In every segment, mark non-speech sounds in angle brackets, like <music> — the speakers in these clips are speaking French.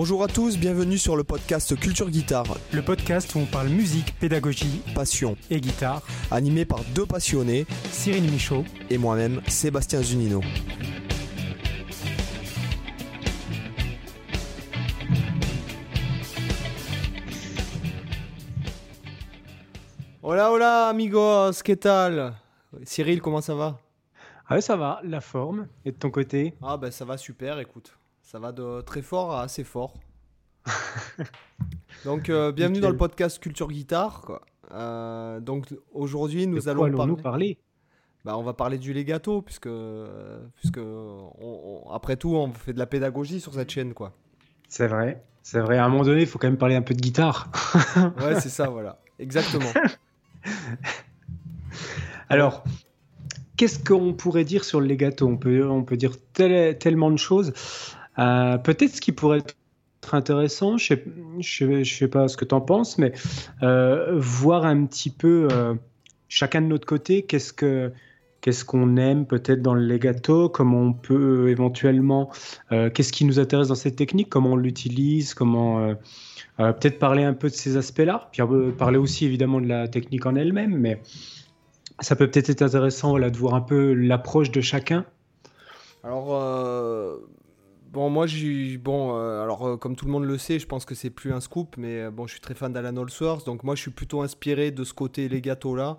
Bonjour à tous, bienvenue sur le podcast Culture Guitare. Le podcast où on parle musique, pédagogie, passion et guitare. Animé par deux passionnés, Cyril Michaud et moi-même, Sébastien Zunino. Hola, hola, amigos, ¿qué tal? Cyril, comment ça va? Ah ça va, la forme. Et de ton côté? Ah ben ça va super, écoute. Ça va de très fort à assez fort. <laughs> donc, euh, bienvenue dans le podcast Culture Guitare. Euh, donc, aujourd'hui, nous allons, allons parler, Bah, on va parler du legato, puisque, puisque après tout, on fait de la pédagogie sur cette chaîne. quoi. C'est vrai, c'est vrai. À un moment donné, il faut quand même parler un peu de guitare. <laughs> ouais, c'est ça, voilà. Exactement. <laughs> Alors, qu'est-ce qu'on pourrait dire sur le legato? On peut, on peut dire tellement de choses. Euh, peut-être ce qui pourrait être intéressant, je ne sais, pas ce que tu en penses, mais euh, voir un petit peu euh, chacun de notre côté, qu'est-ce que qu'est-ce qu'on aime peut-être dans le legato, comment on peut éventuellement, qu'est-ce qui nous intéresse dans cette technique, comment on l'utilise, comment peut-être parler un peu de ces aspects-là, puis parler aussi évidemment de la technique en elle-même, mais ça peut peut-être être intéressant de voir un peu l'approche de chacun. Alors, Bon, moi, j'ai. Bon, euh, alors, euh, comme tout le monde le sait, je pense que c'est plus un scoop, mais euh, bon, je suis très fan d'Alan Allsworth, donc moi, je suis plutôt inspiré de ce côté legato-là.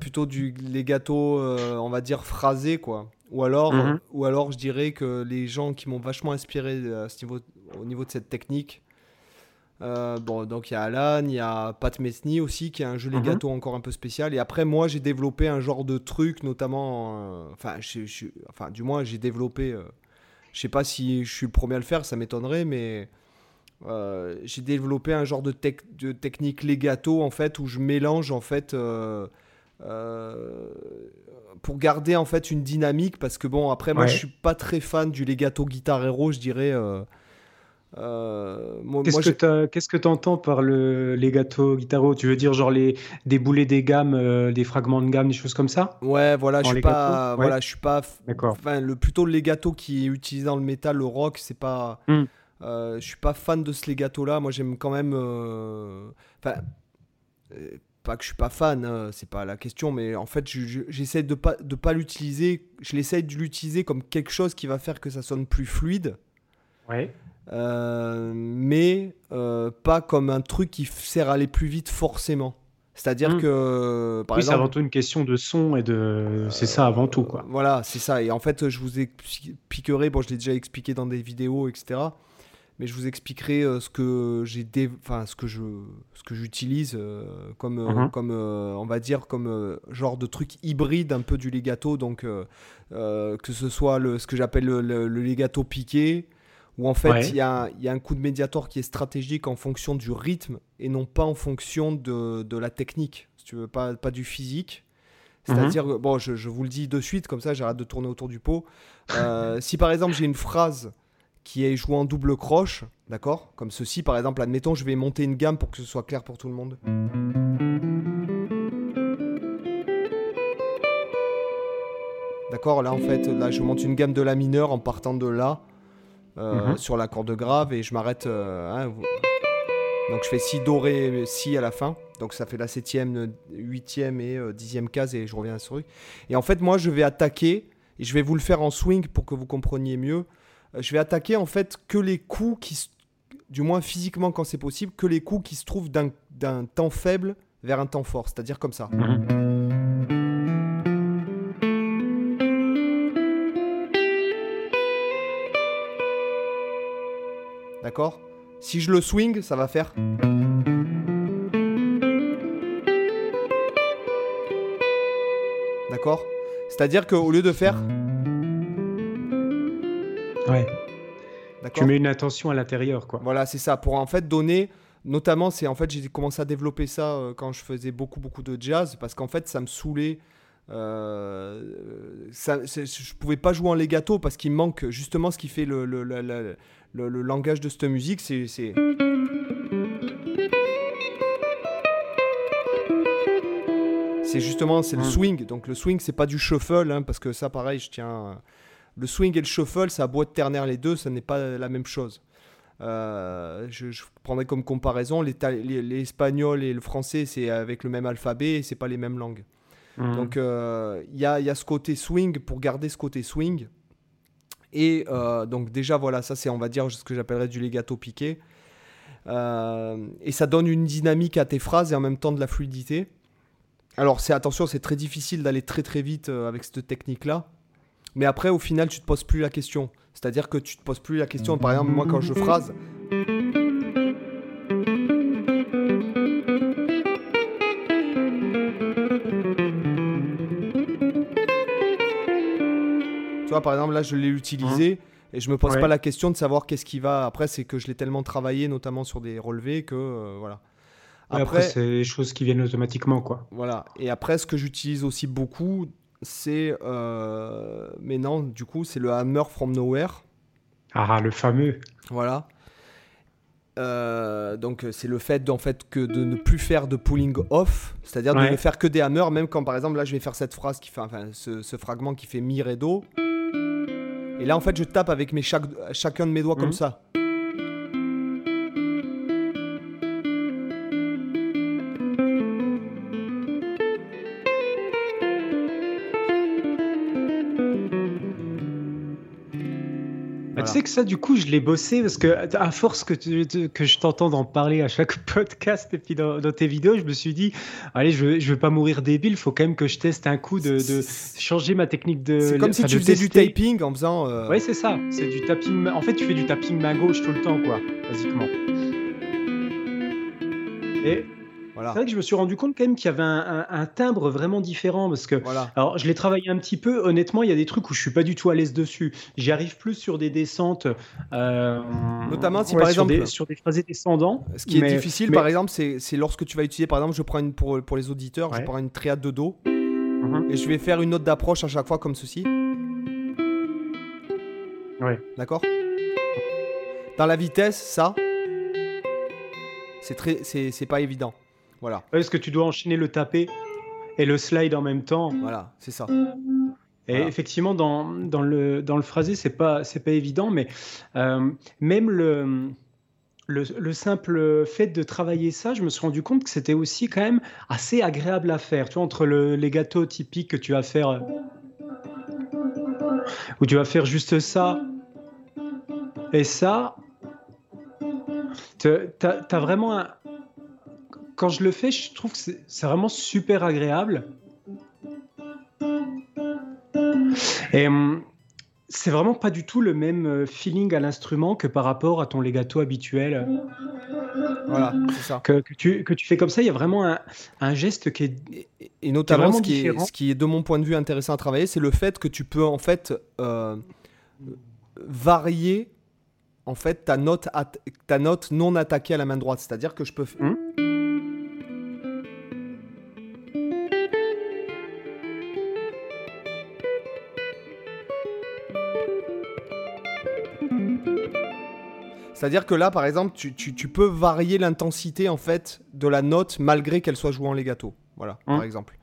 Plutôt du legato, on va dire, phrasé, quoi. Ou alors, mhm. ou alors, je dirais que les gens qui m'ont vachement inspiré à ce niveau, au niveau de cette technique, bon, donc il y a Alan, il y a Pat Metheny aussi, qui a un jeu mhm. legato encore un peu spécial. Et après, moi, j'ai développé un genre de truc, notamment. enfin, enfin, du moins, j'ai développé je sais pas si je suis le premier à le faire, ça m'étonnerait, mais euh, j'ai développé un genre de, de, technique legato en fait où je mélange en fait euh, euh, pour garder en fait une dynamique parce que bon après moi je suis pas très fan du legato guitare hero je dirais euh, qu'est-ce, que tu entends par le legato guitaro? Tu veux dire genre les des boulets des gammes, euh, des fragments de gamme, des choses comme ça? Ouais, voilà, je suis pas, voilà, je suis pas. Enfin, le plutôt le legato qui est utilisé dans le métal, le rock, c'est pas. Hmm. Euh, je suis pas fan de ce legato là. Moi, j'aime quand même. Enfin, pas que je suis pas fan, hein, c'est pas la question, mais en fait, j'essaie de pas de pas l'utiliser. Je l'essaie de l'utiliser comme quelque chose qui va faire que ça sonne plus fluide. Ouais. Euh, mais euh, pas comme un truc qui sert à aller plus vite forcément. C'est-à-dire hmm. que, par oui, c'est avant tout une question de son et de. C'est ça avant tout, quoi. Voilà, c'est ça. Et en fait, je vous expliquerai. Bon, je l'ai déjà expliqué dans des vidéos, etc. Mais je vous expliquerai euh, ce que j'ai, enfin, ce que je, ce que j'utilise comme, mhm. comme, on va dire, comme genre de truc hybride un peu du legato. Donc, que ce soit le, ce que j'appelle le, le legato piqué, où en fait il y, a, un coup de médiator qui est stratégique en fonction du rythme et non pas en fonction de, la technique, si tu veux, pas, pas du physique. C'est-à-dire, mhm. bon, je, vous le dis de suite, comme ça j'arrête de tourner autour du pot. Euh, <laughs> si par exemple j'ai une phrase qui est jouée en double croche, d'accord Comme ceci, par exemple, admettons, je vais monter une gamme pour que ce soit clair pour tout le monde. D'accord Là, en fait, là, je monte une gamme de La mineur en partant de là euh, mhm. sur la corde grave et je m'arrête. Euh, hein, donc je fais si do, ré, si à la fin. Donc ça fait la septième, huitième et euh, dixième case et je reviens sur lui. Et en fait, moi, je vais attaquer et je vais vous le faire en swing pour que vous compreniez mieux. je vais attaquer en fait que les coups qui, du moins physiquement quand c'est possible, que les coups qui se trouvent d'un temps faible vers un temps fort, c'est-à-dire comme ça. D'accord? Si je le swing, ça va faire. D'accord? C'est-à-dire qu'au lieu de faire. Ouais. Tu mets une attention à l'intérieur, quoi. Voilà, c'est ça. Pour en fait donner. Notamment, c'est en fait, j'ai commencé à développer ça euh, quand je faisais beaucoup, beaucoup de jazz, parce qu'en fait, ça me saoulait. Euh, ça, je pouvais pas jouer en legato parce qu'il manque justement ce qui fait le, le, le, langage de cette musique, c'est. C'est justement c'est le swing. Donc le swing, c'est pas du shuffle, hein, parce que ça, pareil, je tiens. Le swing et le shuffle, ça a beau être ternaire les deux, ça n'est pas la même chose. je, je, prendrais comme comparaison l'espagnol et le français, c'est avec le même alphabet et c'est pas les mêmes langues. Mmh. Donc il y a, ce côté swing pour garder ce côté swing. Et donc déjà voilà, ça c'est on va dire ce que j'appellerais du legato piqué. et ça donne une dynamique à tes phrases et en même temps de la fluidité. Alors c'est attention, c'est très difficile d'aller très très vite euh, avec cette technique-là. Mais après, au final, tu te poses plus la question. C'est-à-dire que tu te poses plus la question. Par exemple, moi, quand je phrase. Vois, par exemple, là, je l'ai utilisé hein et je me pose pas la question de savoir qu'est-ce qui va. Après, c'est que je l'ai tellement travaillé, notamment sur des relevés, que euh, voilà. Après, c'est des choses qui viennent automatiquement, quoi. Voilà. Et après, ce que j'utilise aussi beaucoup, c'est. Euh... Mais non, du coup, c'est le Hammer from Nowhere. Ah, le fameux. Voilà. Euh, donc c'est le fait en fait que de ne plus faire de pulling off, c'est-à-dire de ne faire que des hammers, même quand par exemple là je vais faire cette phrase qui fait, enfin ce, ce fragment qui fait mi do, et là en fait je tape avec mes chaque, chacun de mes doigts comme mhm. ça. Que ça, du coup, je l'ai bossé parce que, à force que, que je t'entends en parler à chaque <laughs> podcast et puis dans, tes vidéos, je me suis dit, allez, je ne veux pas mourir débile, il faut quand même que je teste un coup de, changer ma technique de. C'est comme si tu faisais du taping en faisant. Euh, oui, c'est ça. C'est du tapping. En fait, tu fais du tapping main gauche tout le temps, quoi, basiquement. Et c'est vrai que je me suis rendu compte quand même qu'il y avait un, timbre vraiment différent parce que, alors je l'ai travaillé un petit peu. Honnêtement, il y a des trucs où je suis pas du tout à l'aise dessus. J'y arrive plus sur des descentes, euh, notamment si par exemple sur des, phrasés descendants. Ce qui est difficile, par exemple, c'est lorsque tu vas utiliser, par exemple, je prends une pour pour les auditeurs, je prends une triade de do mhm. et je vais faire une note d'approche à chaque fois comme ceci. Ouais. D'accord? Dans la vitesse, ça, c'est très, c'est pas évident. Voilà. parce que tu dois enchaîner le tapé et le slide en même temps. Voilà, c'est ça. Et effectivement, dans, dans, le, dans le phrasé, c'est pas, c'est pas évident, mais euh, même le, le, simple fait de travailler ça, je me suis rendu compte que c'était aussi quand même assez agréable à faire. Tu vois, entre le, les gâteaux typiques que tu vas faire, où tu vas faire juste ça et ça, tu as, vraiment un, quand je le fais, je trouve que c'est vraiment super agréable. Et hum, c'est vraiment pas du tout le même euh, feeling à l'instrument que par rapport à ton legato habituel. Voilà, c'est ça. Que, tu, que, tu, fais comme ça, il y a vraiment un, un geste qui est. Et, notamment, ce, qui est, ce, qui est, de mon point de vue intéressant à travailler, c'est le fait que tu peux en fait euh, varier en fait ta note, ta note non attaquée à la main droite. C'est-à-dire que je peux. Hum C'est-à-dire que là, par exemple, tu, peux varier l'intensité en fait de la note malgré qu'elle soit jouée en legato. Voilà, par hein exemple.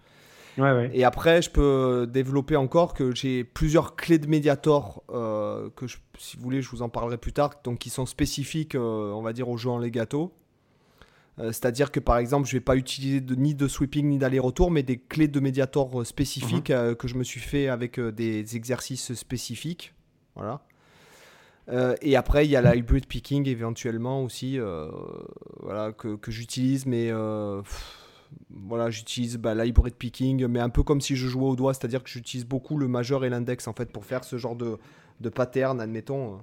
Et après, je peux développer encore que j'ai plusieurs clés de médiator euh, que, si vous voulez, je vous en parlerai plus tard, donc qui sont spécifiques, euh, on va dire, au jeu en legato. Euh, c'est-à-dire que par exemple, je ne vais pas utiliser ni de sweeping ni d'aller-retour, mais des clés de médiator spécifiques mhm. que je me suis fait avec des exercices spécifiques. Voilà. Euh, et après, il y a la hybrid picking éventuellement aussi, euh, voilà, que, que j'utilise, mais euh, voilà, j'utilise bah, picking, mais un peu comme si je jouais au doigt, c'est-à-dire que j'utilise beaucoup le majeur et l'index en fait pour faire ce genre de, de pattern, admettons.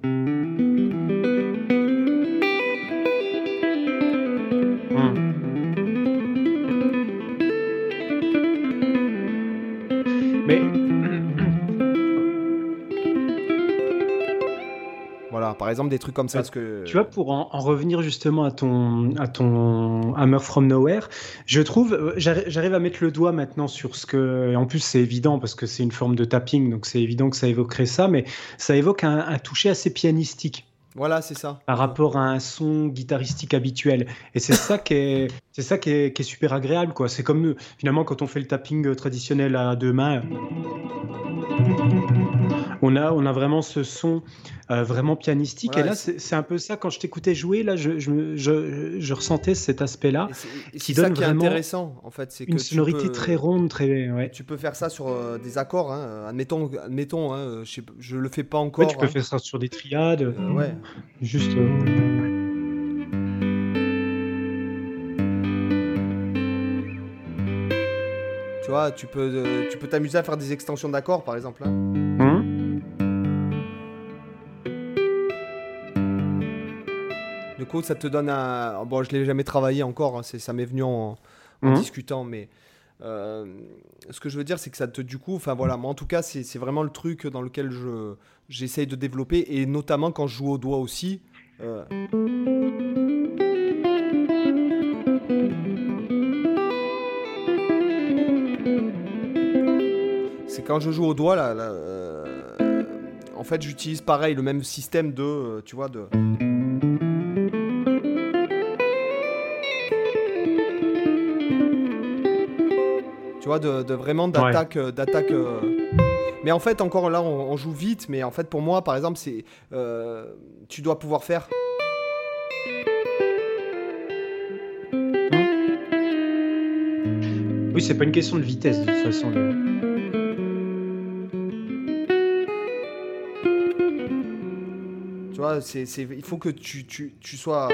Exemple, des trucs comme ça. que... Tu vois, pour en, revenir justement à ton, à ton Hammer from Nowhere, je trouve, euh, j'arrive à mettre le doigt maintenant sur ce que. En plus, c'est évident parce que c'est une forme de tapping, donc c'est évident que ça évoquerait ça, mais ça évoque un, toucher assez pianistique. Voilà, c'est ça. Par rapport à un son guitaristique habituel. Et c'est ça qui est, c'est ça qui est, qui est, super agréable, quoi. C'est comme finalement quand on fait le tapping traditionnel à deux mains. On a, on a vraiment ce son euh, vraiment pianistique. et là, c'est un peu ça. Quand je t'écoutais jouer, là, je, je, je, ressentais cet aspect-là. Qui donne ça qui est intéressant, en fait. C'est une sonorité très ronde, très. Ouais. Tu peux faire ça sur euh, des accords. Hein. Admettons, admettons hein, je, je le fais pas encore. tu peux hein. faire ça sur des triades. Euh, ouais. Juste. Tu vois, tu peux, tu peux t'amuser à faire des extensions d'accords, par exemple. Ça te donne un. Bon, je l'ai jamais travaillé encore, hein, ça m'est venu en, mhm. discutant, mais euh, ce que je veux dire, c'est que ça te. Du coup, enfin voilà, moi en tout cas, c'est vraiment le truc dans lequel je j'essaye de développer, et notamment quand je joue au doigt aussi. Euh. C'est quand je joue au doigt, là, euh, en fait, j'utilise pareil le même système de, tu vois, de. Vois, de, vraiment d'attaque. Euh, d'attaque euh. Mais en fait, encore là, on, joue vite. Mais en fait, pour moi, par exemple, c'est. Euh, tu dois pouvoir faire. Oui, c'est pas une question de vitesse, de toute façon. Tu vois, c'est, il faut que tu, tu, tu sois.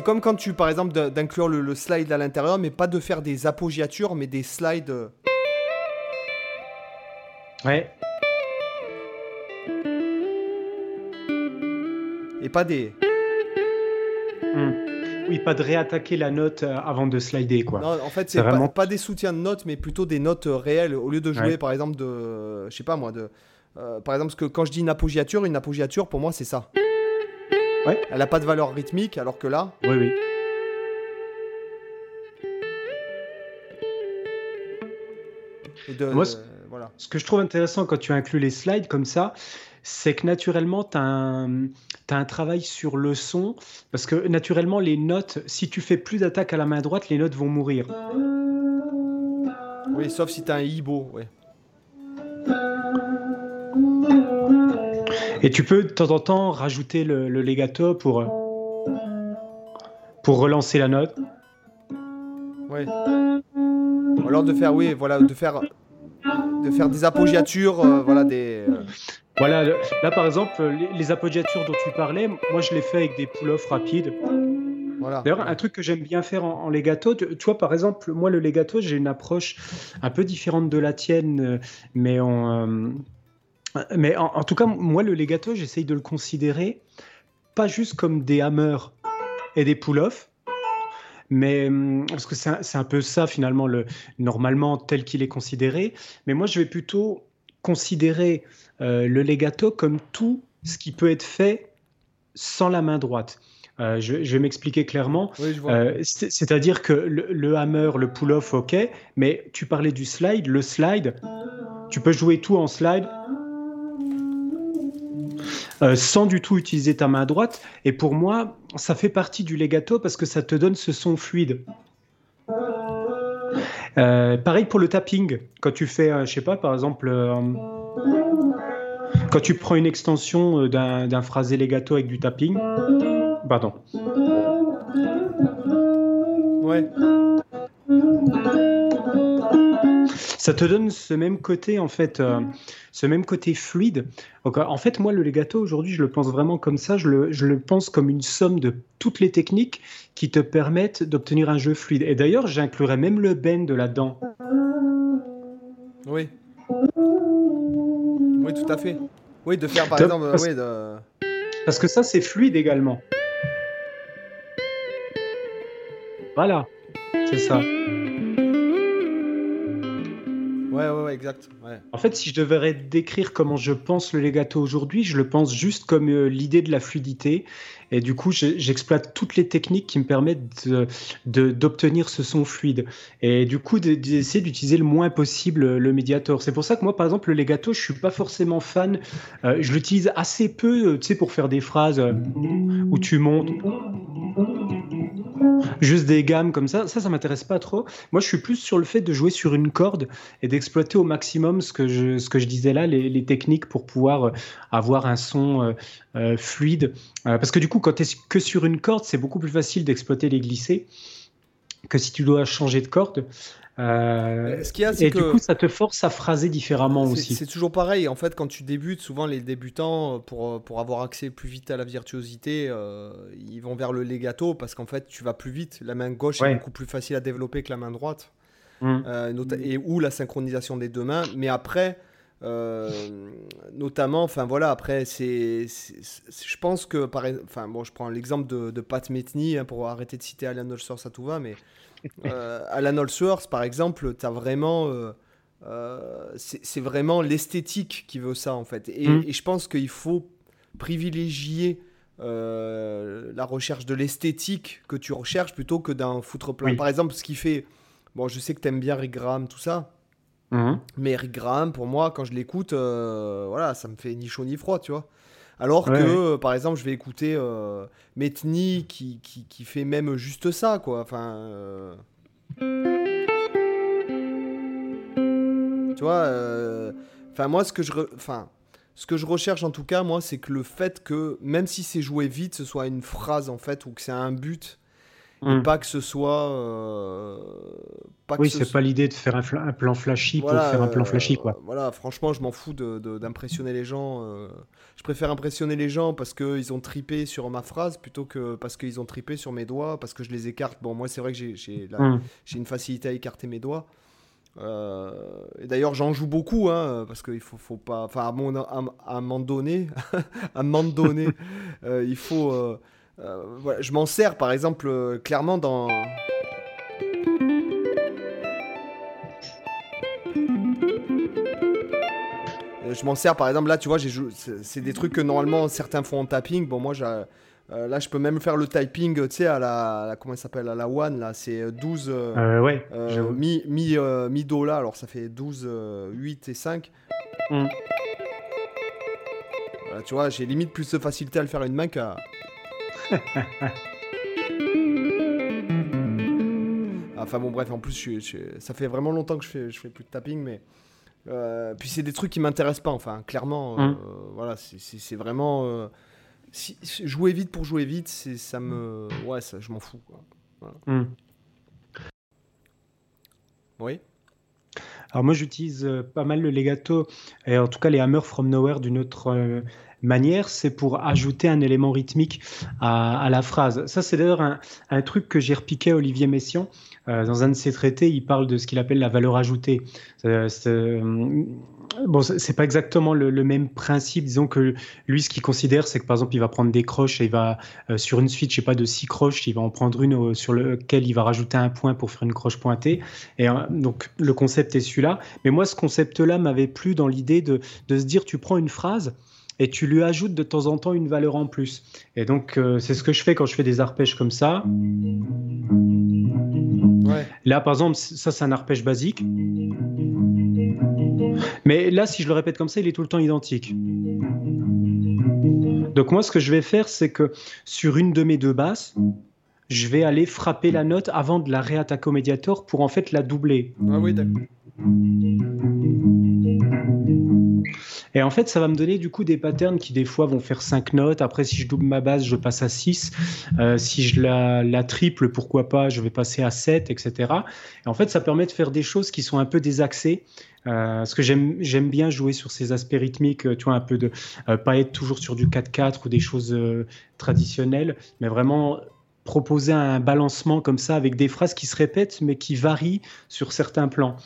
C'est comme quand tu, par exemple, d'inclure le, slide à l'intérieur, mais pas de faire des apoggiatures, mais des slides. Euh. Ouais. Et pas des. Hmm. Oui, pas de réattaquer la note euh, avant de slider, quoi. Non, en fait, c'est vraiment... pas, des soutiens de notes, mais plutôt des notes euh, réelles. Au lieu de jouer, par exemple, de. Je sais pas moi, de. par exemple, que quand je dis une apoggiature, une apoggiature, pour moi, c'est ça. Elle n'a pas de valeur rythmique, alors que là. Oui, oui. Moi, voilà. ce que je trouve intéressant quand tu inclus les slides comme ça, c'est que naturellement, tu as, un travail sur le son. Parce que naturellement, les notes, si tu fais plus d'attaque à la main droite, les notes vont mourir. Oui, sauf si tu as un hibo, ouais. Et tu peux de temps en temps rajouter le, legato pour, pour relancer la note. Oui. alors de faire, oui, voilà, de faire, de faire des appoggiatures, euh, voilà, des. Euh. Voilà, là par exemple, les, appoggiatures dont tu parlais, moi je les fais avec des pull-offs rapides. Voilà. D'ailleurs, un truc que j'aime bien faire en, legato, tu, vois, par exemple, moi le legato, j'ai une approche un peu différente de la tienne, euh, mais en mais en, tout cas, moi, le legato, j'essaye de le considérer pas juste comme des hammers et des pull-offs, mais hum, parce que c'est un, peu ça finalement, le, normalement tel qu'il est considéré. Mais moi, je vais plutôt considérer euh, le legato comme tout ce qui peut être fait sans la main droite. Euh, je, vais m'expliquer clairement. Euh, c'est-à-dire que le, le, hammer, le pull-off, ok, mais tu parlais du slide. Le slide, tu peux jouer tout en slide euh, sans du tout utiliser ta main droite. Et pour moi, ça fait partie du legato parce que ça te donne ce son fluide. Euh, pareil pour le tapping. Quand tu fais, euh, je sais pas, par exemple, quand tu prends une extension d'un phrasé legato avec du tapping, pardon. Ouais ça te donne ce même côté en fait, euh, ce même côté fluide. en fait, moi, le legato aujourd'hui, je le pense vraiment comme ça. Je le, pense comme une somme de toutes les techniques qui te permettent d'obtenir un jeu fluide. Et d'ailleurs, j'inclurais même le bend là-dedans. Oui. Oui, tout à fait. Oui, de faire par exemple. Parce, parce que ça, c'est fluide également. Voilà, c'est ça. Exact. En fait, si je devrais décrire comment je pense le legato aujourd'hui, je le pense juste comme euh, l'idée de la fluidité. Et du coup, j'exploite toutes les techniques qui me permettent d'obtenir ce son fluide. Et du coup, d'essayer d'utiliser le moins possible euh, le médiator. C'est pour ça que moi, par exemple, le legato, je suis pas forcément fan. Euh, je l'utilise assez peu, tu sais, pour faire des phrases où tu montes. Juste des gammes comme ça, ça, ça m'intéresse pas trop. Moi, je suis plus sur le fait de jouer sur une corde et d'exploiter au maximum ce que je, ce que je disais là, les, techniques pour pouvoir euh, avoir un son euh, euh, fluide. parce que du coup, quand tu es que sur une corde, c'est beaucoup plus facile d'exploiter les glissés que si tu dois changer de corde. Euh, Ce a, et que... du coup, ça te force à phraser différemment aussi. C'est toujours pareil. En fait, quand tu débutes, souvent les débutants, pour, pour avoir accès plus vite à la virtuosité, euh, ils vont vers le legato parce qu'en fait, tu vas plus vite. La main gauche est beaucoup plus facile à développer que la main droite. Mmh. Euh, et ou la synchronisation des deux mains. Mais après, notamment, enfin voilà, après, c'est, je pense que, par, enfin bon, je prends l'exemple de, de Pat Metheny hein, pour arrêter de citer Alan Olsworth à tout va, mais <laughs> euh, Alan Allsworth, par exemple, as vraiment, euh, euh, c'est vraiment l'esthétique qui veut ça en fait. Et, mm. je pense qu'il faut privilégier la recherche de l'esthétique que tu recherches plutôt que d'un foutre plein. Par exemple, ce qui fait, bon, je sais que tu aimes bien Rick Graham, tout ça. Mm-hmm. Mais Rick Graham, pour moi, quand je l'écoute, voilà, ça me fait ni chaud ni froid, tu vois. Alors que, par exemple, je vais écouter euh, Metni qui, qui, fait même juste ça, quoi. Enfin. Euh, tu vois, euh, enfin, moi, ce que je. Enfin. Ce que je recherche en tout cas, moi, c'est que le fait que, même si c'est joué vite, ce soit une phrase en fait, ou que c'est un but, Hmm. pas que ce soit. Euh, pas oui, c'est pas l'idée de faire un, plan flashy pour faire un plan flashy, quoi. Euh, voilà, franchement, je m'en fous d'impressionner de, les gens. Euh. je préfère impressionner les gens parce qu'ils ont tripé sur ma phrase plutôt que parce qu'ils ont tripé sur mes doigts, parce que je les écarte. Bon, moi, c'est vrai que j'ai hmm. une facilité à écarter mes doigts. et d'ailleurs, j'en joue beaucoup, hein, parce qu'il faut, faut pas. Enfin, à, mon, à, à <laughs> il faut euh, voilà, je m'en sers par exemple euh, clairement dans. Euh, je m'en sers par exemple là, tu vois, c'est des trucs que normalement certains font en tapping. Bon, moi, là, je peux même faire le typing, tu sais, à la, comment ça s'appelle, à la one, là, c'est 12, ouais, mi, mi, mi, do là, alors ça fait 12, 8 et 5. Mm. tu vois, j'ai limite plus de facilité à le faire une main qu'à enfin bon bref, en plus ça fait vraiment longtemps que je fais, je fais plus de tapping, mais euh, puis c'est des trucs qui m'intéressent pas. Enfin clairement, euh, hum. voilà, c'est vraiment euh, jouer vite pour jouer vite, c'est ça me, ouais, ça, je m'en fous. Hum. Oui. Alors moi j'utilise pas mal le legato et en tout cas les Hammer from Nowhere d'une autre manière, c'est pour ajouter un élément rythmique à, la phrase. Ça, c'est d'ailleurs un, truc que j'ai repiqué à Olivier Messiaen. Euh, dans un de ses traités, il parle de ce qu'il appelle la valeur ajoutée. Euh, euh, bon, c'est pas exactement le, même principe. Disons que lui, ce qu'il considère, c'est que par exemple, il va prendre des croches et il va sur une suite, je sais pas, de six croches, il va en prendre une sur lequel il va rajouter un point pour faire une croche pointée. Et donc le concept est celui-là. Mais moi, ce concept-là m'avait plu dans l'idée de, de se dire, tu prends une phrase et tu lui ajoutes de temps en temps une valeur en plus. Et donc, euh, c'est ce que je fais quand je fais des arpèges comme ça. Là, par exemple, ça, c'est un arpège basique. Mais là, si je le répète comme ça, il est tout le temps identique. Donc, moi, ce que je vais faire, c'est que sur une de mes deux basses, je vais aller frapper la note avant de la réattaquer au médiator pour en fait la doubler. Ah oui, d'accord. Et en fait, ça va me donner du coup des patterns qui des fois vont faire 5 notes. Après, si je double ma base, je passe à 6. Euh, si je la, triple, pourquoi pas, je vais passer à 7, etc. Et en fait, ça permet de faire des choses qui sont un peu désaxées. Euh, parce que j'aime bien jouer sur ces aspects rythmiques, tu vois, un peu de euh, pas être toujours sur du 4-4 ou des choses traditionnelles, mais vraiment proposer un balancement comme ça avec des phrases qui se répètent mais qui varient sur certains plans.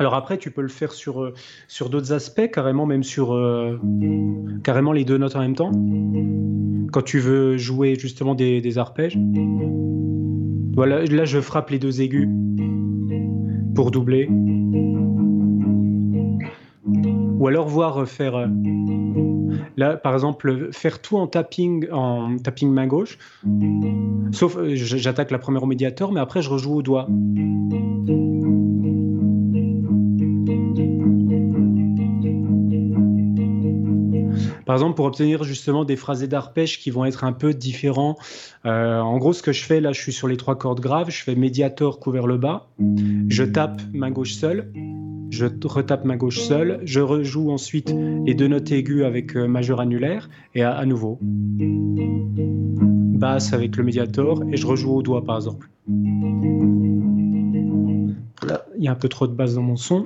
Alors après, tu peux le faire sur, euh, sur d'autres aspects, carrément même sur euh, carrément les deux notes en même temps. Quand tu veux jouer justement des, arpèges. Voilà, là je frappe les deux aigus pour doubler. Ou alors voir euh, faire là par exemple faire tout en tapping en tapping main gauche. Sauf j'attaque la première au médiator, mais après je rejoue au doigt. Par exemple, pour obtenir justement des phrasés d'arpège qui vont être un peu différents. Euh, en gros, ce que je fais là, je suis sur les trois cordes graves, je fais médiator couvert le bas, je tape main gauche seule, je retape main gauche seule, je rejoue ensuite les deux notes aiguës avec euh, majeur annulaire et à, nouveau basse avec le médiator et je rejoue au doigt par exemple. Là, il y a un peu trop de basse dans mon son.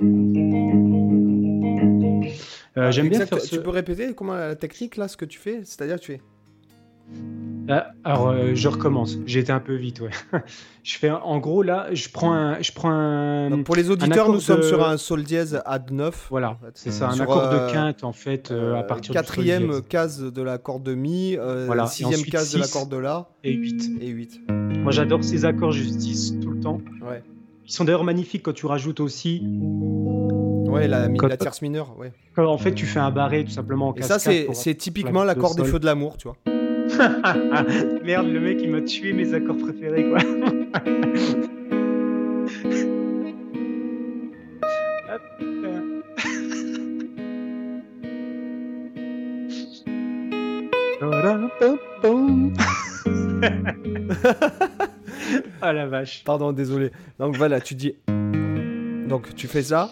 Euh, ah, j'aime bien faire Tu peux répéter comment la technique là, ce que tu fais? C'est-à-dire tu fais ah, alors, euh, je recommence. Été un peu vite, ouais. <laughs> je fais, en gros, là, je prends un, je prends un. pour les auditeurs, nous sommes sur un sol dièse ad 9. Voilà, c'est ça, un accord de euh, quinte en fait à partir quatrième case de la corde de mi, voilà. sixième case de la corde de la et 8 et 8. Moi, j'adore ces accords justice tout le temps. Ouais. Ils sont d'ailleurs magnifiques quand tu rajoutes aussi Ouais, la, la tierce mineure, ouais. en fait tu fais un barré tout simplement en Et ça, c'est typiquement l'accord des feux de l'amour, tu vois. <laughs> Merde, le mec il m'a tué mes accords préférés, quoi. ah <laughs> la vache. Pardon, désolé. Donc voilà, tu dis. Donc tu fais ça.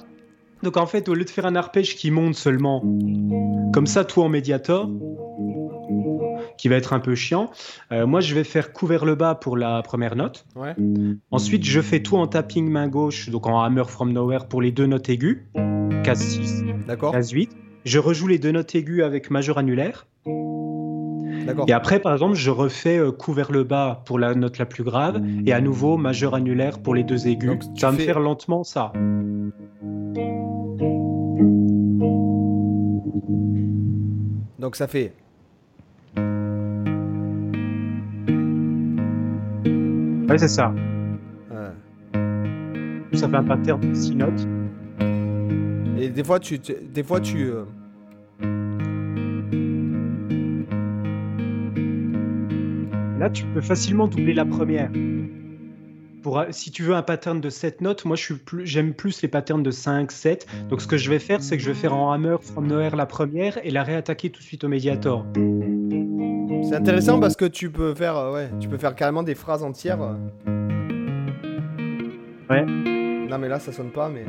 Donc en fait, au lieu de faire un arpège qui monte seulement, comme ça, tout en médiator, qui va être un peu chiant, euh, moi je vais faire couvert le bas pour la première note. Ensuite, je fais tout en tapping main gauche, donc en hammer from nowhere pour les deux notes aiguës, case 6, case 8. Je rejoue les deux notes aiguës avec majeur annulaire. Et après, par exemple, je refais euh, couvert le bas pour la note la plus grave et à nouveau majeur annulaire pour les deux aigus. ça va me faire lentement ça. Donc ça fait. Ouais, c'est ça. Ça fait un pattern de 6 notes. Et des fois, tu. Des fois, tu. Euh, Là, tu peux facilement doubler la première. Pour, si tu veux un pattern de 7 notes, moi j'aime plus, plus les patterns de 5, 7. Donc ce que je vais faire, c'est que je vais faire en hammer from nowhere la première et la réattaquer tout de suite au médiator. C'est intéressant parce que tu peux faire, euh, ouais, tu peux faire carrément des phrases entières. Ouais. Non mais là ça sonne pas, mais.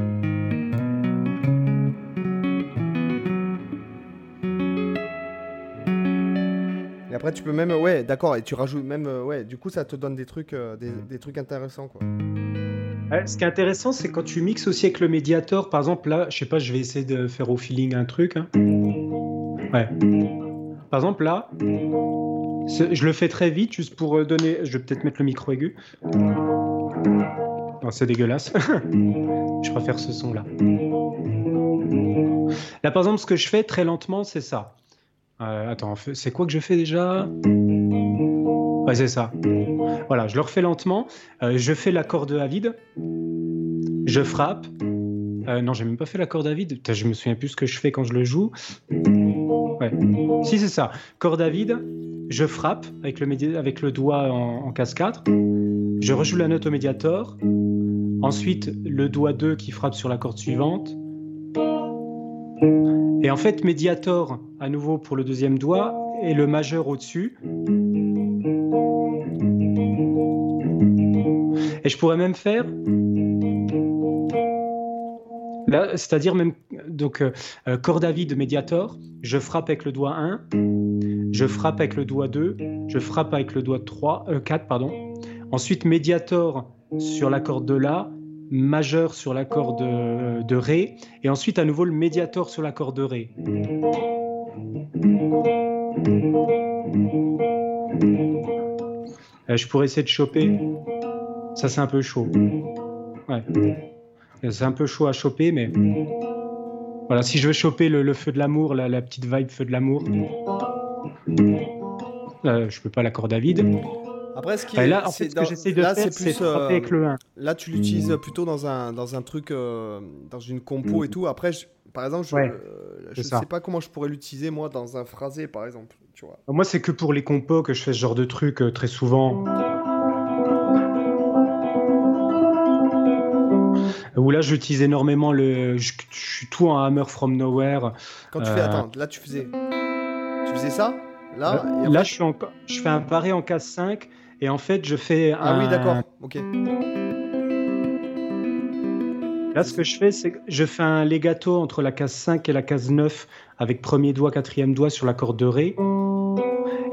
Tu peux même, ouais, d'accord, et tu rajoutes même, euh, ouais, du coup, ça te donne des trucs, euh, des, trucs intéressants, quoi. ce qui est intéressant, c'est quand tu mixes aussi avec le médiator. Par exemple, là, je sais pas, je vais essayer de faire au feeling un truc. Hein. Ouais. Par exemple, là, je le fais très vite, juste pour euh, donner. Je vais peut-être mettre le micro aigu. c'est dégueulasse. <laughs> je préfère ce son-là. Là, par exemple, ce que je fais très lentement, c'est ça. Euh, attends, c'est quoi que je fais déjà Ouais, c'est ça. Voilà, je le refais lentement. Euh, je fais la corde à vide. Je frappe. Euh, non, j'ai même pas fait la corde à vide. je me souviens plus ce que je fais quand je le joue. Ouais. Si, c'est ça. Corde à vide. Je frappe avec le, avec le doigt en, en case 4. Je rejoue la note au médiator. Ensuite, le doigt 2 qui frappe sur la corde suivante. Et en fait, médiator, à nouveau pour le deuxième doigt, et le majeur au-dessus. Et je pourrais même faire. C'est-à-dire même donc euh, euh, corde à vide médiator, je frappe avec le doigt 1, je frappe avec le doigt 2, je frappe avec le doigt 3 4 euh, pardon. Ensuite médiator sur la corde de la, majeur sur l'accord de, Ré, et ensuite à nouveau le médiator sur l'accord de Ré. Euh, je pourrais essayer de choper. Ça, c'est un peu chaud. Ouais. C'est un peu chaud à choper, mais. Voilà, si je veux choper le, feu de l'amour, la, petite vibe feu de l'amour. Euh, je peux pas l'accord David. Après, ce qui là, en fait, ce que j'essaie de faire, c'est euh, avec le 1. Là, tu l'utilises plutôt dans un, dans un truc, euh, dans une compo et tout. Après, par exemple, je ne euh, sais pas comment je pourrais l'utiliser, moi, dans un phrasé, par exemple. Tu vois. Moi, c'est que pour les compos que je fais ce genre de truc très souvent. Où là, j'utilise énormément le. Je, suis tout en hammer from nowhere. Quand tu fais. Attends, là, tu faisais. Tu faisais ça? Là, euh, là je, suis en... je fais un barré en case 5 et en fait je fais un... Ah oui, d'accord, ok. Là, ce que je fais, c'est que je fais un legato entre la case 5 et la case 9 avec premier doigt, quatrième doigt sur la corde de Ré.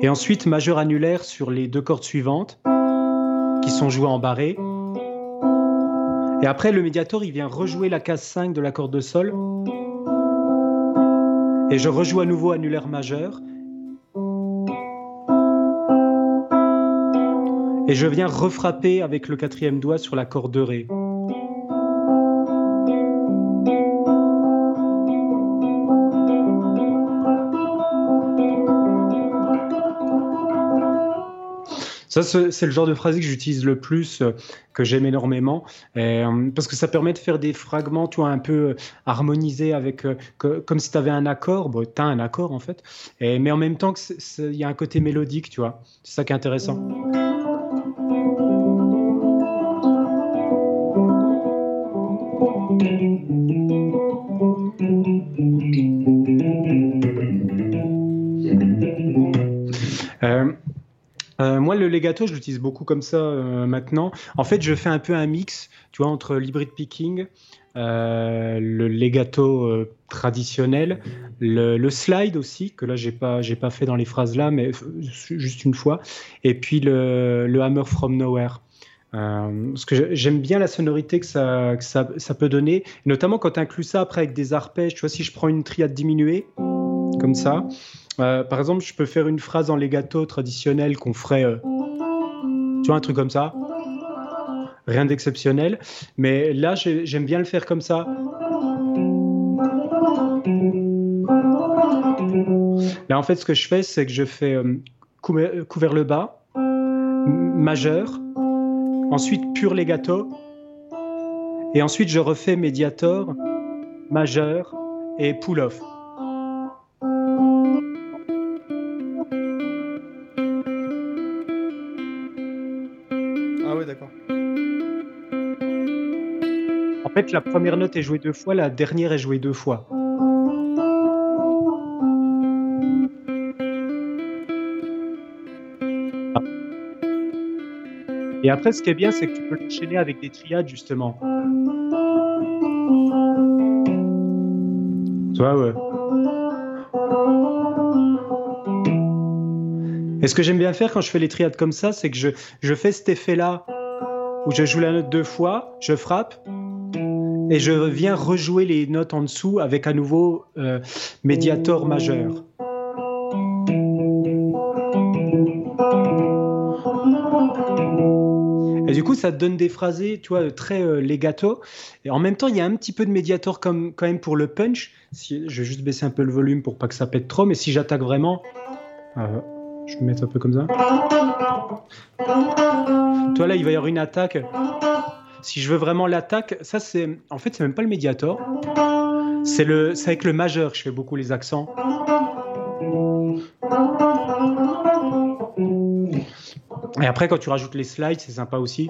Et ensuite majeur annulaire sur les deux cordes suivantes qui sont jouées en barré. Et après, le médiator, il vient rejouer la case 5 de la corde de Sol. Et je rejoue à nouveau annulaire majeur. Et je viens refrapper avec le quatrième doigt sur la corde de Ré. Ça, c'est le genre de phrase que j'utilise le plus, euh, que j'aime énormément, euh, parce que ça permet de faire des fragments, tu vois, un peu euh, harmonisés avec, comme si tu avais un accord. Bon, tu as un accord en fait, mais en même temps, il y a un côté mélodique, tu vois. C'est ça qui est intéressant. Euh, moi, le legato, je l'utilise beaucoup comme ça euh, maintenant. En fait, je fais un peu un mix, tu vois, entre l'hybrid picking, euh, le legato traditionnel, le, slide aussi, que là, j'ai pas, pas fait dans les phrases là, mais juste une fois, et puis le, hammer from nowhere. Parce que j'aime bien la sonorité que ça, peut donner, notamment quand tu inclus ça après avec des arpèges. Tu vois, si je prends une triade diminuée, comme ça, euh, par exemple, je peux faire une phrase en legato traditionnel qu'on ferait, euh, tu vois, un truc comme ça. Rien d'exceptionnel. Mais là, j'aime bien le faire comme ça. Là, en fait, ce que je fais, c'est que je fais euh, couvert le bas, majeur, ensuite pur legato, et ensuite je refais médiator, majeur et pull-off. En fait, la première note est jouée deux fois, la dernière est jouée deux fois. Et après, ce qui est bien, c'est que tu peux l'enchaîner avec des triades, justement. Tu vois, ouais. Et ce que j'aime bien faire quand je fais les triades comme ça, c'est que je, je fais cet effet-là où je joue la note deux fois, je frappe, et je viens rejouer les notes en dessous avec à nouveau euh, médiator majeur. Du coup, ça te donne des phrasés, tu vois, très euh, legato. Et en même temps, il y a un petit peu de médiator comme, quand même pour le punch. Si, je vais juste baisser un peu le volume pour pas que ça pète trop. Mais si j'attaque vraiment, euh, je vais mettre un peu comme ça. Toi là, il va y avoir une attaque. Si je veux vraiment l'attaque, ça c'est, en fait, c'est même pas le médiator. C'est le, c'est avec le majeur que je fais beaucoup les accents. Et après, quand tu rajoutes les slides, c'est sympa aussi.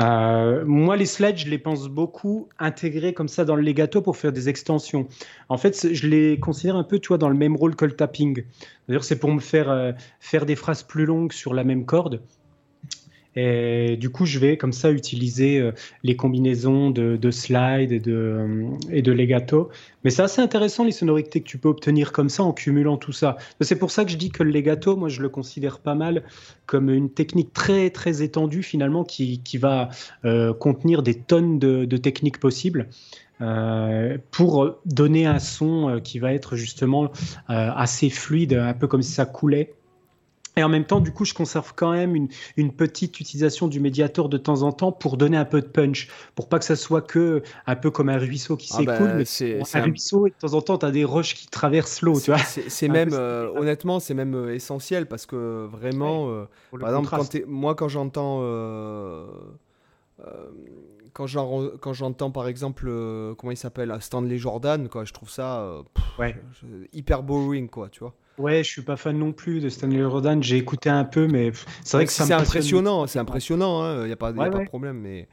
Euh, moi, les slides, je les pense beaucoup intégrés comme ça dans le legato pour faire des extensions. En fait, je les considère un peu, tu dans le même rôle que le tapping. D'ailleurs, c'est pour me faire euh, faire des phrases plus longues sur la même corde. Et du coup, je vais comme ça utiliser euh, les combinaisons de, de slide et de, euh, et legato. Mais c'est assez intéressant les sonorités que tu peux obtenir comme ça en cumulant tout ça. C'est pour ça que je dis que le legato, moi, je le considère pas mal comme une technique très très étendue finalement qui, va euh, contenir des tonnes de, techniques possibles. Pour donner un son qui va être justement assez fluide, un peu comme si ça coulait. Et en même temps, du coup, je conserve quand même une, une, petite utilisation du médiator de temps en temps pour donner un peu de punch, pour pas que ça soit que un peu comme un ruisseau qui ah s'écoule, bah, c'est un, ruisseau et de temps en temps, tu as des roches qui traversent l'eau, tu vois. C'est même, euh, honnêtement, c'est même euh, essentiel parce que vraiment, euh, par exemple, quand moi, quand j'entends. quand j'entends par exemple comment il s'appelle Stanley Jordan quoi je trouve ça ouais. hyper boring quoi tu vois Ouais, je suis pas fan non plus de Stanley Rodan. J'ai écouté un peu, mais c'est vrai que c'est impressionnant. C'est impressionnant. Il hein, n'y a, pas, y a pas de problème. Mais,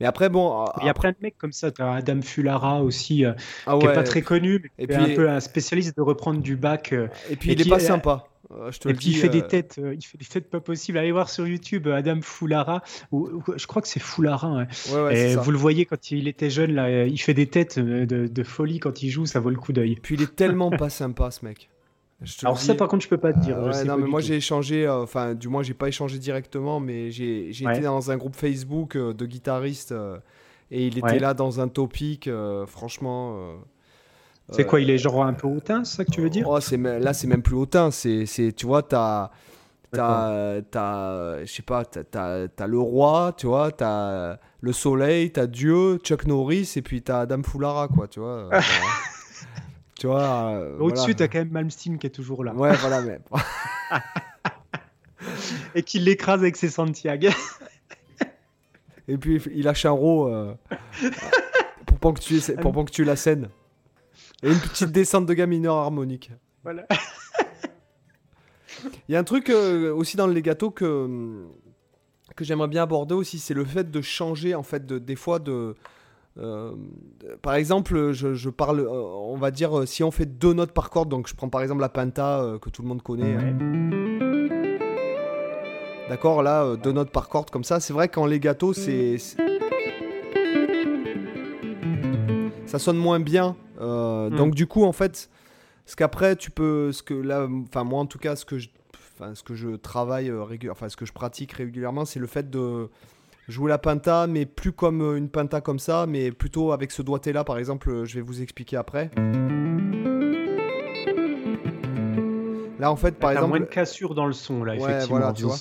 Mais après, bon. Il y a plein de mecs comme ça. Tu as Adam Fulara aussi, ah qui est pas très connu, mais qui est un peu un spécialiste de reprendre du bac. et puis, il est pas sympa. Je te et puis il fait des têtes, il fait des têtes pas possibles. Allez voir sur YouTube Adam Fulara, ou, je crois que c'est Fulara. et vous le voyez quand il était jeune là, il fait des têtes de, de folie quand il joue, ça vaut le coup d'œil. Puis il est tellement pas sympa ce mec. Alors ça par contre je peux pas te dire. non mais moi j'ai échangé, euh, enfin du moins j'ai pas échangé directement, mais j'ai été dans un groupe Facebook euh, de guitaristes euh, et il était là dans un topic, franchement. c'est quoi, il est genre un peu hautain, c'est ça que tu veux dire? Oh, Là c'est même plus hautain, c'est tu vois, t'as t'as, je sais pas, t'as, as, le roi, tu vois, t'as le soleil, t'as Dieu, Chuck Norris, et puis t'as Adam Fulara, quoi, tu vois. <laughs> Tu vois. Euh, Au-dessus, t'as quand même Malmsteen qui est toujours là. Ouais, voilà, mais. <laughs> Et qui l'écrase avec ses Santiago. <laughs> Et puis il lâche un row euh, pour, ponctuer, pour ponctuer la scène. Et une petite descente de gamme mineur harmonique. Voilà. <laughs> Il y a un truc euh, aussi dans le legato que, que j'aimerais bien aborder aussi, c'est le fait de changer en fait de, des fois de, euh, par exemple, je, parle, euh, on va dire, euh, si on fait deux notes par corde, donc je prends par exemple la penta que tout le monde connaît. D'accord, là, deux notes par corde comme ça. C'est vrai qu'en legato, c'est. Ça sonne moins bien. Hmm. Donc, du coup, en fait, ce qu'après, tu peux. Ce que là, enfin, moi en tout cas, ce que je, enfin, ce que je travaille régulièrement, enfin, ce que je pratique régulièrement, c'est le fait de jouer la penta, mais plus comme euh, une penta comme ça, mais plutôt avec ce doigté là, par exemple, euh, je vais vous expliquer après. Là, en fait, par exemple. moins de cassure dans le son, là, effectivement, voilà, tu vois.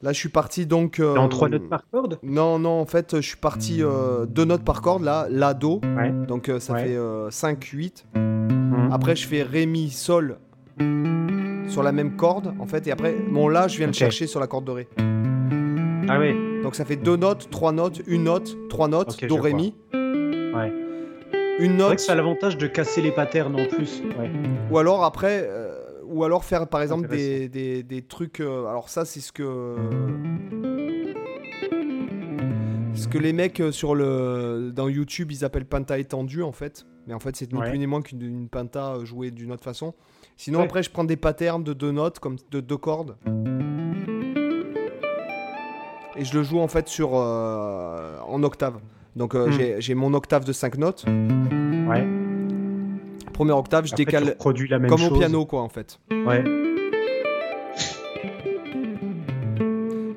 Là, je suis parti donc. Euh, en trois notes par corde? Non, non, en fait, je suis parti deux notes par corde, là, La, Do. Donc, ça fait 5, 8. Mmh. Après, je fais Ré, Mi, Sol sur la même corde, en fait. Et après, mon La, je viens de chercher sur la corde de Ré. Ah oui. Donc ça fait deux notes, trois notes, une note, trois notes, do, ré, mi. Ouais. Une note. C'est vrai que ça a l'avantage de casser les patterns en plus. Ou alors après, euh, ou alors faire par exemple des, des, des, trucs. Euh, alors ça, c'est ce que. Ce que les mecs euh, sur le, dans YouTube ils appellent penta étendue en fait. Mais en fait, c'est ni plus ni moins qu'une penta jouée d'une autre façon. Sinon, après, je prends des patterns de deux notes, comme de deux cordes et je le joue en fait sur euh, en octave. Donc euh, hmm. j'ai mon octave de 5 notes. Ouais. Première octave, je décale la même comme au piano quoi en fait. Ouais.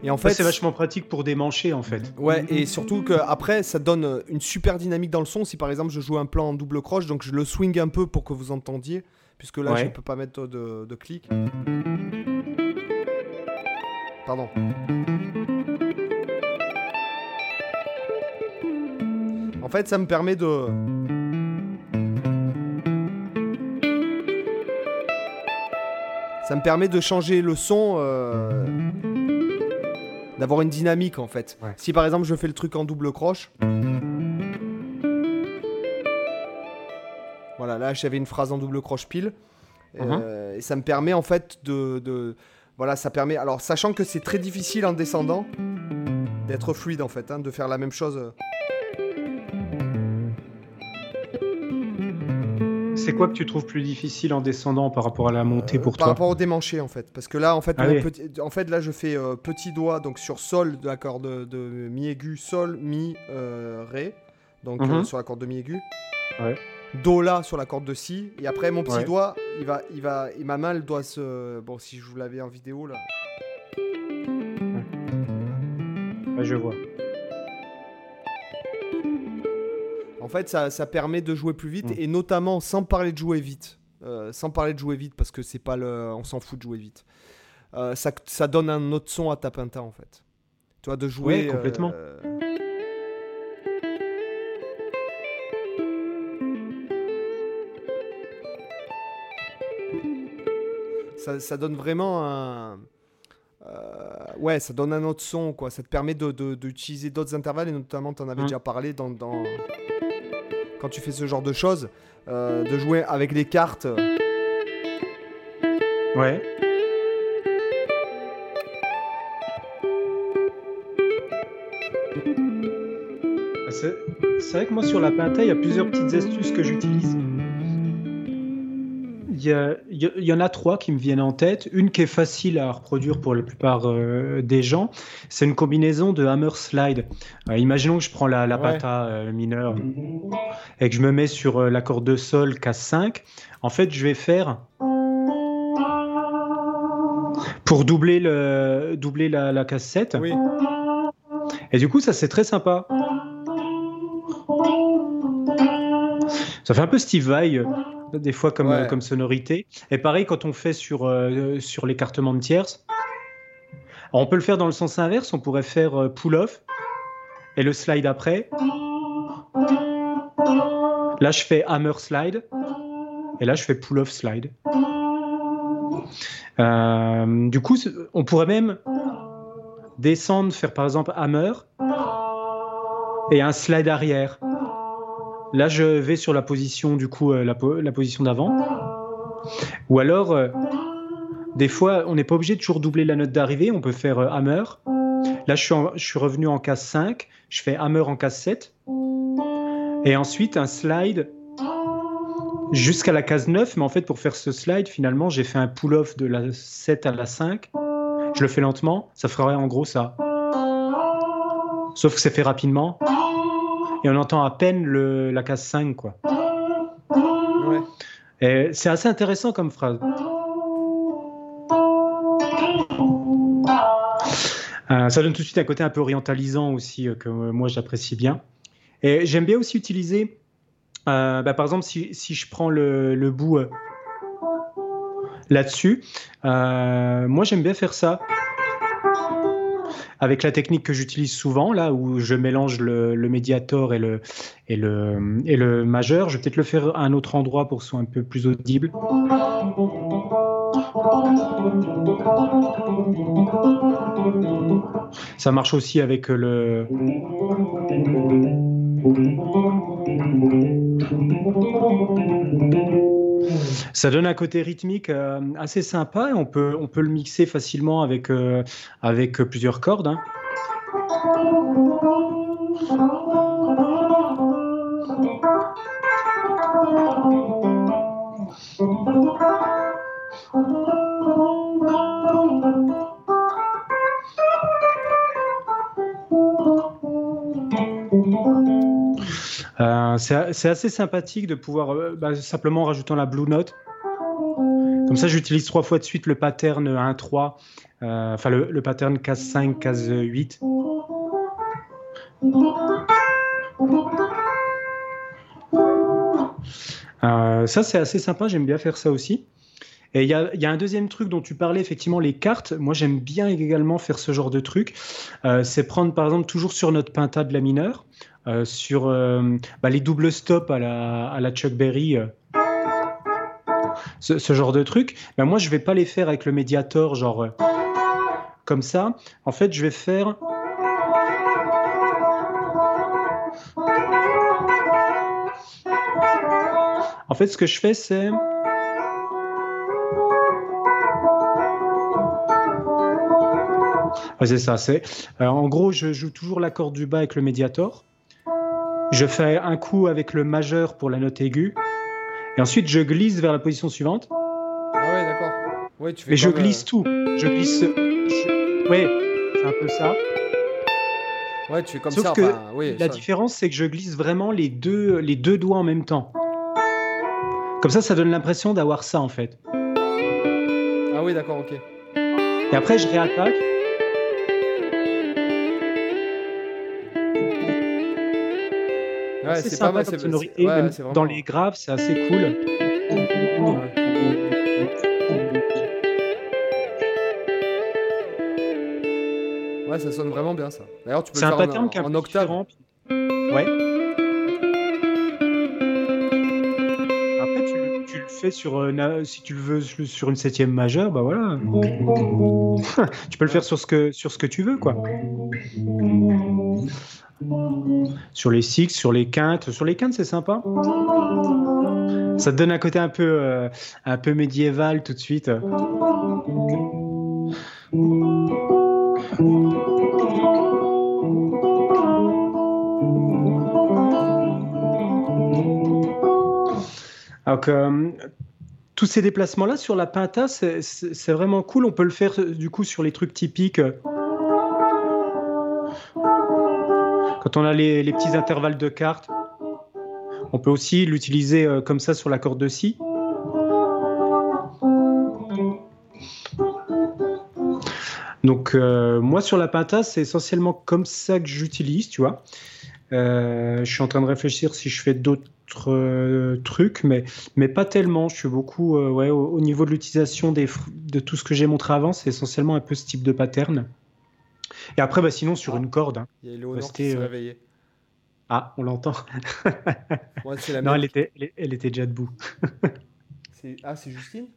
Et en fait, c'est vachement pratique pour démancher en fait. Ouais, et surtout que après ça donne une super dynamique dans le son. Si par exemple je joue un plan en double croche, donc je le swing un peu pour que vous entendiez, puisque là je je peux pas mettre de, de clic. Pardon. En fait, ça me permet de... Ça me permet de changer le son, euh, d'avoir une dynamique en fait. Si par exemple je fais le truc en double croche, voilà, là j'avais une phrase en double croche pile, euh, uh-huh. et ça me permet en fait de, voilà, ça permet. Alors sachant que c'est très difficile en descendant d'être fluide en fait, hein, de faire la même chose. c'est quoi que tu trouves plus difficile en descendant par rapport à la montée pour toi Par rapport au démanché en fait, parce que là en fait, en fait là je fais euh, petit doigt donc sur sol de l'accord de, mi aigu, sol mi euh, ré, donc mhm. euh, sur la corde de mi aigu. Do là sur la corde de si et après mon petit doigt il va il va et ma main elle doit se bon si je vous l'avais en vidéo là. je vois. En fait, ça, permet de jouer plus vite mm. et notamment sans parler de jouer vite. Euh, sans parler de jouer vite parce que c'est pas le. On s'en fout de jouer vite. Euh, ça, donne un autre son à ta pinta en fait. Tu vois, de jouer. complètement. Euh, ça, donne vraiment un. ouais, ça donne un autre son, quoi. Ça te permet d'utiliser de, d'autres intervalles, et notamment, tu en avais mm. déjà parlé dans, dans, quand tu fais ce genre de choses, euh, de jouer avec les cartes. Ouais. c'est vrai que moi sur la Pinta, il y a plusieurs petites astuces que j'utilise. Il y, en a trois qui me viennent en tête. Une qui est facile à reproduire pour la plupart euh, des gens, c'est une combinaison de hammer slide. Euh, imaginons que je prends la, la pata euh, mineure et que je me mets sur l'accord de sol casse 5. En fait, je vais faire pour doubler, le, doubler la, la casse 7. Et du coup, ça c'est très sympa. Ça fait un peu Steve Vai, des fois comme, euh, comme sonorité. Et pareil, quand on fait sur, euh, sur l'écartement de tierces, on peut le faire dans le sens inverse. On pourrait faire pull-off et le slide après. Là, je fais hammer slide. Et là, je fais pull-off slide. du coup, on pourrait même descendre, faire par exemple hammer et un slide arrière. Là, je vais sur la position, du coup, euh, la, position d'avant. Ou alors, euh, des fois, on n'est pas obligé de toujours doubler la note d'arrivée. On peut faire euh, hammer. Là, je suis, je suis revenu en case 5. Je fais hammer en case 7. Et ensuite, un slide jusqu'à la case 9. Mais en fait, pour faire ce slide, finalement, j'ai fait un pull-off de la 7 à la 5. Je le fais lentement. Ça ferait en gros ça. Sauf que c'est fait rapidement et on entend à peine le, la case 5, quoi. Ouais. C'est assez intéressant comme phrase. Euh, ça donne tout de suite un côté un peu orientalisant aussi euh, que moi j'apprécie bien. Et j'aime bien aussi utiliser, euh, bah, par exemple, si, si, je prends le, le bout là-dessus, moi j'aime bien faire ça avec la technique que j'utilise souvent, là où je mélange le, médiator et le, et, le, et le majeur. Je vais peut-être le faire à un autre endroit pour que ce soit un peu plus audible. Ça marche aussi avec le ça donne un côté rythmique euh, assez sympa et on peut, on peut le mixer facilement avec, euh, avec plusieurs cordes. Hein. Euh, c'est assez sympathique de pouvoir, euh, bah, simplement en rajoutant la Blue Note. Comme ça, j'utilise trois fois de suite le pattern 1-3, euh, enfin le, pattern case 5, case 8. ça, c'est assez sympa, j'aime bien faire ça aussi. Et il y a, un deuxième truc dont tu parlais, effectivement, les cartes. Moi, j'aime bien également faire ce genre de truc. c'est prendre, par exemple, toujours sur notre pinta de la mineure, euh, sur euh, bah, les doubles stops à la, à la Chuck Berry. Euh, ce, genre de truc, ben moi je vais pas les faire avec le médiator genre comme ça. En fait, je vais faire En fait, ce que je fais, c'est c'est ça. C'est en gros, je joue toujours l'accord du bas avec le médiator. Je fais un coup avec le majeur pour la note aiguë. Et ensuite, je glisse vers la position suivante. Ah ouais, d'accord. Ouais, tu fais et je glisse tout. Je glisse. Ouais, c'est un peu ça. Ouais, tu fais comme Sauf ça. Que oui, la différence, c'est que je glisse vraiment les deux, les deux doigts en même temps. Comme ça, ça donne l'impression d'avoir ça en fait. Ah oui, d'accord, ok. Et après, je réattaque. C'est sympa comme sonorité. Dans les graves, c'est assez cool. Ouais. ça sonne vraiment bien ça. D'ailleurs, tu peux le faire un pattern en, en octave. Ouais. Après, tu, tu, le fais sur euh, si tu le veux sur une septième majeure, bah voilà. <laughs> tu peux le faire sur ce que sur ce que tu veux, quoi sur les six, sur les quintes. Sur les quintes, c'est sympa. Ça donne un côté euh, un peu, médiéval tout de suite. Euh, tous ces déplacements-là sur la pinta, c'est vraiment cool. On peut le faire euh, du coup sur les trucs typiques. Quand on a les, petits intervalles de cartes, on peut aussi l'utiliser euh, comme ça sur la corde de si. Donc euh, moi sur la Pinta, c'est essentiellement comme ça que j'utilise, tu vois. Euh, je suis en train de réfléchir si je fais d'autres trucs, mais, pas tellement. Je suis beaucoup ouais, au, niveau de l'utilisation de tout ce que j'ai montré avant, c'est essentiellement un peu ce type de pattern. Et après, bah, sinon, sur une corde. Hein, Il y a Léonore qui s'est réveillée. Ah, on l'entend. non, elle était, elle, était déjà debout. <laughs> ah, c'est Justine?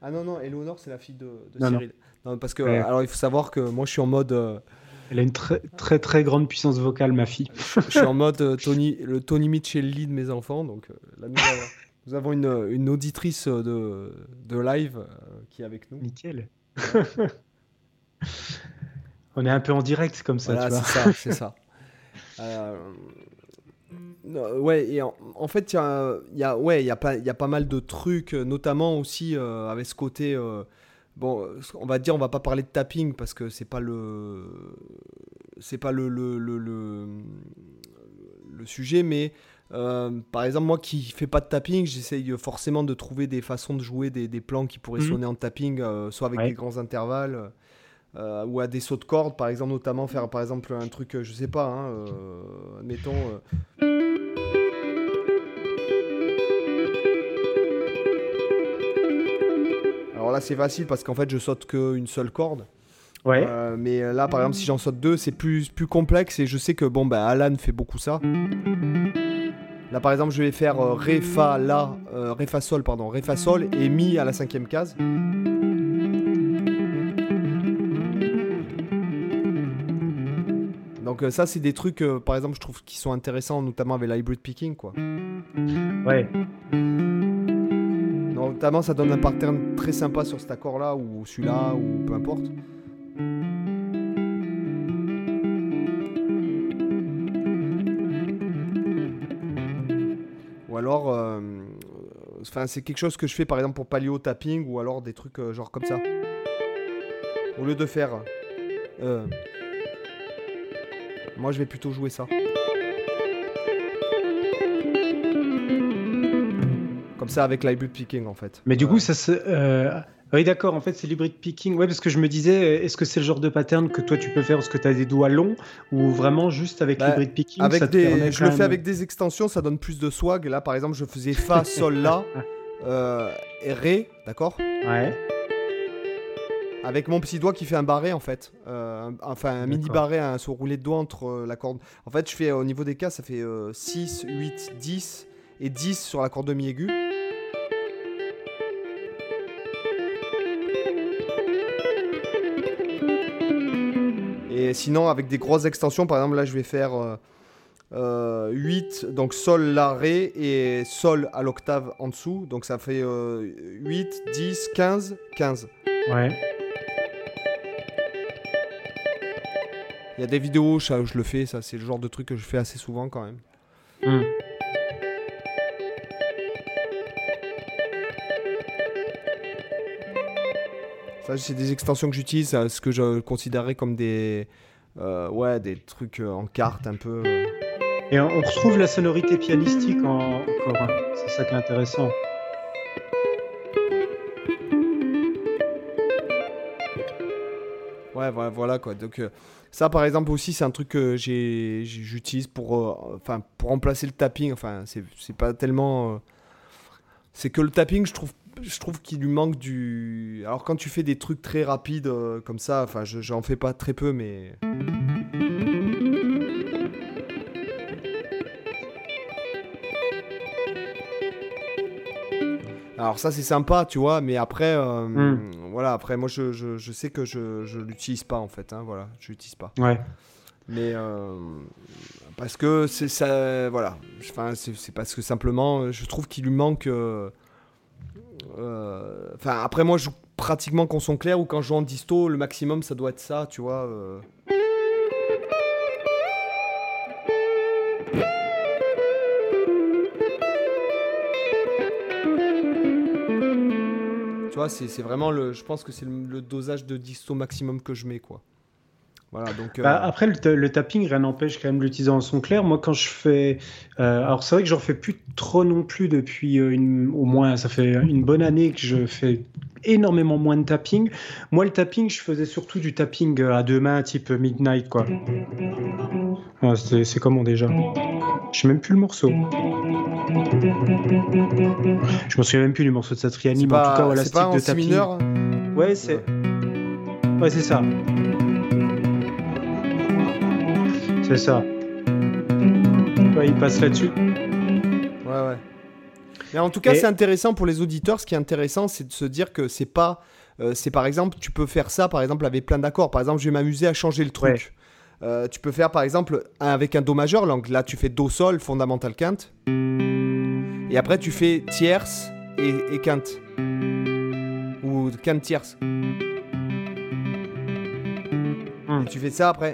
Ah non, non, Eleonore, c'est la fille de, Cyril. Non. parce que, alors, il faut savoir que moi, je suis en mode. Euh, elle a une très, très, très grande puissance vocale, ma fille. je suis en mode euh, Tony, le Tony Michelli de mes enfants. Donc, euh, là, nous, avons, une, une, auditrice de, de live qui est avec nous. Nickel. <laughs> On est un peu en direct comme ça, voilà, C'est ça, c'est <laughs> ça. Euh, ouais, et en, fait, il y a, y, a, ouais, y, a pas, y a pas mal de trucs, notamment aussi euh, avec ce côté. Euh, bon, on va dire, on va pas parler de tapping parce que c'est pas le. C'est pas le, le, le, le, sujet, mais. par exemple, moi qui fais pas de tapping, j'essaye forcément de trouver des façons de jouer des, des plans qui pourraient mhm. sonner en tapping, soit avec des grands intervalles, euh, ou à des sauts de corde, par exemple, notamment faire par exemple un truc, euh, je sais pas, hein, euh, mettons. Alors là, c'est facile parce qu'en fait, je saute qu'une seule corde. Ouais. mais là, par exemple, si j'en saute deux, c'est plus, plus complexe et je sais que bon, bah, Alan fait beaucoup ça. Là, par exemple, je vais faire Ré, Fa, La, Ré, Fa, Sol, pardon, Ré, Fa, Sol et Mi à la cinquième case. Donc euh, ça, c'est des trucs, euh, par exemple, je trouve qui sont intéressants, notamment avec l'hybrid picking, quoi. Ouais. Notamment, ça donne un pattern très sympa sur cet accord-là, ou celui-là, ou peu importe. Ou alors, euh, enfin, c'est quelque chose que je fais, par exemple, pour palio tapping, ou alors des trucs genre comme ça. Au lieu de faire... Moi, je vais plutôt jouer ça. Comme ça, avec l'hybrid picking, en fait. Mais du coup, ça se. Euh, oui, d'accord, en fait, c'est l'hybrid picking. Ouais, parce que je me disais, est-ce que c'est le genre de pattern que toi tu peux faire parce que tu as des doigts longs ou vraiment juste avec bah, l'hybrid picking avec des... Je le fais avec des extensions, ça donne plus de swag. Là, par exemple, je faisais Fa, <laughs> Sol, La, euh, et Ré, d'accord? Ouais. Avec mon petit doigt qui fait un barré en fait. Euh, enfin, un mini barré, un saut roulé de doigt entre euh, la corde. En fait, je fais au niveau des cas, ça fait 6, 8, 10 et 10 sur la corde demi-aiguë. Et sinon, avec des grosses extensions, par exemple, là, je vais faire 8, euh, donc Sol, La, Ré et Sol à l'octave en dessous. Donc ça fait 8, 10, 15, 15. Ouais. Il y a des vidéos où je, le fais, ça c'est le genre de truc que je fais assez souvent quand même. Hmm. Ça, c'est des extensions que j'utilise, ce que je considérais comme des, euh, ouais, des trucs euh, en carte un peu. Euh. Et on retrouve la sonorité pianistique en, encore. Hein. C'est ça qui est intéressant. Ouais, voilà quoi. Donc, ça, par exemple, aussi, c'est un truc que j'utilise pour, euh, enfin, pour remplacer le tapping. Enfin, c'est pas tellement. Euh, c'est que le tapping, je trouve, je trouve qu'il lui manque du. Alors, quand tu fais des trucs très rapides euh, comme ça, enfin, j'en fais pas très peu, mais. Alors ça c'est sympa, tu vois, mais après, hmm. Voilà, après moi je, je, sais que je, je l'utilise pas en fait, hein, voilà, je l'utilise pas. Ouais. Mais euh, parce que c'est ça, voilà, enfin c'est parce que simplement je trouve qu'il lui manque. Euh, euh, enfin après moi je joue pratiquement qu'en son clair ou quand je joue en disto, le maximum ça doit être ça, tu vois. C'est vraiment le. Je pense que c'est le, dosage de disto maximum que je mets, quoi. Voilà, donc, bah, euh, après, le, tapping, rien n'empêche quand même de l'utiliser en son clair. Moi, quand je fais. Euh, alors, c'est vrai que j'en fais plus trop non plus depuis euh, une, au moins, ça fait une bonne année que je fais énormément moins de tapping. Moi, le tapping, je faisais surtout du tapping à deux mains, type Midnight, quoi. Ah, c'est comment déjà Je sais même plus le morceau. Je me souviens même plus du morceau de Satriani, mais en tout cas, voilà, ce type de tapping. Mineur ouais, c'est. Ouais, c'est ça. C'est ça. il passe là-dessus. Ouais, ouais. Mais en tout cas, c'est intéressant pour les auditeurs. Ce qui est intéressant, c'est de se dire que c'est pas. Euh, c'est par exemple, tu peux faire ça par exemple avec plein d'accords. Par exemple, je vais m'amuser à changer le truc. Euh, tu peux faire par exemple avec un Do majeur. Donc là, tu fais Do sol, fondamental quinte. Et après, tu fais tierce et, et quinte. Ou quinte tierce. Hmm. Et tu fais ça après.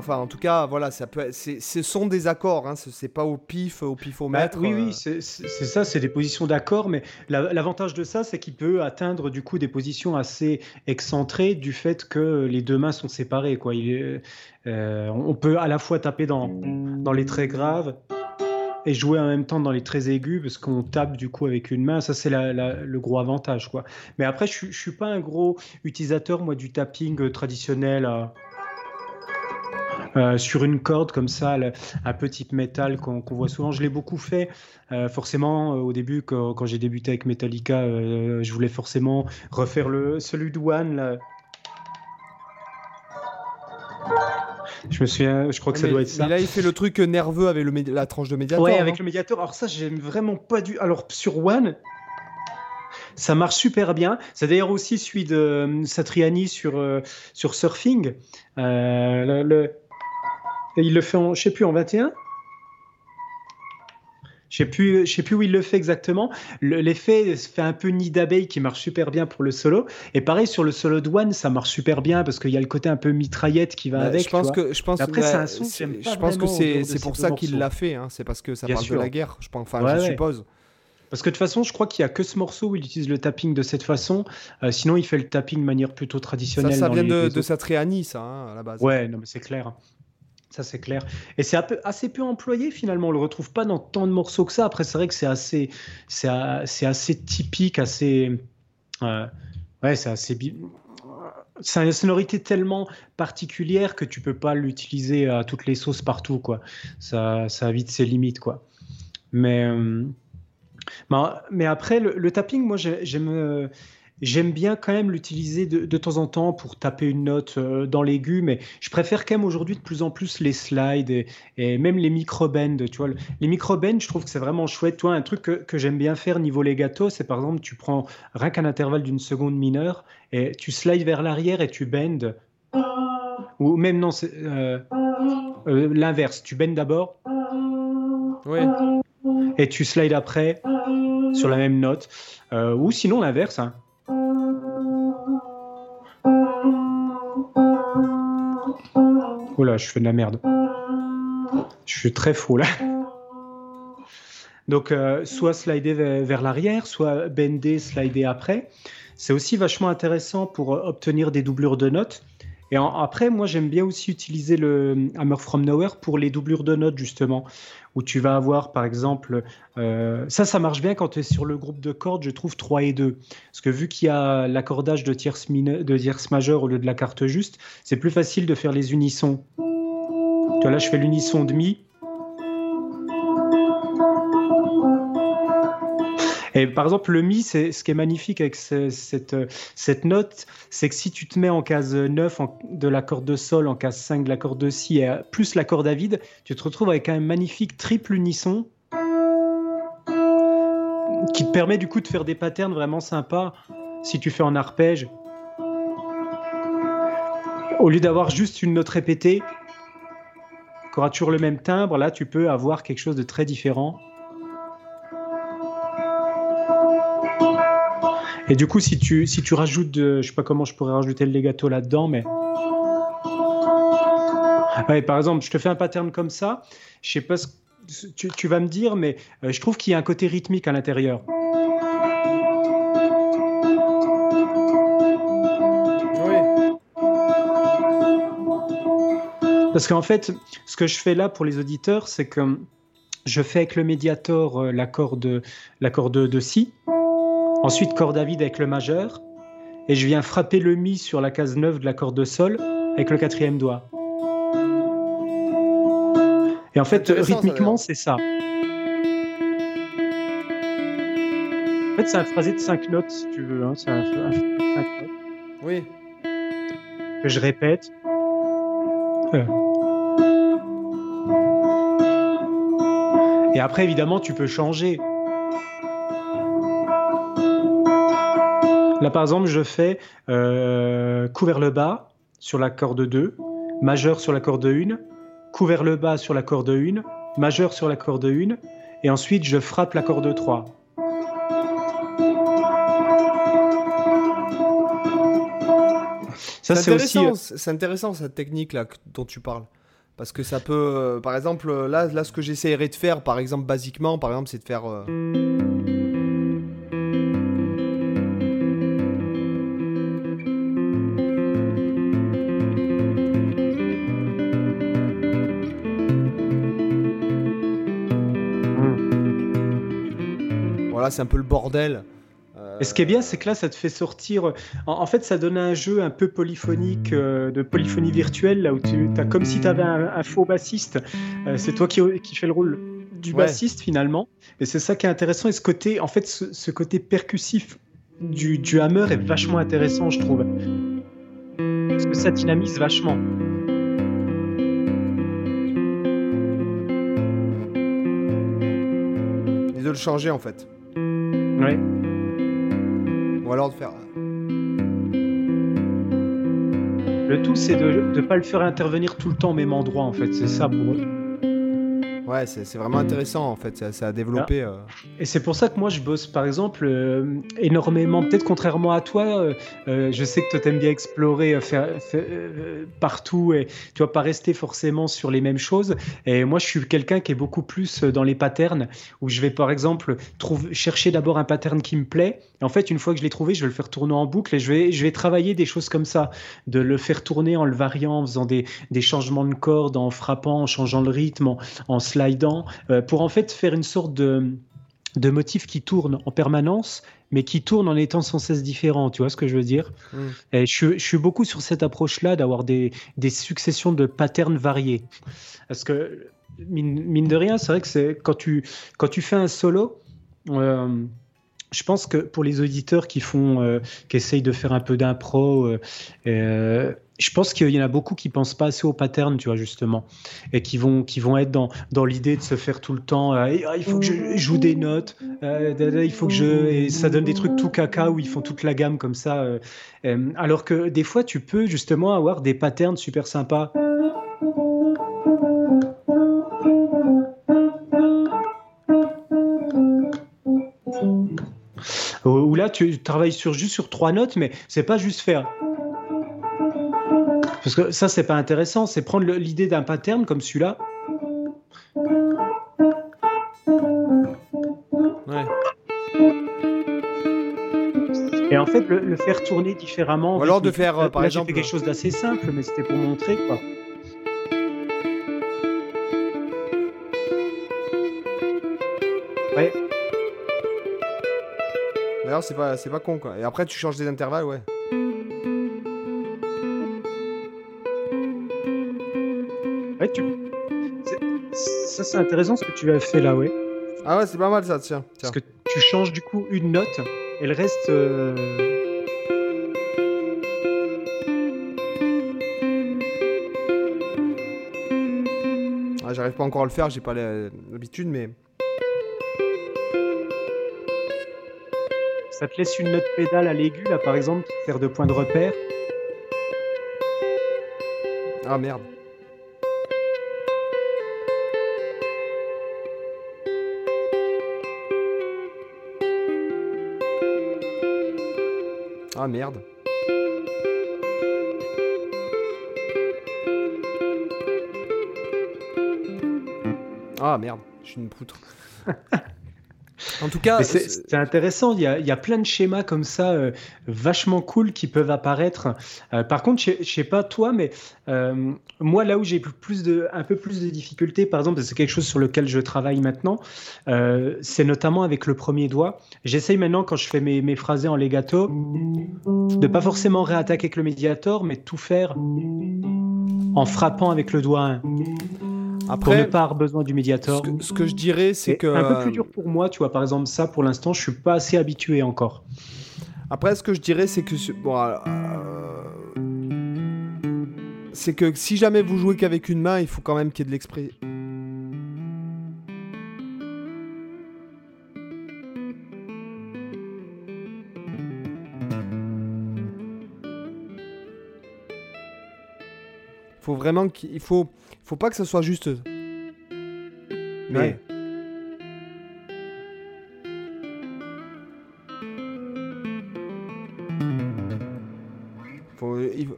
Enfin, en tout cas, voilà, ça peut, ce sont des accords, hein, c'est pas au pif, au pifomètre. Bah, oui, oui, euh. c'est ça, c'est des positions d'accords, mais l'avantage de ça, c'est qu'il peut atteindre du coup des positions assez excentrées du fait que les deux mains sont séparées. Quoi. Il euh, on peut à la fois taper dans, dans les très graves et jouer en même temps dans les très aigus parce qu'on tape du coup avec une main. Ça, c'est le gros avantage. Quoi. Mais après, je ne suis pas un gros utilisateur, moi, du tapping traditionnel. Euh, sur une corde comme ça, un petit métal qu'on voit souvent. Je l'ai beaucoup fait. Euh, forcément, euh, au début, quand, j'ai débuté avec Metallica, je voulais forcément refaire le, celui de One. Je me souviens, je crois que ça doit être ça. Mais là, il fait le truc nerveux avec le, la tranche de médiator. Ouais, avec le médiator. Alors ça, j'aime vraiment pas du. Alors sur One, ça marche super bien. C'est d'ailleurs aussi celui de Satriani sur, sur Surfing. le, et il le fait en, je sais plus, en 21 je sais plus, je sais plus où il le fait exactement. L'effet fait un peu nid d'abeille qui marche super bien pour le solo. Et pareil sur le solo de One, ça marche super bien parce qu'il y a le côté un peu mitraillette qui va bah, avec. Je pense que, je pense. Après, c'est un son Je pense que c'est pour ça qu'il l'a fait. Hein. C'est parce que ça parle de la guerre. Je pense. Enfin, je suppose. Parce que de toute façon, je crois qu'il y a que ce morceau où il utilise le tapping de cette façon. Euh, sinon, il fait le tapping de manière plutôt traditionnelle. Ça, ça vient de, de Satriani, ça, hein, à la base. Ouais, non, mais c'est clair. Ça, c'est clair. Et c'est assez peu employé, finalement. On le retrouve pas dans tant de morceaux que ça. Après, c'est vrai que c'est assez, typique, assez. Euh, ouais, c'est assez. C'est une sonorité tellement particulière que tu peux pas l'utiliser à toutes les sauces partout, quoi. Ça, ça a vite ses limites, quoi. Mais, euh, mais après, le, le tapping, moi, j'aime euh, J'aime bien quand même l'utiliser de, temps en temps pour taper une note euh, dans l'aigu, mais je préfère quand même aujourd'hui de plus en plus les slides et, même les micro-bends. Tu vois, les micro-bends, je trouve que c'est vraiment chouette. Toi, un truc que, j'aime bien faire niveau legato, c'est par exemple, tu prends rien qu'un intervalle d'une seconde mineure et tu slides vers l'arrière et tu bends. Ou même non, c'est euh, euh, l'inverse. Tu bends d'abord. Et tu slides après sur la même note. ou sinon l'inverse. Hein. Oula, je fais de la merde. Je suis très faux là. Donc, euh, soit slider vers, l'arrière, soit bender, slider après. C'est aussi vachement intéressant pour euh, obtenir des doublures de notes. Et après, moi, j'aime bien aussi utiliser le Hammer from Nowhere pour les doublures de notes, justement, où tu vas avoir, par exemple, euh, ça, ça marche bien quand tu es sur le groupe de cordes, je trouve 3 et 2. Parce que vu qu'il y a l'accordage de tierce, de majeure au lieu de la carte juste, c'est plus facile de faire les unissons. Tu vois, là, je fais l'unisson demi, Et par exemple, le Mi, c'est ce qui est magnifique avec cette, cette note, c'est que si tu te mets en case 9 de l'accord de Sol, en case 5 de l'accord de Si, plus l'accord David, tu te retrouves avec un magnifique triple unisson qui te permet du coup de faire des patterns vraiment sympas si tu fais en arpège. Au lieu d'avoir juste une note répétée, qui aura toujours le même timbre, là tu peux avoir quelque chose de très différent. Et du coup, si tu, si tu rajoutes, de, je sais pas comment je pourrais rajouter le legato là-dedans, mais. Ouais, par exemple, je te fais un pattern comme ça. Je sais pas ce tu, tu vas me dire, mais euh, je trouve qu'il y a un côté rythmique à l'intérieur. Parce qu'en fait, ce que je fais là pour les auditeurs, c'est que je fais avec le médiator euh, l'accord de, l'accord de, de Si, ensuite corde à vide avec le majeur, et je viens frapper le Mi sur la case 9 de l'accord de Sol avec le quatrième doigt. Et en fait, rythmiquement, c'est ça. En fait, c'est un phrasé de 5 notes, si tu veux. Hein. C'est un, un, de 5 notes. Oui. Que je répète. Euh. Et après, évidemment, tu peux changer. Là, par exemple, je fais euh, couvert le bas sur la corde 2, majeur sur la corde 1, couvert le bas sur la corde 1, majeur sur la corde 1, et ensuite je frappe la corde 3. Ça, c'est aussi... Euh, intéressant cette technique là dont tu parles. Parce que ça peut, euh, par exemple, là, là ce que j'essaierais de faire, par exemple, basiquement, par exemple, c'est de faire. Euh, c'est un peu le bordel. Et ce qui est bien, c'est que là, ça te fait sortir. En, fait, ça donne un jeu un peu polyphonique, euh, de polyphonie virtuelle, là où tu as comme si tu avais un, faux bassiste. Euh, c'est toi qui, qui fais le rôle du bassiste finalement. Et c'est ça qui est intéressant. Et ce côté, en fait, ce, côté percussif du, du, hammer est vachement intéressant, je trouve. Parce que ça dynamise vachement. Et de le changer en fait. Ouais. Ou alors de faire. Le tout, c'est de ne pas le faire intervenir tout le temps au même endroit, en fait. C'est ça pour eux. Ouais, c'est vraiment intéressant en fait, ça, a développé. Euh. Et c'est pour ça que moi je bosse par exemple euh, énormément, peut-être contrairement à toi, euh, je sais que toi t'aimes bien explorer, faire, partout et tu vas pas rester forcément sur les mêmes choses. Et moi je suis quelqu'un qui est beaucoup plus dans les patterns où je vais par exemple trouver, chercher d'abord un pattern qui me plaît. Et en fait, une fois que je l'ai trouvé, je vais le faire tourner en boucle et je vais, je vais travailler des choses comme ça, de le faire tourner en le variant, en faisant des, des changements de cordes, en frappant, en changeant le rythme, en, en euh, pour en fait faire une sorte de, de motif qui tourne en permanence, mais qui tourne en étant sans cesse différent. Tu vois ce que je veux dire mm. Et je, suis beaucoup sur cette approche-là d'avoir des, des, successions de patterns variés. Parce que, mine, de rien, c'est vrai que c'est quand tu, quand tu fais un solo, euh, je pense que pour les auditeurs qui font, euh, qui essayent de faire un peu d'impro, je pense qu'il y en a beaucoup qui pensent pas assez au pattern, tu vois, justement, et qui vont, qui vont être dans, dans l'idée de se faire tout le temps, euh, ah, il faut que je joue des notes, euh, il faut que je, ça donne des trucs tout caca où ils font toute la gamme comme ça, euh, alors que des fois, tu peux justement avoir des patterns super sympas. Où là, tu travailles sur, juste sur trois notes, mais c'est pas juste faire. Parce que ça, c'est pas intéressant, c'est prendre l'idée d'un pattern comme celui-là. Ouais. Et en fait, le, faire tourner différemment. Ou alors de faire, euh, par exemple. fait quelque chose d'assez simple, mais c'était pour montrer, quoi. Ouais. D'ailleurs, c'est pas, pas con, quoi. Et après, tu changes des intervalles, ouais. C'est intéressant ce que tu as fait là, ouais. Ah ouais, c'est pas mal ça, tiens. Parce que tu changes du coup une note et le reste. Euh, ah, J'arrive pas encore à le faire, j'ai pas l'habitude, mais. Ça te laisse une note pédale à l'aigu, là par exemple, sert de point de repère. Ah merde. Ah merde. Ah merde, je suis une poutre. <laughs> En tout cas, c'est intéressant. Il y, a, plein de schémas comme ça, euh, vachement cool, qui peuvent apparaître. Euh, par contre, je, ne sais pas toi, mais euh, moi, là où j'ai plus de, un peu plus de difficultés, par exemple, c'est quelque chose sur lequel je travaille maintenant, c'est notamment avec le premier doigt. J'essaye maintenant, quand je fais mes, mes phrasés en legato, de pas forcément réattaquer avec le médiator, mais tout faire en frappant avec le doigt 1. Après, pour ne pas avoir besoin du médiator. Ce que, je dirais, c'est que. Un peu plus dur pour moi, tu vois. Par exemple, ça, pour l'instant, je suis pas assez habitué encore. Après, ce que je dirais, c'est que. Bon, euh, c'est que si jamais vous jouez qu'avec une main, il faut quand même qu'il y ait de l'expression. Faut vraiment qu'il faut faut pas que ce soit juste. Mais. Faut, il...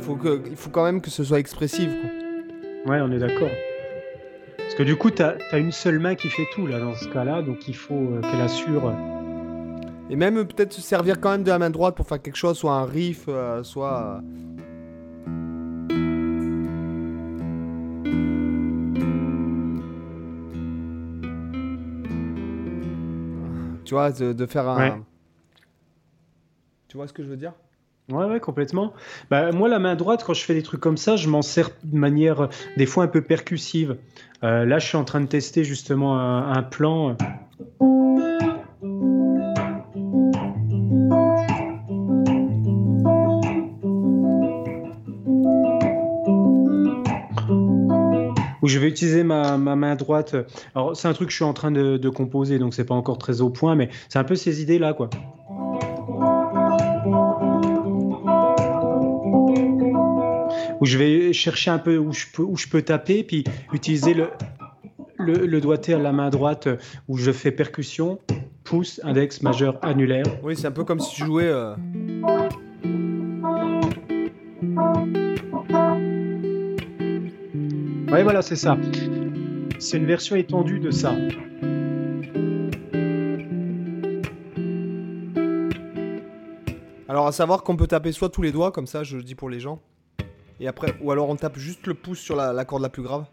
Faut que, il faut quand même que ce soit expressif. Quoi. Ouais, on est d'accord. Parce que du coup, tu as, une seule main qui fait tout là dans ce cas-là, donc il faut euh, qu'elle assure. Euh. Et même peut-être se servir quand même de la main droite pour faire quelque chose, soit un riff, euh, soit. Tu vois, de, faire un. Tu vois ce que je veux dire? Ouais, complètement. Bah, moi, la main droite, quand je fais des trucs comme ça, je m'en sers de manière des fois un peu percussive. Euh, là, je suis en train de tester justement un, plan. où je vais utiliser ma, main droite. Alors, c'est un truc que je suis en train de, de composer, donc c'est pas encore très au point, mais c'est un peu ces idées-là, quoi. Où je vais chercher un peu où je peux, où je peux taper, puis utiliser le, le, doigté à la main droite où je fais percussion, pouce, index, majeur, annulaire. Oui, c'est un peu comme si tu jouais. Euh... Ouais, voilà, c'est ça. C'est une version étendue de ça. Alors, à savoir qu'on peut taper soit tous les doigts, comme ça, je le dis pour les gens. Et après, ou alors on tape juste le pouce sur la, corde la plus grave.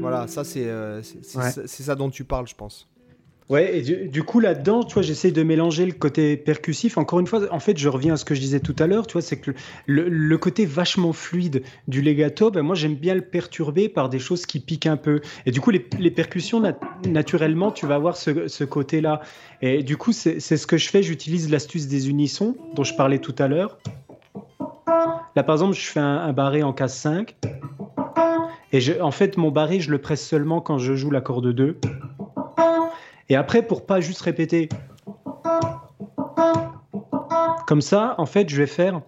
Voilà, ça c'est euh, ça dont tu parles, je pense. Ouais, et du, coup là-dedans, tu vois, j'essaie de mélanger le côté percussif. Encore une fois, en fait, je reviens à ce que je disais tout à l'heure, tu vois, c'est que le, côté vachement fluide du legato, ben moi j'aime bien le perturber par des choses qui piquent un peu. Et du coup, les, percussions, naturellement, tu vas avoir ce, côté-là. Et du coup, c'est ce que je fais. J'utilise l'astuce des unissons dont je parlais tout à l'heure. Là, par exemple, je fais un, barré en casse 5. Et en fait, mon barré, je le presse seulement quand je joue l'accord de 2. Et après, pour pas juste répéter comme ça, en fait, je vais faire.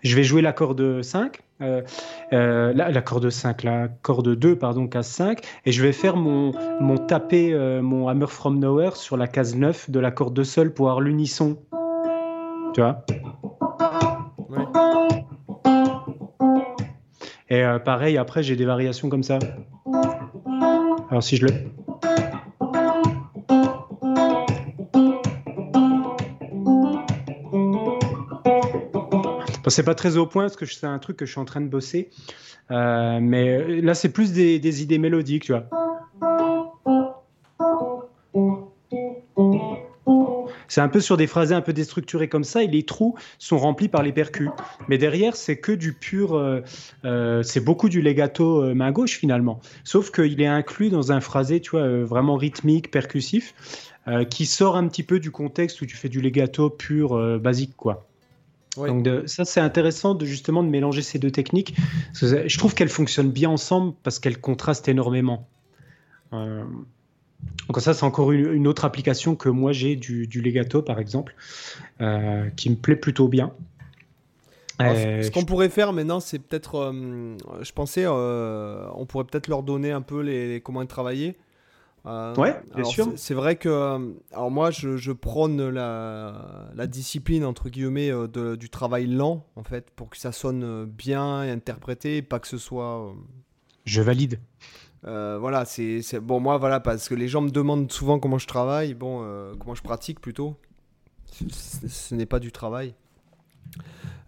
Je vais jouer l'accord de 5, euh, euh, l'accord de 5, l'accord de 2, pardon, case 5, et je vais faire mon, mon taper, euh, mon Hammer from Nowhere sur la case 9 de l'accord de sol pour avoir l'unisson. Tu vois? Et pareil, après, j'ai des variations comme ça. Alors si je le... c'est pas très au point parce que c'est un truc que je suis en train de bosser. Euh, mais là, c'est plus des, des idées mélodiques, tu vois. C'est un peu sur des phrasés un peu déstructurés comme ça, et les trous sont remplis par les percus. Mais derrière, c'est que du pur. Euh, euh, c'est beaucoup du legato euh, main gauche finalement. Sauf qu'il est inclus dans un phrasé, tu vois, vraiment rythmique, percussif, qui sort un petit peu du contexte où tu fais du legato pur, basique, quoi. Donc ça c'est intéressant de justement de mélanger ces deux techniques. Je trouve qu'elles fonctionnent bien ensemble parce qu'elles contrastent énormément. Donc ça, c'est encore une, autre application que moi j'ai du, du, legato, par exemple, euh, qui me plaît plutôt bien. ce qu'on pourrait faire maintenant, c'est peut-être, je pensais, on pourrait peut-être leur donner un peu les, comment travailler. Euh, ouais, bien sûr. C'est vrai que, euh, alors moi, je, prône la, la, discipline entre guillemets euh, de, du travail lent, en fait, pour que ça sonne bien et interprété, pas que ce soit. Je valide. Voilà, c'est bon moi voilà parce que les gens me demandent souvent comment je travaille, bon comment je pratique plutôt. Ce, n'est pas du travail.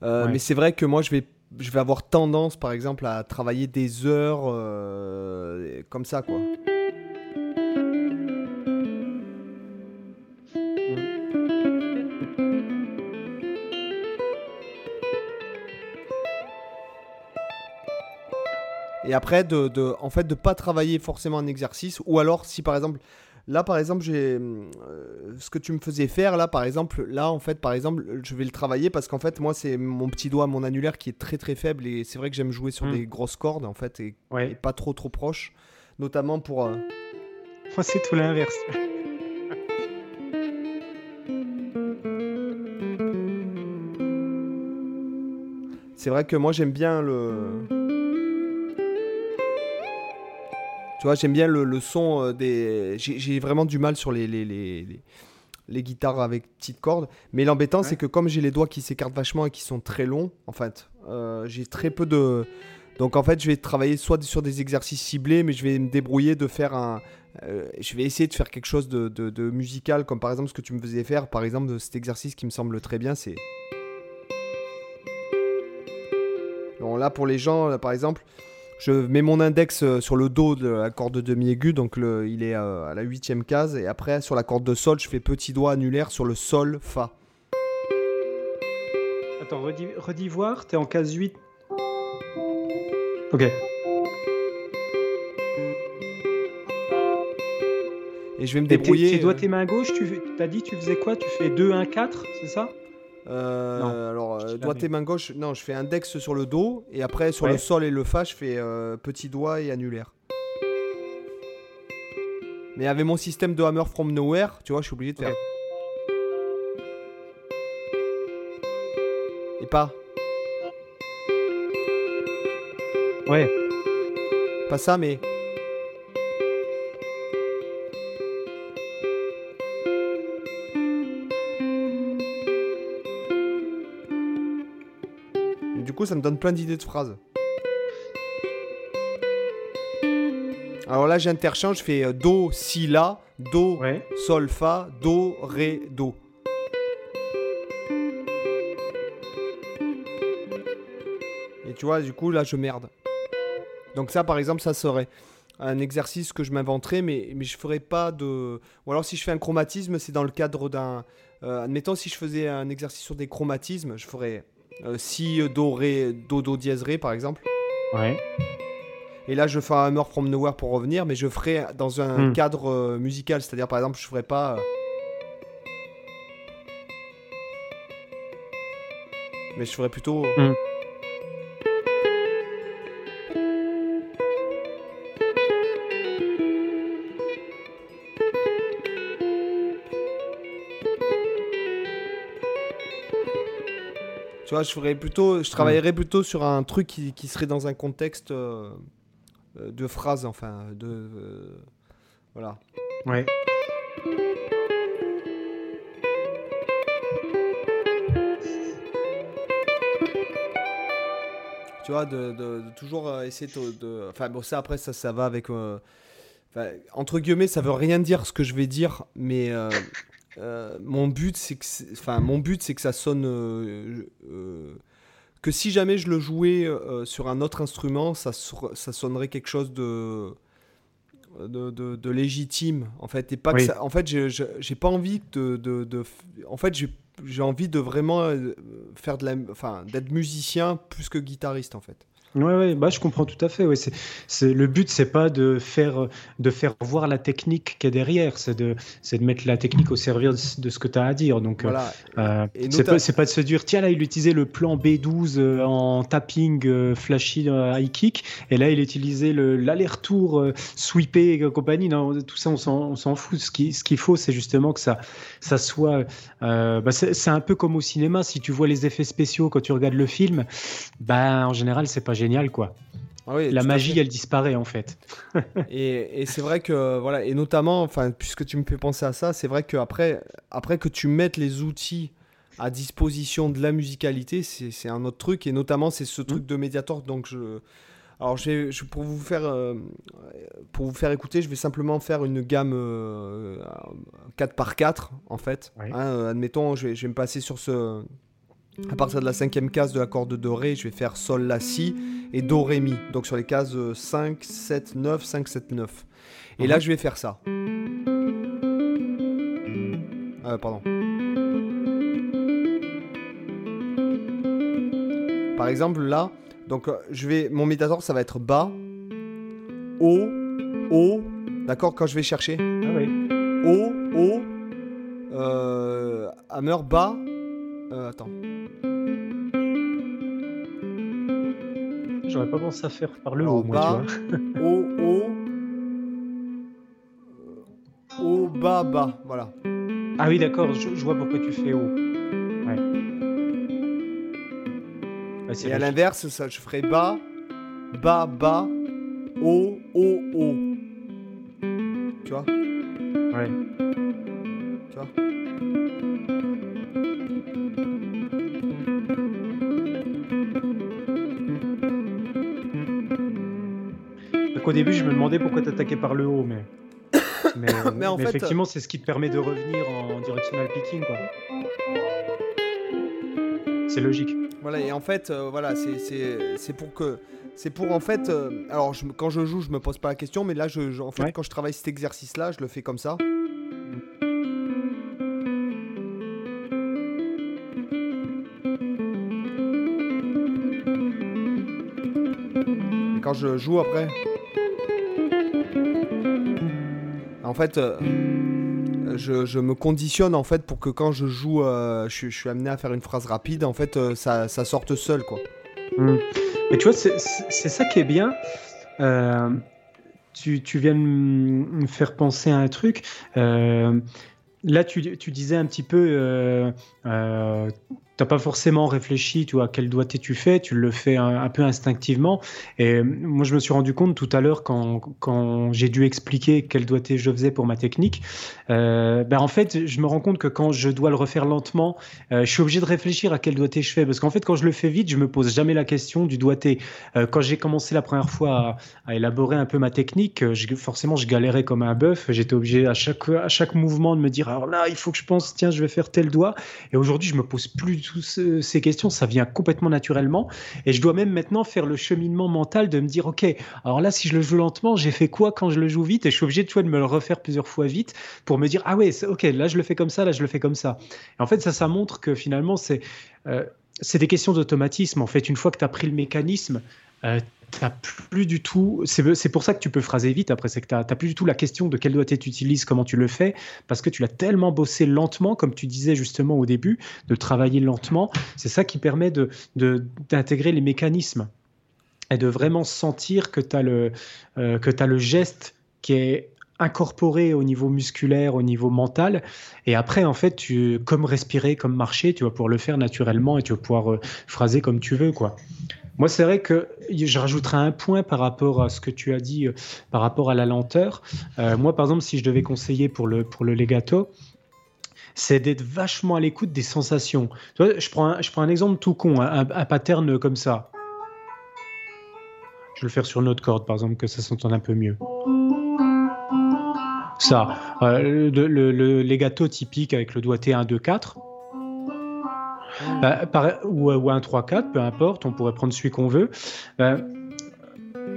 Mais c'est vrai que moi je vais je vais avoir tendance par exemple à travailler des heures comme ça quoi. Et après, de, de, en fait, de pas travailler forcément un exercice. Ou alors, si par exemple, là, par exemple, j'ai euh, ce que tu me faisais faire, là, par exemple, là, en fait, par exemple, je vais le travailler parce qu'en fait, moi, c'est mon petit doigt, mon annulaire qui est très très faible. Et c'est vrai que j'aime jouer sur hmm. des grosses cordes, en fait, et, pas trop trop proche. Notamment pour. Euh, <laughs> moi, c'est tout l'inverse. c'est vrai que moi, j'aime bien le. Tu vois, j'aime bien le, son euh, des. J'ai vraiment du mal sur les, les, les, les, guitares avec petites cordes. Mais l'embêtant, c'est que comme j'ai les doigts qui s'écartent vachement et qui sont très longs, en fait, euh, j'ai très peu de. Donc en fait, je vais travailler soit sur des exercices ciblés, mais je vais me débrouiller de faire un. Euh, je vais essayer de faire quelque chose de, de, musical, comme par exemple ce que tu me faisais faire. Par exemple, cet exercice qui me semble très bien, c'est. Bon, là, pour les gens, par exemple, je mets mon index euh, sur le dos de la corde de demi-aigu, donc il est euh, à la huitième case. Et après, sur la corde de sol, je fais petit doigt annulaire sur le sol, fa. Attends, redis, voir, t'es en case 8. Ok. Et je vais me débrouiller. Tes, doigts, tes mains gauche, tu as dit tu faisais quoi? Tu fais 2, 1, 4, c'est ça? Euh, alors, euh, doigt et main gauche, non, je fais index sur le dos et après sur le sol et le fa, je fais euh, petit doigt et annulaire. Mais avec mon système de hammer from nowhere, tu vois, je suis obligé de faire. Et pas. Ouais. Pas ça, mais. Ça me donne plein d'idées de phrases. Alors là, j'interchange, je fais euh, Do, Si, La, Do, Sol, Fa, Do, Ré, Do. Et tu vois, du coup, là, je merde. Donc ça, par exemple, ça serait un exercice que je m'inventerais, mais, mais je ferais pas de... Ou alors si je fais un chromatisme, c'est dans le cadre d'un... Euh, admettons, si je faisais un exercice sur des chromatismes, je ferais si, euh, Do, Ré, Do, Do, dièse, Ré, par exemple. Ouais. Et là, je fais un Hammer from Nowhere pour revenir, mais je ferai dans un hmm. cadre euh, musical. C'est-à-dire, par exemple, je ferai pas. Mais je ferai plutôt. Hmm. Tu vois, je ferais plutôt, je travaillerais plutôt sur un truc qui, qui serait dans un contexte euh, euh, de phrase, enfin, de euh, voilà. Ouais. Tu vois, de, de, toujours essayer de, Enfin, bon, ça après, ça, ça va avec. entre guillemets, ça veut rien dire ce que je vais dire, mais euh, mon but, c'est que, enfin, mon but, c'est que ça sonne, euh, euh, que si jamais je le jouais sur un autre instrument, ça, ça sonnerait quelque chose de, de, de, légitime, en fait, et pas que ça, en fait, j'ai pas envie de, de, en fait, j'ai envie de vraiment faire de la, enfin, d'être musicien plus que guitariste, en fait. Ouais, ouais, bah, je comprends tout à fait. Ouais. C'est, c'est, le but, c'est pas de faire, de faire voir la technique qui est derrière, c'est de, c'est de mettre la technique au service de ce que tu as à dire. Donc, Voilà. euh, c'est, nota- pas, c'est pas de se dire, tiens, là, il utilisait le plan B12 euh, en tapping euh, flashy euh, high kick, et là, il utilisait le, l'aller-retour euh, sweepé et compagnie. Non, tout ça, on s'en, on s'en fout. Ce, qui, ce qu'il faut, c'est justement que ça, ça soit. euh, bah, c'est, c'est un peu comme au cinéma. Si tu vois les effets spéciaux quand tu regardes le film, bah, en général, c'est pas génial, quoi. Ah oui, La magie, elle disparaît, en fait. <laughs> Et, et c'est vrai que, voilà, et notamment, enfin, puisque tu me fais penser à ça, c'est vrai qu'après après que tu mettes les outils à disposition de la musicalité, c'est un autre truc, et notamment, c'est ce truc de Mediator. Donc, je. Alors, je pour, vous faire, euh, pour vous faire écouter, je vais simplement faire une gamme euh, 4 par 4 en fait. Hein, euh, admettons, je vais, je vais me passer sur ce. À partir de la cinquième case de la corde de Ré, je vais faire Sol, La, Si et Do, Ré, Mi. Donc sur les cases euh, 5, 7, 9, 5, 7, 9. Et là, je vais faire ça. Euh, pardon. Par exemple, là, donc euh, je vais, mon médiator, ça va être bas, haut, haut. D'accord, quand je vais chercher Ah oui. haut, haut, euh, hammer bas. Euh, attends. J'aurais pas pensé à faire par le haut, moi, bas, tu vois. <laughs> haut, haut, euh, haut, bas, bas. Voilà. Ah oui, d'accord, je, je vois pourquoi tu fais haut. Ouais. Et à l'inverse, ça, je ferai bas, bas, bas, haut, haut, haut. Tu vois? Ouais. Donc au début, je me demandais pourquoi t'attaquais par le haut, mais. <coughs> Mais, Mais en fait, effectivement, c'est ce qui te permet de revenir en directional picking, quoi. C'est logique. Voilà, et en fait, euh, voilà, c'est- pour que. C'est pour en fait. euh, alors, je quand je joue, je me pose pas la question, mais là, je, je- en fait, Ouais. quand je travaille cet exercice-là, je le fais comme ça. Et quand je joue après. En fait. euh, je, me conditionne en fait pour que quand je joue, euh, je, suis- amené à faire une phrase rapide, en fait, euh, ça, ça sorte seul, quoi. Mm. Mais tu vois, c'est- ça qui est bien. Tu, viens de me faire penser à un truc. Là, tu, disais un petit peu, t'as pas forcément réfléchi, tu vois, quel doigté tu fais, tu le fais un, peu instinctivement. Et euh, moi, je me suis rendu compte tout à l'heure quand, quand j'ai dû expliquer quel doigté je faisais pour ma technique. euh, ben en fait, je me rends compte que quand je dois le refaire lentement, euh, je suis obligé de réfléchir à quel doigté je fais. Parce qu'en fait, quand je le fais vite, je me pose jamais la question du doigté. Quand j'ai commencé la première fois à, élaborer un peu ma technique, forcément, je galérais comme un bœuf. J'étais obligé à chaque, à chaque mouvement de me dire alors là, il faut que je pense, tiens, je vais faire tel doigt. Et aujourd'hui, je me pose plus du tout ce- ces questions. Ça vient complètement naturellement. Et je dois même maintenant faire le cheminement mental de me dire ok, alors là, si je le joue lentement, j'ai fait quoi quand je le joue vite? Et je suis obligé de me le refaire plusieurs fois vite pour me dire ah ouais, ok, là, je le fais comme ça, là, je le fais comme ça. Et en fait, ça, ça montre que finalement, c'est euh, c'est des questions d'automatisme. En fait, une fois que tu as pris le mécanisme, t'as plus du tout. C'est pour ça que tu peux phraser vite. Après, c'est que tu n'as plus du tout la question de quel doigté tu utilises, comment tu le fais, parce que tu l'as tellement bossé lentement, comme tu disais justement au début, de travailler lentement. C'est ça qui permet de de- d'intégrer les mécanismes et de vraiment sentir que tu as, le, euh, t'as le geste qui est incorporé au niveau musculaire, au niveau mental. Et après, en fait, tu, comme respirer, comme marcher, tu vas pouvoir le faire naturellement et tu vas pouvoir euh, phraser comme tu veux, quoi. Moi, c'est vrai que je rajouterai un point par rapport à ce que tu as dit, euh, par rapport à la lenteur. Euh, moi, par exemple, si je devais conseiller pour le, pour le legato, c'est d'être vachement à l'écoute des sensations. Je, prends un, je prends un exemple tout con, un, un pattern comme ça. Je vais le faire sur une autre corde, par exemple, que ça s'entende un peu mieux. Ça, euh, le, le, le avec le doigté 1, 2, 4. Bah, par- ou, un 3-4, peu importe, on pourrait prendre celui qu'on veut. Euh,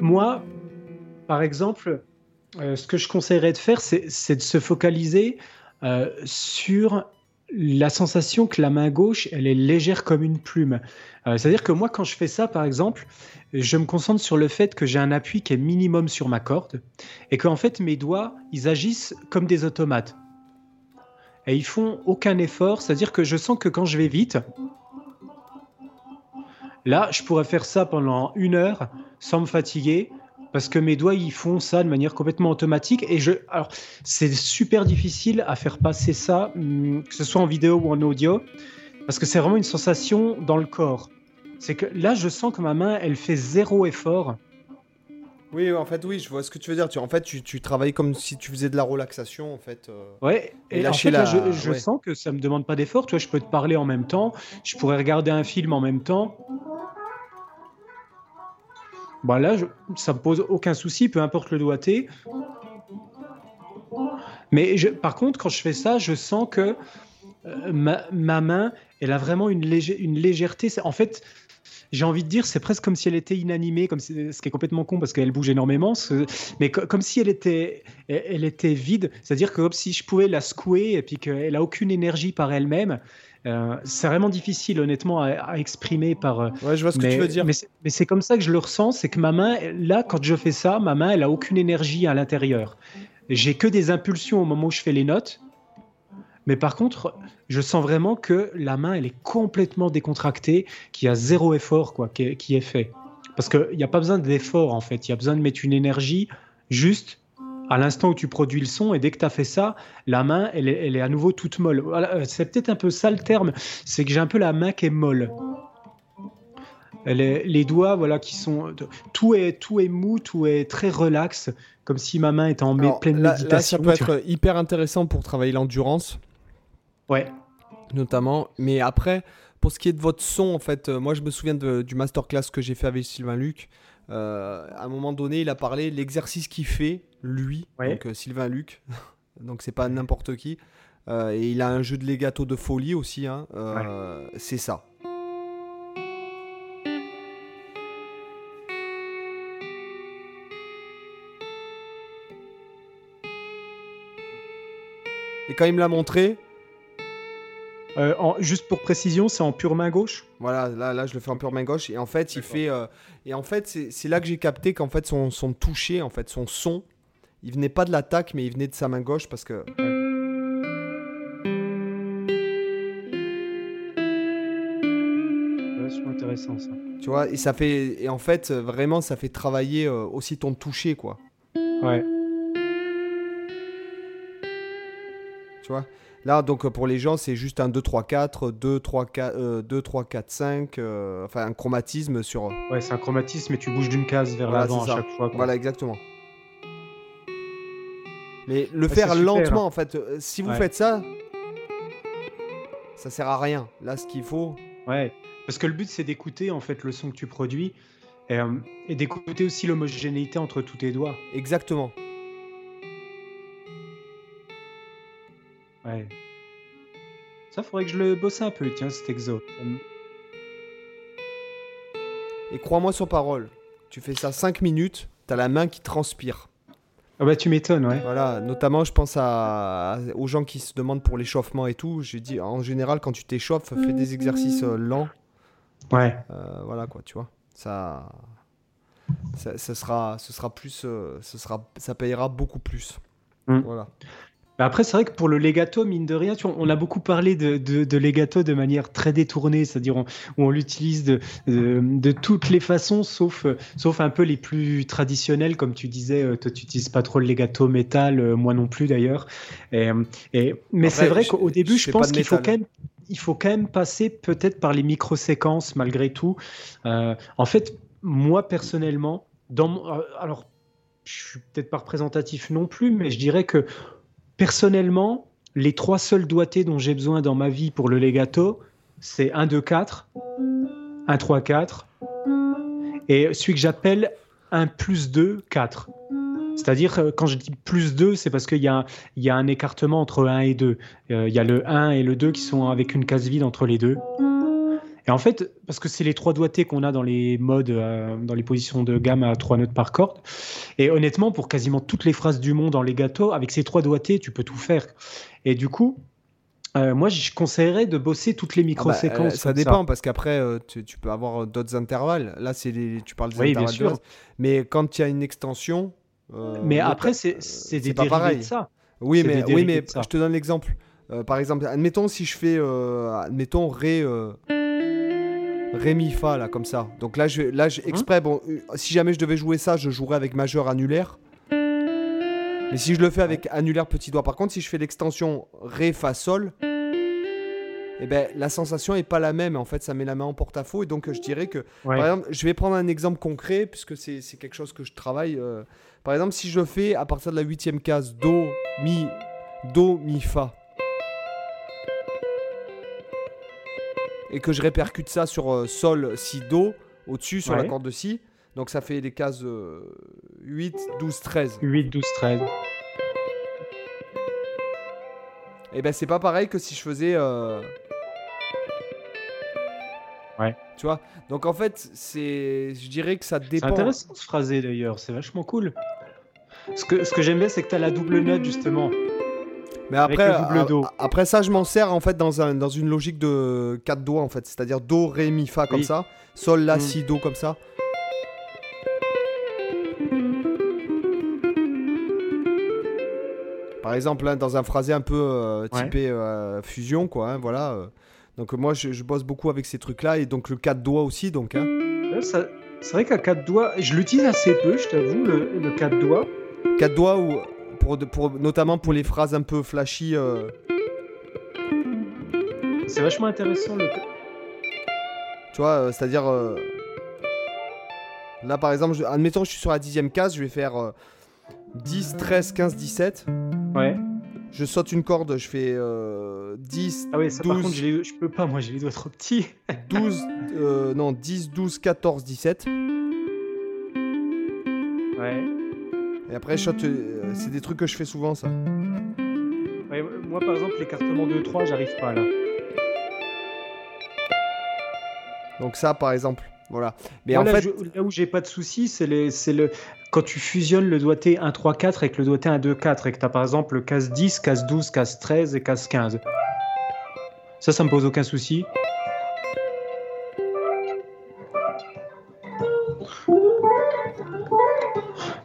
moi, par exemple, euh, ce que je conseillerais de faire, c'est de se focaliser euh, sur la sensation que la main gauche, elle est légère comme une plume. Euh, c'est-à-dire que moi, quand je fais ça, par exemple, je me concentre sur le fait que j'ai un appui qui est minimum sur ma corde et qu'en fait, mes doigts, ils agissent comme des automates. Et ils font aucun effort, c'est-à-dire que je sens que quand je vais vite, là, je pourrais faire ça pendant une heure sans me fatiguer parce que mes doigts ils font ça de manière complètement automatique et je alors c'est super difficile à faire passer ça hum, que ce soit en vidéo ou en audio parce que c'est vraiment une sensation dans le corps. C'est que là je sens que ma main elle fait zéro effort. Oui, en fait, oui, je vois ce que tu veux dire. Tu, en fait, tu, tu travailles comme si tu faisais de la relaxation, en fait. Euh, ouais, et, en fait, là, je, sens que ça me demande pas d'effort. Tu vois, je peux te parler en même temps, je pourrais regarder un film en même temps. Bah là, je, ça me pose aucun souci, peu importe le doigté. Mais je, par contre, quand je fais ça, je sens que euh, ma, ma, main, elle a vraiment une, une légèreté. En fait, j'ai envie de dire, c'est presque comme si elle était inanimée, comme ce qui est complètement con parce qu'elle bouge énormément, mais comme si elle était, elle était vide. C'est-à-dire que comme si je pouvais la secouer et puis qu'elle a aucune énergie par elle-même. Euh, c'est vraiment difficile, honnêtement, à, exprimer par. Euh, ouais, je vois ce que tu veux dire. Mais c'est comme ça que je le ressens, c'est que ma main, là, quand je fais ça, ma main, elle a aucune énergie à l'intérieur. J'ai que des impulsions au moment où je fais les notes. Mais par contre, je sens vraiment que la main, elle est complètement décontractée, qu'il y a zéro effort quoi, qui, est, qui est fait. Parce qu'il n'y a pas besoin d'effort, en fait. Il y a besoin de mettre une énergie juste à l'instant où tu produis le son, et dès que tu as fait ça, la main, elle est, elle est à nouveau toute molle. Voilà, euh, c'est peut-être un peu ça le terme, c'est que j'ai un peu la main qui est molle. Elle est, les doigts, voilà, qui sont. Tout est, tout est mou, tout est très relax, comme si ma main était en pleine méditation. Là, ça peut être hyper intéressant pour travailler l'endurance. Ouais. Notamment. Mais après, pour ce qui est de votre son, en fait, euh, moi, je me souviens de, du masterclass que j'ai fait avec Sylvain Luc. Euh, à un moment donné, il a parlé l'exercice qu'il fait, lui, donc euh, Sylvain Luc, <laughs> donc c'est pas n'importe qui. Et il a un jeu de legato de folie aussi, hein, c'est ça. Et quand il me l'a montré, en, juste pour précision, c'est en pure main gauche Voilà, là, là je le fais en pure main gauche. Et en fait, il fait. et en fait, c'est là que j'ai capté qu'en fait, son, son toucher, en fait, son son, il venait pas de l'attaque, mais il venait de sa main gauche parce que. c'est intéressant ça. Tu vois, et ça fait. Et en fait, vraiment, ça fait travailler euh, aussi ton toucher, quoi. Ouais. Tu vois? Là, donc pour les gens, c'est juste un 2, 3, 4, 2, 3, 4, 2, 3, 4, 5, enfin un chromatisme sur. Ouais, c'est un chromatisme et tu bouges d'une case vers l'avant à chaque fois. Voilà, exactement. Mais le faire lentement, en fait, euh, si vous faites ça, ça sert à rien. Là, ce qu'il faut. Ouais, parce que le but, c'est d'écouter en fait le son que tu produis et, euh, et d'écouter aussi l'homogénéité entre tous tes doigts. Exactement. Ouais. Ça, faudrait que je le bosse un peu, tiens, cet exo. Et crois-moi sur parole, tu fais ça 5 minutes, t'as la main qui transpire. Ah bah tu m'étonnes, ouais. Voilà, notamment je pense à, aux gens qui se demandent pour l'échauffement et tout. J'ai dit en général quand tu t'échauffes, fais des exercices euh, lents. Ouais. Euh, voilà quoi, tu vois. Ça, ça, sera, ce sera plus, euh, ce sera, ça payera beaucoup plus. Mm. Voilà. Bah, après, c'est vrai que pour le legato, mine de rien, on a beaucoup parlé de, de, legato de manière très détournée, c'est-à-dire où on l'utilise de, de, toutes les façons, sauf, sauf un peu les plus traditionnelles, comme tu disais, euh, toi tu n'utilises pas trop le legato métal, euh, moi non plus d'ailleurs. Et, et, mais c'est vrai qu'au début, je, pense qu'il faut quand même il faut quand même passer peut-être par les micro-séquences malgré tout. Euh, en fait, moi personnellement, dans alors je suis peut-être pas représentatif non plus, mais je dirais que Personnellement, les trois seuls doigtés dont j'ai besoin dans ma vie pour le legato, c'est 1, 2, 4, 1, 3, 4, et celui que j'appelle un plus 2, 4. C'est-à-dire, euh, quand je dis plus 2, c'est parce qu'il y, y, a un écartement entre 1 et 2. Euh, il y a le 1 et le 2 qui sont avec une case vide entre les deux. Et en fait, parce que c'est les trois doigtés qu'on a dans les modes, euh, dans les positions de gamme à trois notes par corde. Et honnêtement, pour quasiment toutes les phrases du monde en legato, avec ces trois doigtés, tu peux tout faire. Et du coup, euh, moi, je conseillerais de bosser toutes les micro-séquences. Ah bah, ça dépend, parce qu'après, tu, peux avoir d'autres intervalles. Là, c'est tu parles des oui, intervalles. Bien sûr. mais quand il y a une extension. mais après, c'est des pas pareil. de ça. Oui, mais, oui, mais je te donne l'exemple. par exemple, admettons si je fais, admettons Ré, Ré mi fa là comme ça. Donc là, je, là, je, hein exprès, bon, si jamais je devais jouer ça, je jouerais avec majeur annulaire. Mais si je le fais avec annulaire petit doigt, par contre, si je fais l'extension Ré, Fa, Sol, eh ben, la sensation est pas la même. En fait, ça met la main en porte-à-faux. Et donc, je dirais que, par exemple, je vais prendre un exemple concret, puisque c'est quelque chose que je travaille. Euh, par exemple, si je fais à partir de la huitième case Do, Mi, Do, Mi, Fa. Et que je répercute ça sur euh, Sol, Si, Do, au-dessus, sur la corde de Si. Donc ça fait les cases 8, 12, 13. 8, 12, 13. Et ben c'est pas pareil que si je faisais... Euh, ouais. Tu vois Donc en fait, c'est, je dirais que ça dépend. C'est intéressant ce phrasé d'ailleurs, c'est vachement cool. Ce que, ce que j'aime bien, c'est que tu as la double note justement. Mais après, après ça, je m'en sers en fait dans, un, dans une logique de 4 doigts en fait, c'est-à-dire Do, Ré, Mi, Fa comme ça, Sol, La, mm. Si, Do comme ça. Par exemple, hein, dans un phrasé un peu euh, typé euh, fusion, quoi. Hein, voilà. Euh. Donc moi, je, bosse beaucoup avec ces trucs-là et donc le 4 doigts aussi, donc. Hein. c'est vrai qu'à 4 doigts, je l'utilise assez peu, je t'avoue, le, le 4 doigts. 4 doigts ou pour, pour, notamment pour les phrases un peu flashy. C'est vachement intéressant le. Tu vois, c'est-à-dire. Là, par exemple, admettons, je suis sur la dixième case, je vais faire 10, 13, 15, 17. Ouais. Je saute une corde, je fais 10, euh, ah oui, ça, 12. Par contre, je peux pas, moi j'ai les doigts trop petits. <laughs> 12, euh, non, 10, 12, 14, 17. Ouais. Et après, je saute, euh, c'est des trucs que je fais souvent, ça. Ouais, moi par exemple, l'écartement 2-3, j'arrive pas là. Donc, ça par exemple. Voilà. Mais en fait... là où j'ai pas de souci, c'est le quand tu fusionnes le doigté 1 3 4 avec le doigté 1 2 4 et que tu as par exemple le case 10, case 12, case 13 et case 15. Ça, ça me pose aucun souci.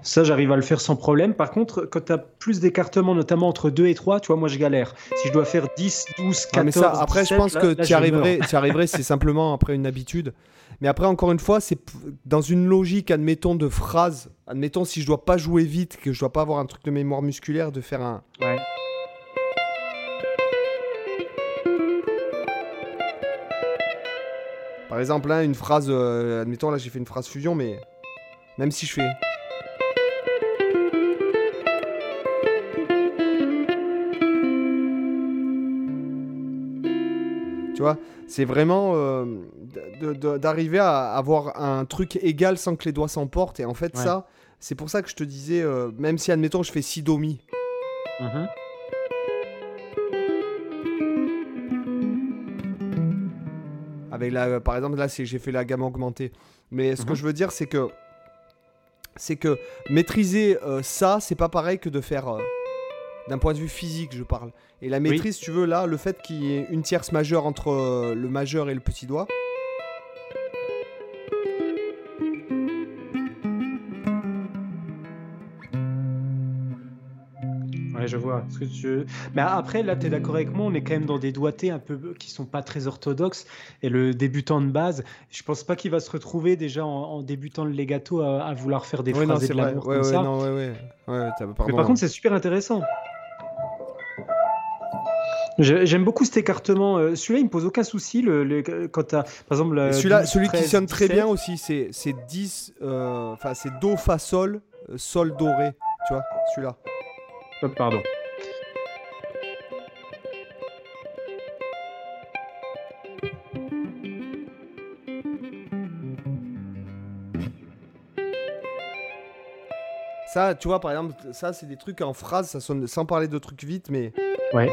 Ça, j'arrive à le faire sans problème. Par contre, quand tu as plus d'écartement, notamment entre 2 et 3, tu vois, moi je galère. Si je dois faire 10, 12, 14, mais ça, après, je pense que tu arriverais, arriverais c'est simplement après une habitude. Mais après, encore une fois, c'est dans une logique, admettons, de phrase. Admettons, si je dois pas jouer vite, que je dois pas avoir un truc de mémoire musculaire, de faire un. Ouais. Par exemple, là, une phrase. Euh, admettons, là, j'ai fait une phrase fusion, mais. Même si je fais. Tu vois, c'est vraiment euh, d'arriver à avoir un truc égal sans que les doigts s'emportent. Et en fait, ça, c'est pour ça que je te disais, euh, même si, admettons, je fais si do mi. Mhm. Avec la, par exemple, là, j'ai fait la gamme augmentée. Mais ce que mhm. je veux dire, c'est que c'est que maîtriser euh, ça, c'est pas pareil que de faire d'un point de vue physique, je parle. Et la maîtrise, tu veux, là, le fait qu'il y ait une tierce majeure entre euh, le majeur et le petit doigt. Ouais, je vois. Ce que tu... Mais après, là, tu es d'accord avec moi, on est quand même dans des doigtés un peu qui sont pas très orthodoxes. Et le débutant de base, je pense pas qu'il va se retrouver déjà en, débutant le legato à, vouloir faire des phrases de l'amour comme ça. Non, ouais, ouais. Mais par contre, c'est super intéressant. J'aime beaucoup cet écartement. Euh, celui-là, il me pose aucun souci. Le, quand par exemple, celui-là, celui qui sonne très bien aussi, c'est 10, euh, enfin c'est do fa sol, euh, sol do ré. Tu vois, celui-là. Oh, pardon. Ça, tu vois, par exemple, ça, c'est des trucs en phrase, ça sonne sans parler de trucs vite, mais. Ouais.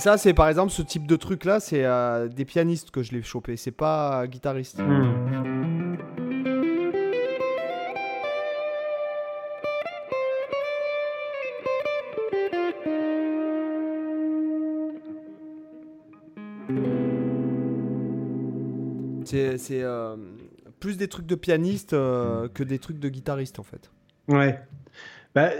Ça, c'est par exemple ce type de truc là, c'est euh, des pianistes que je l'ai chopé, c'est pas guitariste. Hmm. C'est euh, plus des trucs de pianiste euh, que des trucs de guitariste en fait. Ouais. Bah,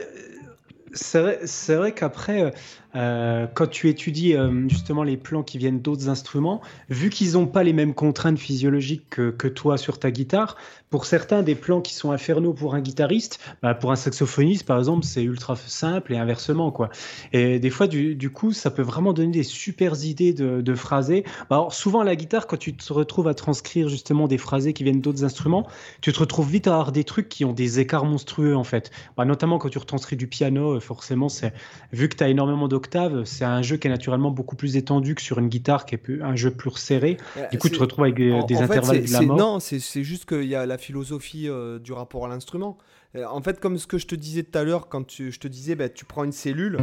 c'est vrai, c'est vrai qu'après, euh, quand tu étudies euh, justement les plans qui viennent d'autres instruments, vu qu'ils n'ont pas les mêmes contraintes physiologiques que, toi sur ta guitare, pour certains des plans qui sont infernaux pour un guitariste, bah pour un saxophoniste par exemple, c'est ultra simple et inversement quoi. Et des fois, du, coup, ça peut vraiment donner des super idées de, de phrasés. Bah alors souvent à la guitare, quand tu te retrouves à transcrire justement des phrasés qui viennent d'autres instruments, tu te retrouves vite à avoir des trucs qui ont des écarts monstrueux en fait. Bah, notamment quand tu retranscris du piano, forcément, c'est vu que tu as énormément de c'est un jeu qui est naturellement beaucoup plus étendu que sur une guitare qui est plus, un jeu plus serré. Du coup, tu te retrouves avec des, en, des en intervalles fait, de la mort. Non, c'est juste qu'il y a la philosophie euh, du rapport à l'instrument. En fait, comme ce que je te disais tout à l'heure, quand tu, je te disais, bah, tu prends une cellule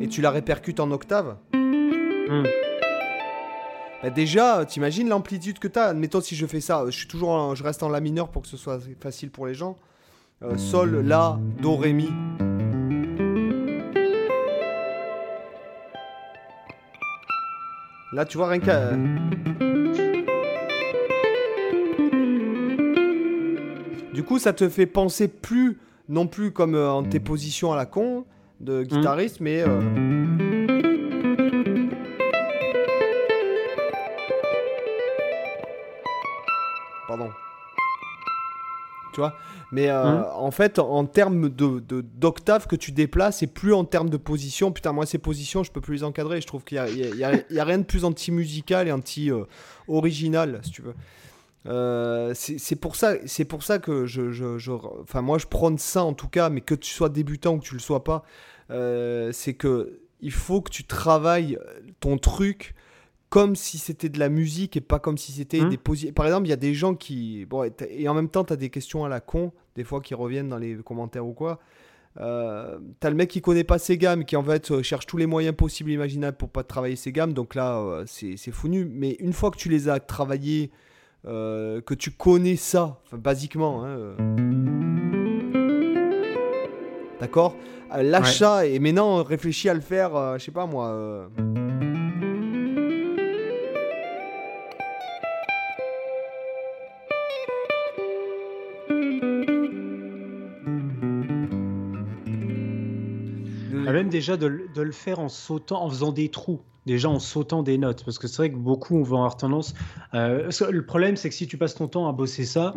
et tu la répercutes en octave. Hmm. Bah déjà, t'imagines l'amplitude que t'as. Admettons si je fais ça, je suis toujours, en, je reste en la mineur pour que ce soit facile pour les gens. Euh, sol, la, do, ré, mi. Là, tu vois, rien qu'à. Du coup, ça te fait penser plus, non plus comme euh, en tes positions à la con de guitariste, mmh. mais. Euh... Tu vois Mais euh, Mmh. en fait, en termes de, de- d'octave que tu déplaces et plus en termes de position. Putain, moi, ces positions, je peux plus les encadrer. Je trouve qu'il y a, a- a- a rien de plus anti-musical et anti-original, si tu veux. Euh, c'est pour ça, c'est pour ça que je, je, je- enfin moi je prône ça en tout cas, mais que tu sois débutant ou que tu le sois pas, euh, c'est que il faut que tu travailles ton truc comme si c'était de la musique et pas comme si c'était Mhm. des positions. Par exemple, il y a des gens qui, bon, et, en même temps, tu as des questions à la con, des fois qui reviennent dans les commentaires ou quoi. Euh, t'as le mec qui connaît pas ses gammes, qui en fait euh, cherche tous les moyens possibles et imaginables pour pas travailler ses gammes, donc là euh, c'est c'est fou nu. Mais une fois que tu les as travaillées, euh, que tu connais ça, basiquement, hein, d'accord? Lâche ça et maintenant réfléchis à le faire, je sais pas moi. Déjà de, le- faire en sautant, en faisant des trous, déjà en sautant des notes, parce que c'est vrai que beaucoup vont avoir tendance. euh, le problème, c'est que si tu passes ton temps à bosser ça,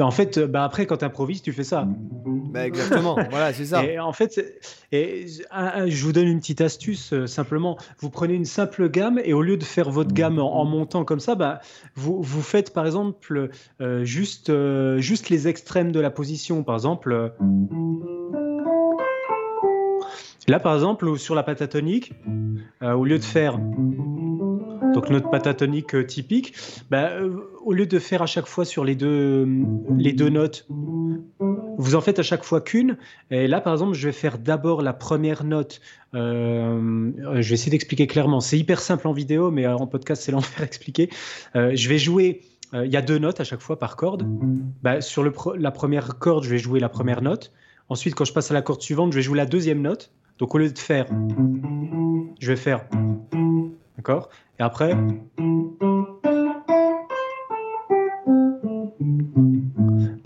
en fait, bah après, quand tu improvises, tu fais ça. Bah exactement, <laughs> voilà, c'est ça. Et en fait, et, je vous donne une petite astuce euh, simplement. Vous prenez une simple gamme et au lieu de faire votre gamme en, en montant comme ça, bah, vous, vous faites par exemple euh, juste, euh, juste les extrêmes de la position. Par exemple, euh, là par exemple, sur la pentatonique, euh, au lieu de faire donc notre pentatonique euh, typique, bah, euh, au lieu de faire à chaque fois sur les deux, les deux notes, vous en faites à chaque fois qu'une. Et là, par exemple, je vais faire d'abord la première note. Euh, je vais essayer d'expliquer clairement. C'est hyper simple en vidéo, mais euh, en podcast, c'est <laughs> l'enfer à expliquer. Euh, je vais jouer. euh, Il y a deux notes à chaque fois par corde. Bah, sur le la première corde, je vais jouer la première note. Ensuite, quand je passe à la corde suivante, je vais jouer la deuxième note. Donc, au lieu de faire, je vais faire. D'accord? Et après?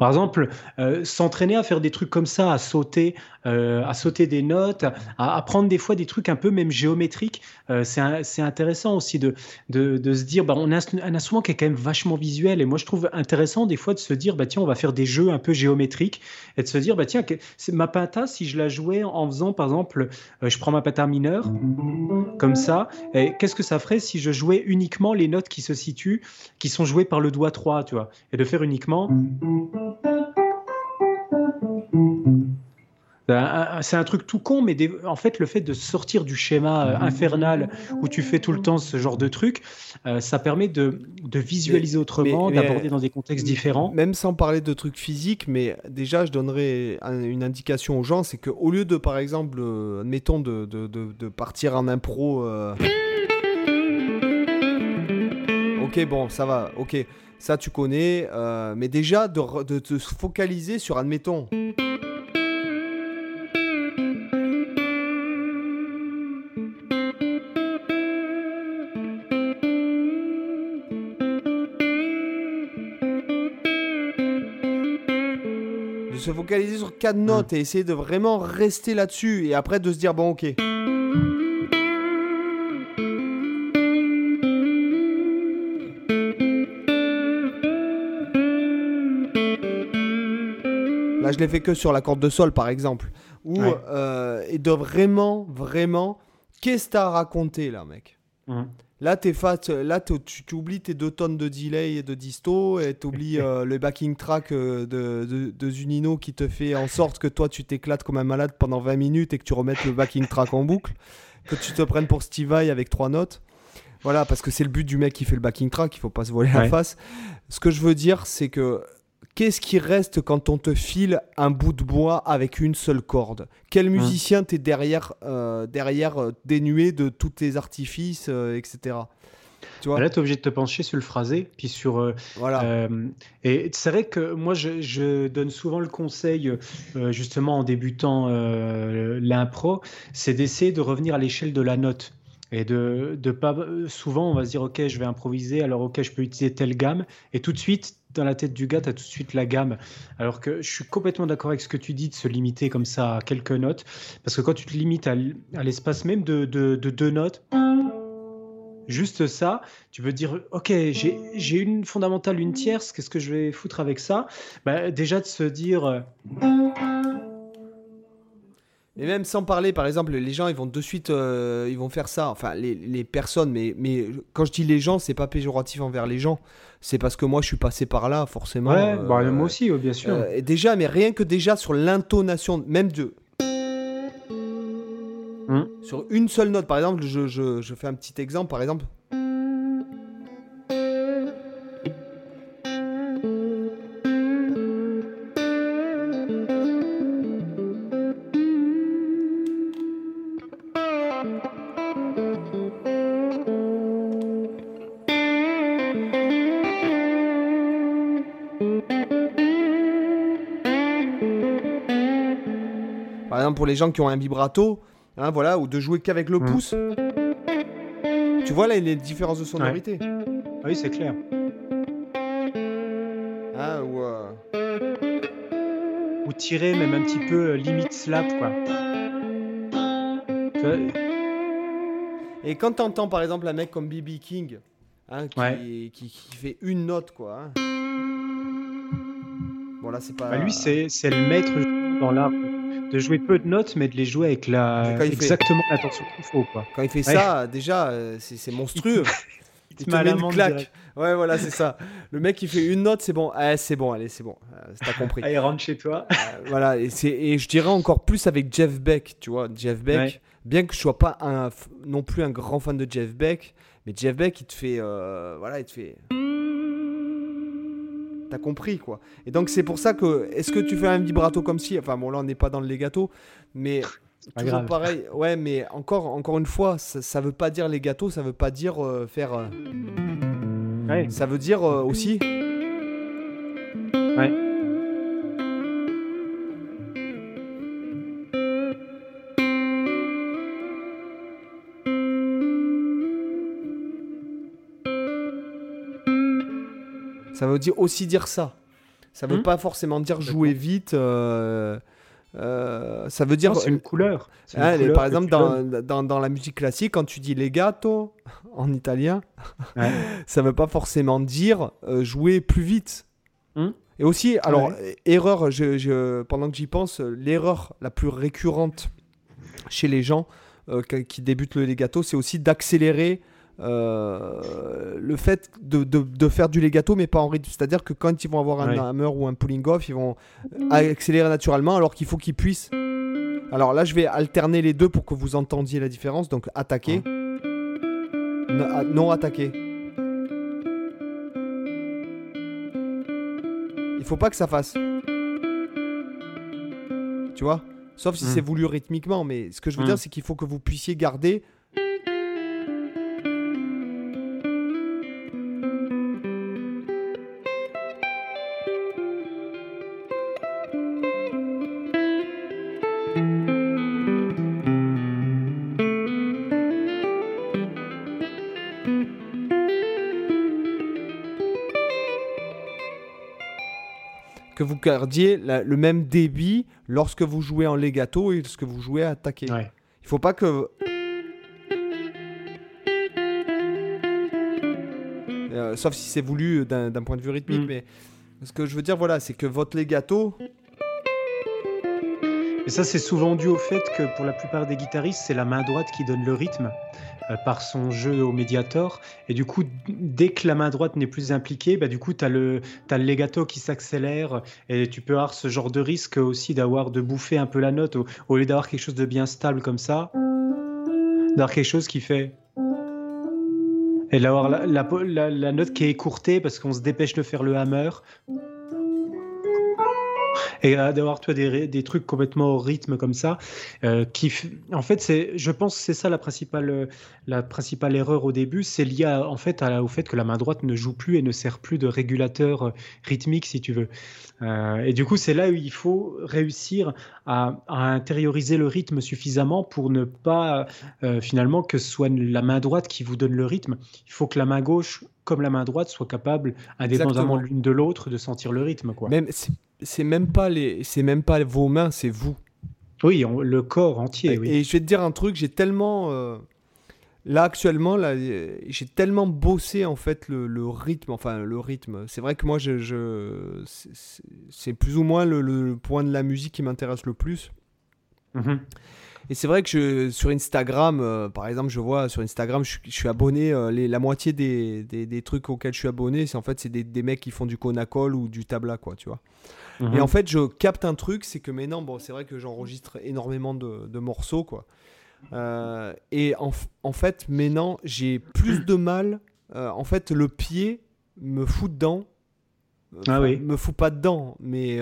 Par exemple, euh, s'entraîner à faire des trucs comme ça, à sauter, euh, à sauter des notes, à, à prendre des fois des trucs un peu même géométriques, euh, c'est intéressant aussi de, se dire, bah, on a un, instrument qui est quand même vachement visuel, et moi je trouve intéressant des fois de se dire, bah, tiens, on va faire des jeux un peu géométriques, et de se dire, bah, tiens, ma pinta, si je la jouais en faisant, par exemple, je prends ma pinta mineure, comme ça, qu'est-ce que ça ferait si je jouais uniquement les notes qui se situent, qui sont jouées par le doigt 3, tu vois, et de faire uniquement... C'est un truc tout con, mais en fait, le fait de sortir du schéma euh, infernal où tu fais tout le temps ce genre de truc, euh, ça permet de, visualiser autrement, d'aborder dans des contextes différents. Même sans parler de trucs physiques, mais déjà, je donnerais une indication aux gens, c'est qu'au lieu de, par exemple, euh, admettons, de, de, partir en impro. Ok, bon, ça va, ok, ça tu connais, mais déjà de, de te focaliser sur, admettons, se focaliser sur quatre notes et essayer de vraiment rester là-dessus et après de se dire bon ok. Je l'ai fait que sur la corde de sol, par exemple. Ou, euh, et de vraiment, vraiment, qu'est-ce que t'as à raconter, là, mec? Là, es face, là tu, tu, oublies tes deux tonnes de delay et de disto, et tu oublies <laughs> euh, le backing track euh, de, de, Zunino qui te fait en sorte que toi, tu t'éclates comme un malade pendant 20 minutes et que tu remettes le backing track en boucle, que tu te prennes pour Steve Vai avec trois notes. Voilà, parce que c'est le but du mec qui fait le backing track, il faut pas se voler la face. Ce que je veux dire, c'est que qu'est-ce qui reste quand on te file un bout de bois avec une seule corde? Quel hum. musicien t'es derrière, euh, derrière euh, dénué de tous tes artifices, euh, etc. Tu vois? Là, tu es obligé de te pencher sur le phrasé, puis sur. voilà. et c'est vrai que moi, je, donne souvent le conseil, justement en débutant l'impro, c'est d'essayer de revenir à l'échelle de la note. Et de, de pas. Souvent, on va se dire, OK, je vais improviser, alors OK, je peux utiliser telle gamme. Et tout de suite, dans la tête du gars, tu as tout de suite la gamme. Alors que je suis complètement d'accord avec ce que tu dis de se limiter comme ça à quelques notes. Parce que quand tu te limites à, l'espace même de, deux notes, juste ça, tu veux dire, ok, j'ai une fondamentale, une tierce, qu'est-ce que je vais foutre avec ça? Bah, Déjà de se dire... Euh, et même sans parler, par exemple, les gens, ils vont de suite, euh, ils vont faire ça. Enfin, les, les, personnes, mais, mais quand je dis les gens, c'est pas péjoratif envers les gens. C'est parce que moi, je suis passé par là, forcément. Ouais, bah, euh, moi aussi, bien sûr. Euh, et déjà, mais rien que déjà sur l'intonation, même de. Hum. Sur une seule note, par exemple, je, je, je fais un petit exemple, par exemple. Pour les gens qui ont un vibrato, hein, voilà, ou de jouer qu'avec le mm. pouce. Tu vois là les différences de sonorité. Oui, c'est clair. Ah, ou, euh, ou tirer même un petit peu euh, limite slap, quoi. Et quand t'entends par exemple un mec comme BB King, hein, qui, qui, fait une note, quoi. Hein. Bon là c'est pas. Bah, lui c'est le maître dans l'art de jouer peu de notes, mais de les jouer avec la exactement l'attention qu'il faut. Quoi. Quand il fait ça, déjà, euh, c'est monstrueux. il te <laughs> met une claque. Ouais, voilà, c'est ça. Le mec, il fait une note, c'est bon. Ah, c'est bon, allez, c'est bon. Euh, t'as compris. <laughs> Ah, il rentre chez toi. Euh, voilà, et, et je dirais encore plus avec Jeff Beck, tu vois. Jeff Beck, bien que je sois pas un, non plus un grand fan de Jeff Beck, mais Jeff Beck, il te fait. voilà, il te fait. T'as compris, quoi. Et donc, c'est pour ça que. Est-ce que tu fais un vibrato comme si. Enfin, bon, là, on n'est pas dans le legato, mais. toujours pareil. Ouais, mais encore, encore une fois, ça, ça veut pas dire les gâteaux, ça veut pas dire euh, faire. Euh, ça veut dire euh, aussi. Ouais. Ça veut dire aussi dire ça. Ça veut hmm. pas forcément dire jouer vite. Euh, euh, ça veut dire. C'est une couleur. Hein, par exemple, dans, dans, la musique classique, quand tu dis legato <laughs> en italien, <laughs> ça veut pas forcément dire euh, jouer plus vite. Hmm. Et aussi, alors, erreur, je, pendant que j'y pense, l'erreur la plus récurrente chez les gens qui débutent le legato, c'est aussi d'accélérer euh, le fait de, de, faire du legato mais pas en rythme. C'est-à-dire que quand ils vont avoir un hammer ou un pulling off, ils vont accélérer naturellement alors qu'il faut qu'ils puissent Alors là, je vais alterner les deux pour que vous entendiez la différence. Donc attaquer. Non, non attaquer. Il faut pas que ça fasse. Tu vois? Sauf si c'est voulu rythmiquement. Mais ce que je veux Mm. dire, c'est qu'il faut que vous puissiez garder. Gardiez la- le même débit lorsque vous jouez en legato et lorsque vous jouez à attaquer. Ouais. Il faut pas que. Euh, sauf si c'est voulu d'un point de vue rythmique, Mm. mais ce que je veux dire, voilà, c'est que votre legato, Et ça, c'est souvent dû au fait que pour la plupart des guitaristes, c'est la main droite qui donne le rythme par son jeu au médiator. Et du coup, dès que la main droite n'est plus impliquée, bah, du coup, tu as, le t'as le legato qui s'accélère et tu peux avoir ce genre de risque aussi d'avoir de bouffer un peu la note au, lieu d'avoir quelque chose de bien stable comme ça, d'avoir quelque chose qui fait. Et d'avoir la- la note qui est écourtée parce qu'on se dépêche de faire le hammer. Et euh, d'avoir toi des, ré- des trucs complètement au rythme comme ça, euh, qui, en fait, c'est, je pense, que c'est ça la principale, euh, la principale erreur au début, c'est lié à- en fait à- au fait que la main droite ne joue plus et ne sert plus de régulateur rythmique, si tu veux. Euh, et du coup, c'est là où il faut réussir à, à intérioriser le rythme suffisamment pour ne pas euh, finalement que ce soit la main droite qui vous donne le rythme. Il faut que la main gauche, comme la main droite, soit capable, indépendamment l'une de l'autre, de sentir le rythme, quoi. même c'est- même pas les, c'est même pas vos mains, c'est vous. Oui, on- le corps entier, oui. Et je vais te dire un truc, j'ai tellement euh, là actuellement là, j'ai tellement bossé en fait le, le rythme, enfin le rythme. C'est vrai que moi je, je- c'est- plus ou moins le, le point de la musique qui m'intéresse le plus. Mhm. Et c'est vrai que je, sur Instagram, euh, par exemple, je vois sur Instagram, je, suis- je suis abonné, euh, les, la moitié des, des, des trucs auxquels je suis abonné, c'est en fait c'est des, des mecs qui font du conacol ou du tabla, quoi, tu vois. Mhm. Et en fait, je capte un truc, c'est que maintenant, bon, c'est vrai que j'enregistre énormément de, de morceaux, quoi. Euh, et en, en fait, maintenant, j'ai plus de mal. en fait, le pied me fout dedans. Ah oui. Me fout pas dedans, mais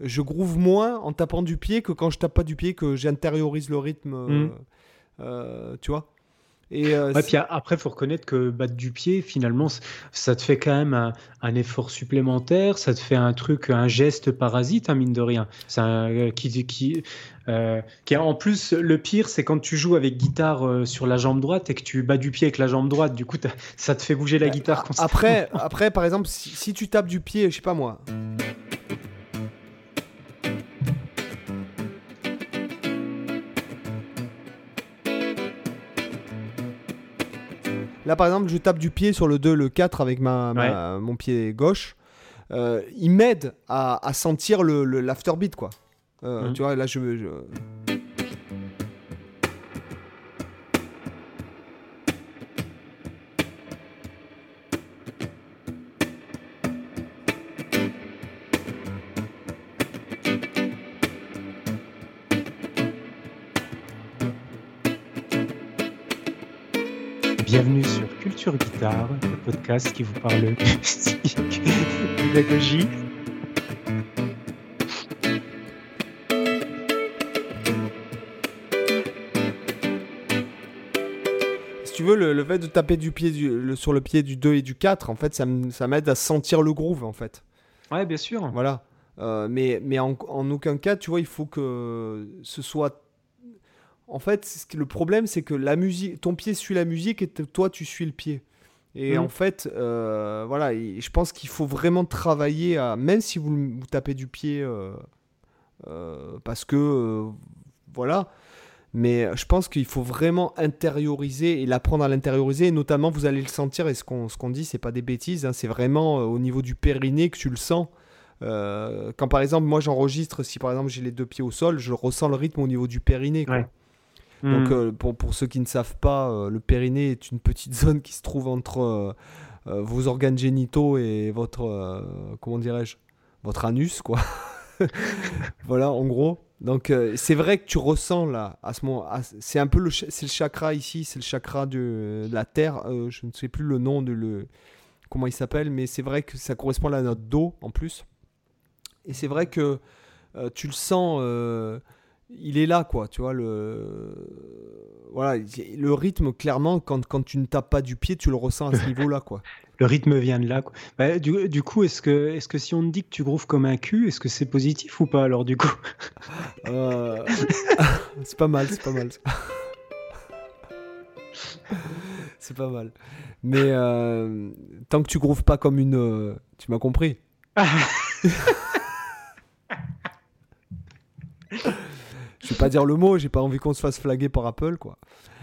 je groove moins en tapant du pied que quand je tape pas du pied, que j'intériorise le rythme. euh, Mhm. euh, tu vois et euh, Ouais, puis après, il faut reconnaître que battre du pied, finalement, ça te fait quand même un, un effort supplémentaire, ça te fait un truc, un geste parasite, hein, mine de rien. Un, qui, qui, euh, qui a- en plus, le pire, c'est quand tu joues avec guitare sur la jambe droite et que tu bats du pied avec la jambe droite, du coup, ça te fait bouger la guitare constamment. Après, après, par exemple, si, si tu tapes du pied, je sais pas moi. Là, par exemple, je tape du pied sur le 2, le 4 avec ma, ma- mon pied gauche. Euh, il m'aide à, à sentir le, le- l'afterbeat, quoi. Euh, Mhm. Tu vois, là, je, je- Le podcast qui vous parle musique, pédagogie. Si tu veux, le, le fait de taper du pied du- le- sur le pied du 2 et du 4, en fait, ça, m'aide à sentir le groove, en fait. Ouais, bien sûr. Voilà. Euh, mais mais en, en aucun cas, tu vois, il faut que ce soit. En fait, le problème, c'est que la musique, ton pied suit la musique et toi, tu suis le pied. Et Mhm. en fait, euh, voilà, je pense qu'il faut vraiment travailler à. Même si vous, vous tapez du pied, euh, euh, parce que. voilà. Mais je pense qu'il faut vraiment intérioriser et l'apprendre à l'intérioriser. Et notamment, vous allez le sentir, et ce qu'on ce qu'on dit, c'est pas des bêtises, hein, c'est vraiment au niveau du périnée que tu le sens. Quand par exemple, moi j'enregistre, si par exemple j'ai les deux pieds au sol, je ressens le rythme au niveau du périnée. quoi. Ouais. Donc Mhm. euh, pour, pour ceux qui ne savent pas, euh, le périnée est une petite <laughs> zone qui se trouve entre euh, vos organes génitaux et votre, comment dirais-je, votre anus, quoi. <laughs> voilà, en gros. Donc c'est vrai que tu ressens là, à ce moment, c'est un peu le, c'est le chakra ici, c'est le chakra de, la terre. Je ne sais plus le nom de le, comment il s'appelle, mais c'est vrai que ça correspond à la note do en plus. Et c'est vrai que euh, tu le sens, il est là quoi, tu vois le, voilà, le rythme clairement quand, quand tu ne tapes pas du pied, tu le ressens à ce <laughs> niveau là quoi le rythme vient de là. Bah, du, coup, est-ce que, est que si on te dit que tu grooves comme un cul, est-ce que c'est positif ou pas alors du coup? Euh, <laughs> C'est pas mal, c'est pas mal. <laughs> c'est pas mal. Mais euh, tant que tu grooves pas comme une... Euh, tu m'as compris? Je vais pas dire le mot, j'ai pas envie qu'on se fasse flaguer par Apple, quoi.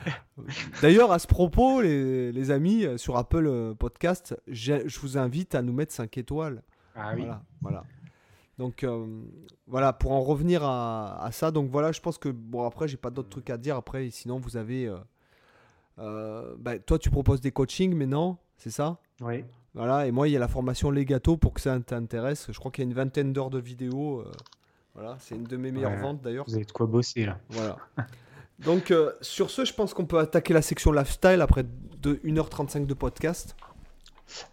<laughs> D'ailleurs, à ce propos, les, amis, euh, sur Apple euh, Podcast, je vous invite à nous mettre 5 étoiles. Ah oui. Voilà. Donc euh, voilà, pour en revenir à, ça, donc voilà, je pense que bon après j'ai pas d'autres trucs à dire après, sinon vous avez, bah, toi tu proposes des coachings, mais non, c'est ça? Oui. Voilà, et moi il y a la formation Legato pour que ça t'intéresse. Je crois qu'il y a une vingtaine d'heures de vidéos. Voilà, c'est une de mes meilleures ventes d'ailleurs. Vous avez de quoi bosser là. Voilà. Donc, euh, sur ce, je pense qu'on peut attaquer la section lifestyle après de 1h35 de podcast.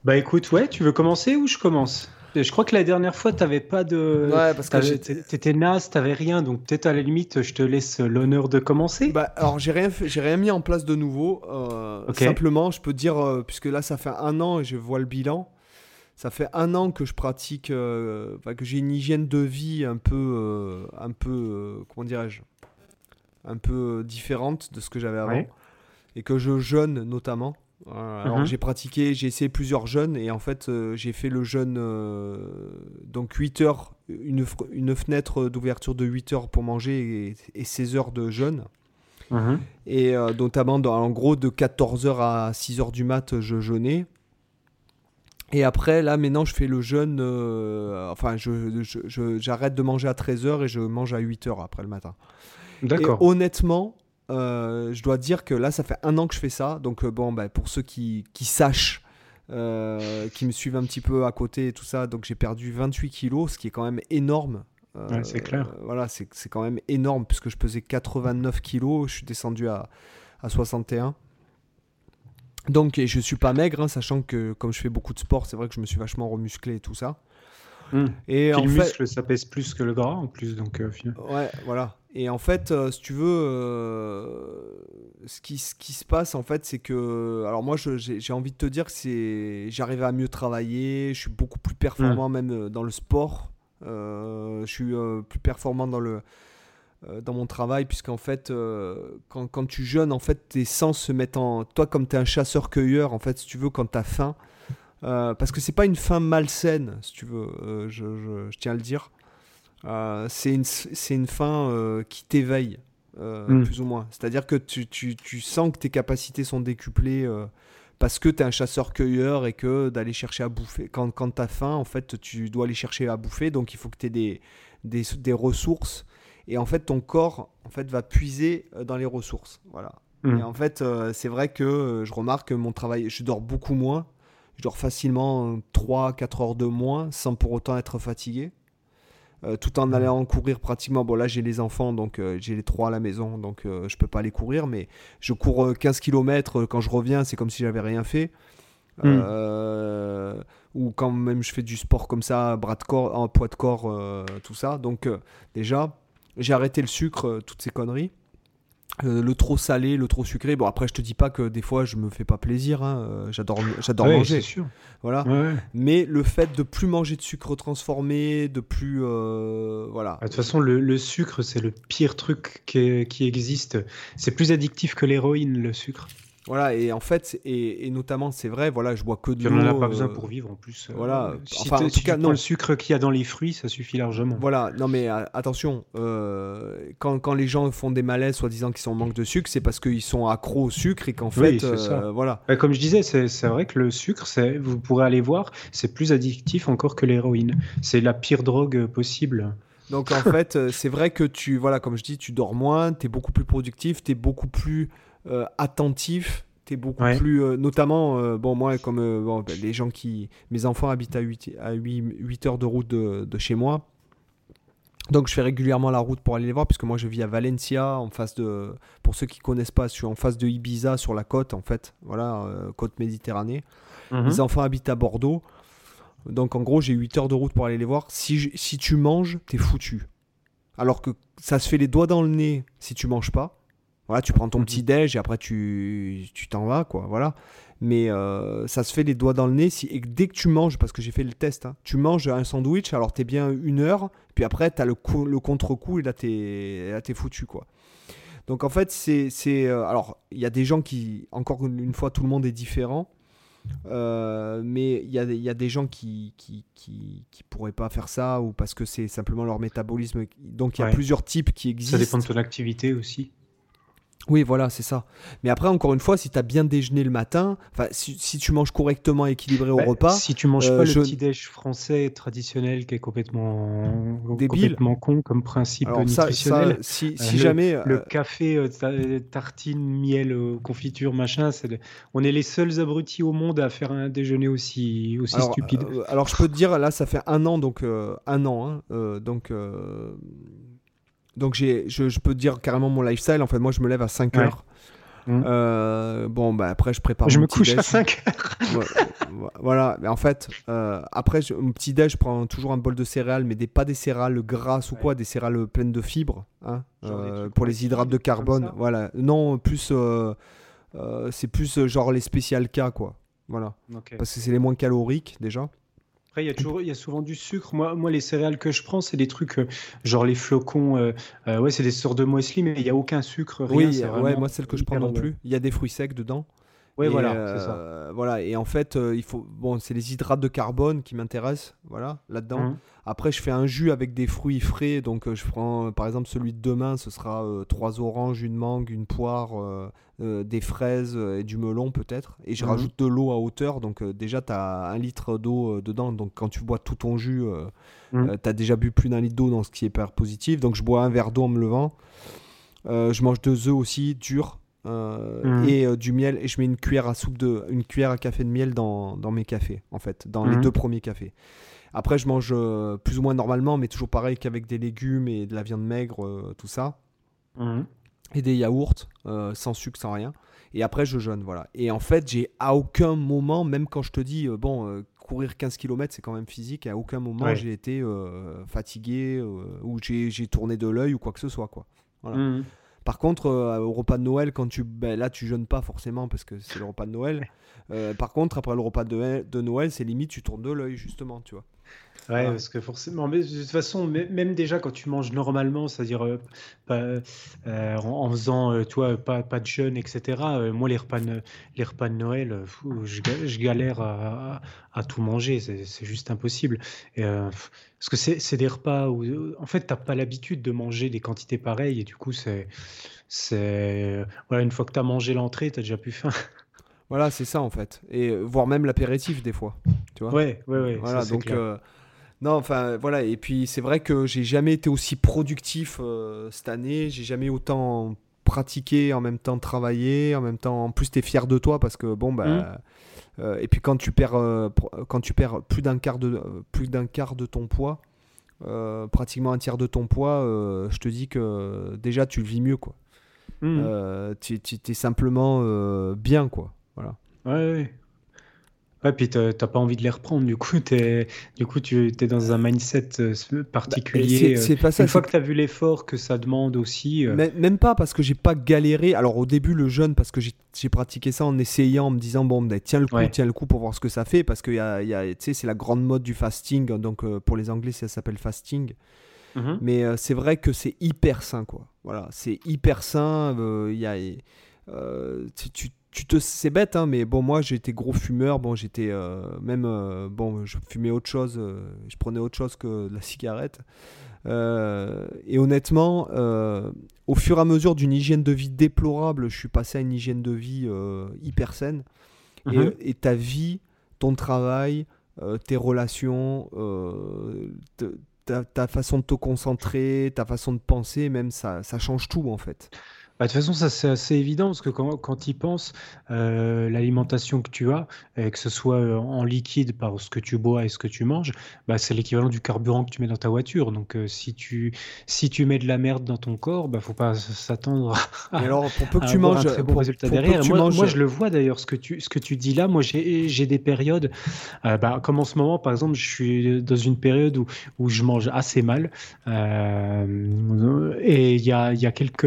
Bah écoute, ouais, tu veux commencer ou je commence? Je crois que la dernière fois, t'avais pas de. Ouais, parce que t'étais naze, t'avais rien, donc peut-être à la limite, je te laisse l'honneur de commencer. Bah alors, j'ai rien, j'ai rien mis en place de nouveau. Euh, simplement, je peux dire, euh, puisque là, ça fait un an et je vois le bilan. Ça fait un an que je pratique, que j'ai une hygiène de vie un peu, un peu, comment dirais-je, un peu euh, différente de ce que j'avais avant. Et que je jeûne notamment. alors mhm. j'ai pratiqué, j'ai essayé plusieurs jeûnes et en fait euh, j'ai fait le jeûne euh, donc 8 heures, une, une fenêtre d'ouverture de 8 heures pour manger et, 16 heures de jeûne. Mhm. Et notamment dans, en gros de 14h à 6h du mat je jeûnais. Et après là maintenant je fais le jeûne, enfin je, j'arrête de manger à 13h et je mange à 8h après le matin. D'accord. honnêtement, euh, je dois dire que là, ça fait un an que je fais ça. Donc, euh, bon, bah, pour ceux qui, qui sachent, euh, qui me suivent un petit peu à côté et tout ça, donc j'ai perdu 28 kilos, ce qui est quand même énorme. ouais, c'est clair. voilà, c'est quand même énorme puisque je pesais 89 kilos, je suis descendu à, à 61. Donc, et je suis pas maigre, hein, sachant que comme je fais beaucoup de sport, c'est vrai que je me suis vachement remusclé et tout ça. Hmm. Et en le muscle, ça pèse plus que le gras en plus, donc. ouais, voilà. Et en fait, euh, si tu veux, euh, ce, qui, ce qui se passe, en fait, c'est que. Alors, moi, j'ai envie de te dire que j'arrive à mieux travailler, je suis beaucoup plus performant, mmh. même euh, dans le sport. je suis plus performant dans, le, dans mon travail, puisqu'en fait, quand, quand, tu jeûnes, en fait, tes sens se mettent en. Toi, comme tu es un chasseur-cueilleur, en fait, si tu veux, quand tu as faim. parce que c'est pas une faim malsaine, si tu veux, je, je, je, tiens à le dire. Euh, c'est une, une, euh, qui t'éveille, euh, hmm. plus ou moins. C'est-à-dire que tu, tu, tu, sens que tes capacités sont décuplées parce que tu es un chasseur-cueilleur et que d'aller chercher à bouffer. Quand, quand tu as faim, en fait, tu dois aller chercher à bouffer, donc il faut que tu aies des, des, des, ressources. Et en fait, ton corps en fait, va puiser dans les ressources. Voilà. Hmm. Et en fait, c'est vrai que je remarque que mon travail, je dors beaucoup moins. Je dors facilement 3-4 heures de moins sans pour autant être fatigué. Euh, tout en allant courir pratiquement. Bon, là, j'ai les enfants, donc euh, j'ai les trois à la maison, donc euh, je peux pas aller courir, mais je cours 15 km. Quand je reviens, c'est comme si j'avais rien fait. Hmm. ou quand même je fais du sport comme ça, bras de corps, en poids de corps, tout ça. Donc, déjà, j'ai arrêté le sucre, toutes ces conneries. Euh, le trop salé, le trop sucré. Bon, après, je te dis pas que des fois, je me fais pas plaisir. Hein. Euh, j'adore, j'adore manger. Sûr. Voilà. Mais le fait de plus manger de sucre transformé, de plus, euh, voilà. Ah, de toute façon, le, sucre, c'est le pire truc qui, qui existe. C'est plus addictif que l'héroïne, le sucre. Voilà, et en fait, et, notamment, c'est vrai, voilà, je bois que de l'eau. On n'en a pas besoin pour vivre en plus. Voilà, si enfin, en tout cas, non. le sucre qu'il y a dans les fruits, ça suffit largement. Voilà, non mais attention, quand, quand, les gens font des malaises, soi-disant qu'ils sont en manque de sucre, c'est parce qu'ils sont accros au sucre et qu'en fait, ça. voilà. Comme je disais, c'est vrai que le sucre, vous pourrez aller voir, c'est plus addictif encore que l'héroïne. C'est la pire drogue possible. Donc en <laughs> fait, c'est vrai que tu, voilà, comme je dis, tu dors moins, tu es beaucoup plus productif, tu es beaucoup plus euh, attentif. T'es beaucoup plus, euh, notamment, euh, bon moi comme bon, ben, les gens qui, mes enfants habitent à 8, à 8, 8 heures de route de, de, chez moi. Donc je fais régulièrement la route pour aller les voir, puisque moi je vis à Valencia, en face de, pour ceux qui connaissent pas, je suis en face de Ibiza sur la côte, en fait, voilà, côte Méditerranée. Mhm. Les enfants habitent à Bordeaux, donc en gros j'ai 8 heures de route pour aller les voir. Si, je- si tu manges, t'es foutu. Alors que ça se fait les doigts dans le nez si tu manges pas. Voilà, tu prends ton Mhm. petit déj et après tu tu t'en vas, quoi, voilà. Mais euh, ça se fait les doigts dans le nez si, et dès que tu manges, parce que j'ai fait le test, hein, tu manges un sandwich, alors t'es bien une heure, puis après t'as le, le contre-coup et là t'es là, t'es foutu quoi. Donc en fait c'est c'est, euh, alors il y a des gens qui encore une, fois tout le monde est différent, euh, mais il y a, des- il y a des gens qui qui, qui qui pourraient pas faire ça ou parce que c'est simplement leur métabolisme. Donc il y a Ouais. plusieurs types qui existent. Ça dépend de ton activité aussi. Oui, voilà, c'est ça. Mais après, encore une fois, si tu as bien déjeuné le matin, si, si tu manges correctement équilibré au Bah, repas, Si tu manges euh, pas je- le petit déj français traditionnel qui est complètement Débile. complètement con comme principe alors ça, nutritionnel. ça, si, Euh, jamais. Le euh, café, euh, ta- tartine, miel, confiture, machin, c'est le- on est les seuls abrutis au monde à faire un déjeuner aussi, aussi alors, stupide. alors, je peux te dire, là, ça fait un an, donc un an, hein, donc. Donc j'ai, je, je peux te dire carrément mon lifestyle. En fait, moi, je me lève à 5 Ouais. heures. Mm. Euh, bon, bah après, je prépare je mon me petit couche à déj. 5 heures. Voilà, mais en fait, euh, après, je- mon petit déj, je prends toujours un bol de céréales, mais des, pas des céréales grasses ou quoi, des céréales pleines de fibres, hein, euh, pour les hydrates de carbone. Voilà, non, plus, c'est plus genre les spécial K, quoi. Voilà, parce que c'est les moins caloriques déjà. Après, il y a toujours, il y a souvent du sucre. Moi, moi, les céréales que je prends, c'est des trucs euh, genre les flocons. euh, euh, ouais, c'est des sortes de muesli, mais il y a aucun sucre, rien. oui, c'est ouais, moi, celle que je prends non plus. Il y a des fruits secs dedans. Et, voilà, ça. Voilà, et en fait, il faut, bon, c'est les hydrates de carbone qui m'intéressent, voilà, là-dedans. Mhm. Après, je fais un jus avec des fruits frais. Donc, je prends par exemple celui de demain, ce sera trois oranges, une mangue, une poire, euh, des fraises euh, et du melon peut-être. Et je Mhm. rajoute de l'eau à hauteur. Donc, euh, déjà, tu as un litre d'eau euh, dedans. Donc, quand tu bois tout ton jus, Mhm. tu as déjà bu plus d'un litre d'eau, dans ce qui est hyper positif. Donc, je bois un verre d'eau en me levant. Je mange deux œufs aussi, durs. Mhm. et du miel et je mets une cuillère à soupe de une cuillère à café de miel dans, dans mes cafés en fait dans les Mhm. deux premiers cafés après, je mange plus ou moins normalement, mais toujours pareil qu'avec des légumes et de la viande maigre, tout ça. Et des yaourts, euh, sans sucre, sans rien. Et après, je jeûne, voilà. Et en fait, j'ai à aucun moment, même quand je te dis, euh, bon, euh, courir 15 km, c'est quand même physique, et à aucun moment, Ouais. j'ai été fatigué ou j'ai j'ai tourné de l'œil ou quoi que ce soit, quoi. Voilà. Mhm. Par contre, au repas de Noël, quand tu, ben, là, tu jeûnes pas forcément parce que c'est le repas de Noël. <laughs> Par contre, après le repas de Noël, de Noël, c'est limite, tu tournes de l'œil, justement, tu vois. Ouais, parce que forcément, mais de toute façon, mê- même déjà quand tu manges normalement, c'est-à-dire euh, pas, euh, en, en faisant, euh, toi, pas, pas de jeûne, etc. moi, les repas de, les repas de Noël, fou, je, ga- je galère à, à- à tout manger, c'est juste impossible. Et, parce que c'est des repas où, en fait, t'as pas l'habitude de manger des quantités pareilles, et du coup, c'est, c'est, voilà, une fois que t'as mangé l'entrée, t'as déjà plus faim. <laughs> Voilà, c'est ça en fait. Et voire même l'apéritif des fois. Tu vois Ouais, ouais, ouais. Voilà, ça, donc clair. Non, enfin voilà. Et puis c'est vrai que j'ai jamais été aussi productif euh, cette année. J'ai jamais autant pratiqué, en même temps travaillé, en même temps. En plus, t'es fier de toi parce que bon bah. Mhm. euh, et puis quand tu perds, euh, quand tu perds plus d'un quart de plus d'un quart de ton poids, pratiquement un tiers de ton poids, je te dis que déjà tu le vis mieux quoi. Euh, tu tu- t'es simplement bien quoi. Voilà. Ouais, ouais. Ouais, puis t'as pas envie de les reprendre, du coup, du coup, tu es dans un mindset euh, Bah, particulier. c'est euh, pas ça. Une fois que tu as vu l'effort que ça demande aussi, euh, Même pas parce que j'ai pas galéré. Alors au début le jeûne parce que j'ai pratiqué ça en essayant, en me disant bon ben, tiens le coup, Ouais. tiens le coup pour voir ce que ça fait parce que y a, y a- c'est la grande mode du fasting. Donc euh, pour les Anglais ça s'appelle fasting. mhm. Mais euh, c'est vrai que c'est hyper sain quoi. Voilà, c'est hyper sain. euh, y a, euh, tu, tu- tu te c'est bête hein, mais bon moi j'étais gros fumeur. Bon j'étais euh, même euh, bon je fumais autre chose. euh, je prenais autre chose que de la cigarette. Et honnêtement, au fur et à mesure d'une hygiène de vie déplorable, je suis passé à une hygiène de vie hyper saine. Et- Mhm. Et, ta vie, ton travail, tes relations, te- ta, ta façon de te concentrer, ta façon de penser, même ça, ça change tout en fait. Bah, de toute façon, ça c'est assez évident parce que quand, quand tu y penses, euh, l'alimentation que tu as, que ce soit euh, en liquide par ce que tu bois et ce que tu manges, bah, c'est l'équivalent du carburant que tu mets dans ta voiture. Donc euh, si, tu, si tu mets de la merde dans ton corps, bah, faut pas s'attendre à, alors, pour peu que tu manges, un très bon résultat derrière. Moi, moi, je le vois d'ailleurs, ce, que tu, ce que tu dis là. Moi, j'ai des périodes, bah, comme en ce moment, par exemple, je suis dans une période où, où je mange assez mal. et il y a, y a quelques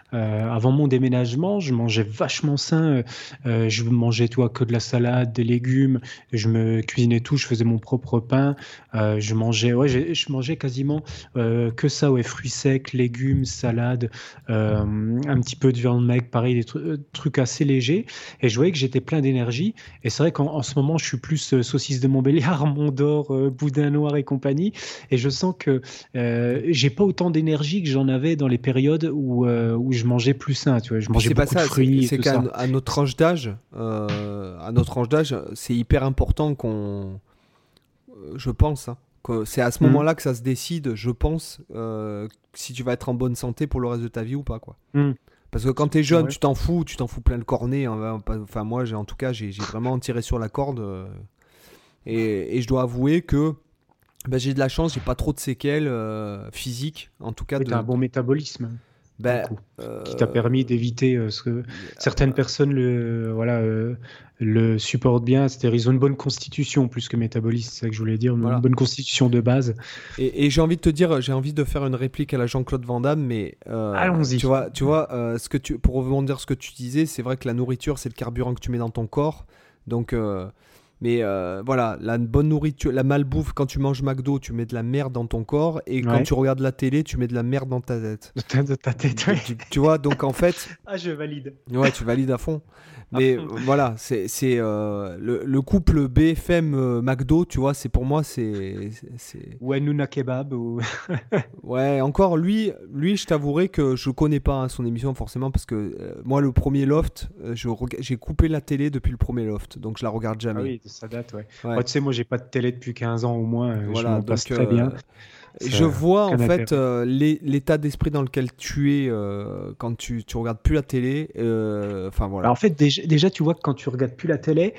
euh, avant mon déménagement, je mangeais vachement sain. Euh, euh, je mangeais toi que de la salade, des légumes. Je me cuisinais tout. Je faisais mon propre pain. je mangeais, ouais, je mangeais quasiment que ça, ouais, fruits secs, légumes, salade, un petit peu de viande maigre, pareil, des trucs assez légers. Et je voyais que j'étais plein d'énergie. Et c'est vrai qu'en ce moment, je suis plus saucisse de Montbéliard, <laughs> Mondor, boudin noir et compagnie. Et je sens que j'ai pas autant d'énergie que j'en avais dans les périodes où, où je mangeais plus sain, tu vois. Je mangeais beaucoup pas ça, de fruits. C'est qu'à à notre tranche d'âge, euh, à notre tranche d'âge, c'est hyper important qu'on, euh, je pense, hein, que c'est à ce mm. moment-là que ça se décide, je pense, euh, si tu vas être en bonne santé pour le reste de ta vie ou pas, quoi. Mm. Parce que quand tu es jeune, tu t'en fous, tu t'en fous plein le cornet. Hein, enfin, moi, en tout cas, j'ai vraiment tiré sur la corde. et, et, je dois avouer que ben, j'ai de la chance, j'ai pas trop de séquelles physiques, en tout cas. Tu as un bon métabolisme. Ben, euh, qui t'a permis d'éviter euh, ce que certaines personnes le, voilà, euh, le supportent bien. C'est-à-dire ils ont une bonne constitution plus que métabolisme, c'est ça que je voulais dire, une bonne constitution de base. Et, j'ai envie de te dire, j'ai envie de faire une réplique à la Jean-Claude Van Damme, mais allons-y. Tu vois, tu vois, ce que tu, pour rebondir ce que tu disais, c'est vrai que la nourriture c'est le carburant que tu mets dans ton corps, donc mais euh, voilà, la bonne nourriture, la malbouffe, quand tu manges McDo, tu mets de la merde dans ton corps. Et quand tu regardes la télé, tu mets de la merde dans ta tête. <laughs> De ta tête, tu, tu, vois, donc en fait. ah, je valide. Ouais, tu valides à fond. Mais <laughs> voilà, c'est euh, le, le, couple BFM euh, McDo, tu vois, c'est pour moi, c'est. Ou Hanouna Kebab. Ou... <laughs> ouais, encore lui, lui je t'avouerai que je connais pas hein, son émission forcément parce que euh, moi, le premier Loft, j'ai coupé la télé depuis le premier Loft, donc je la regarde jamais. Ah oui, ça date, ouais. tu sais, moi, j'ai pas de télé depuis 15 ans au moins, voilà, je passe très bien. Je vois en fait euh, l'état d'esprit dans lequel tu es euh, quand tu, tu regardes plus la télé. Euh, enfin voilà. en fait, déjà, déjà, tu vois que quand tu regardes plus la télé,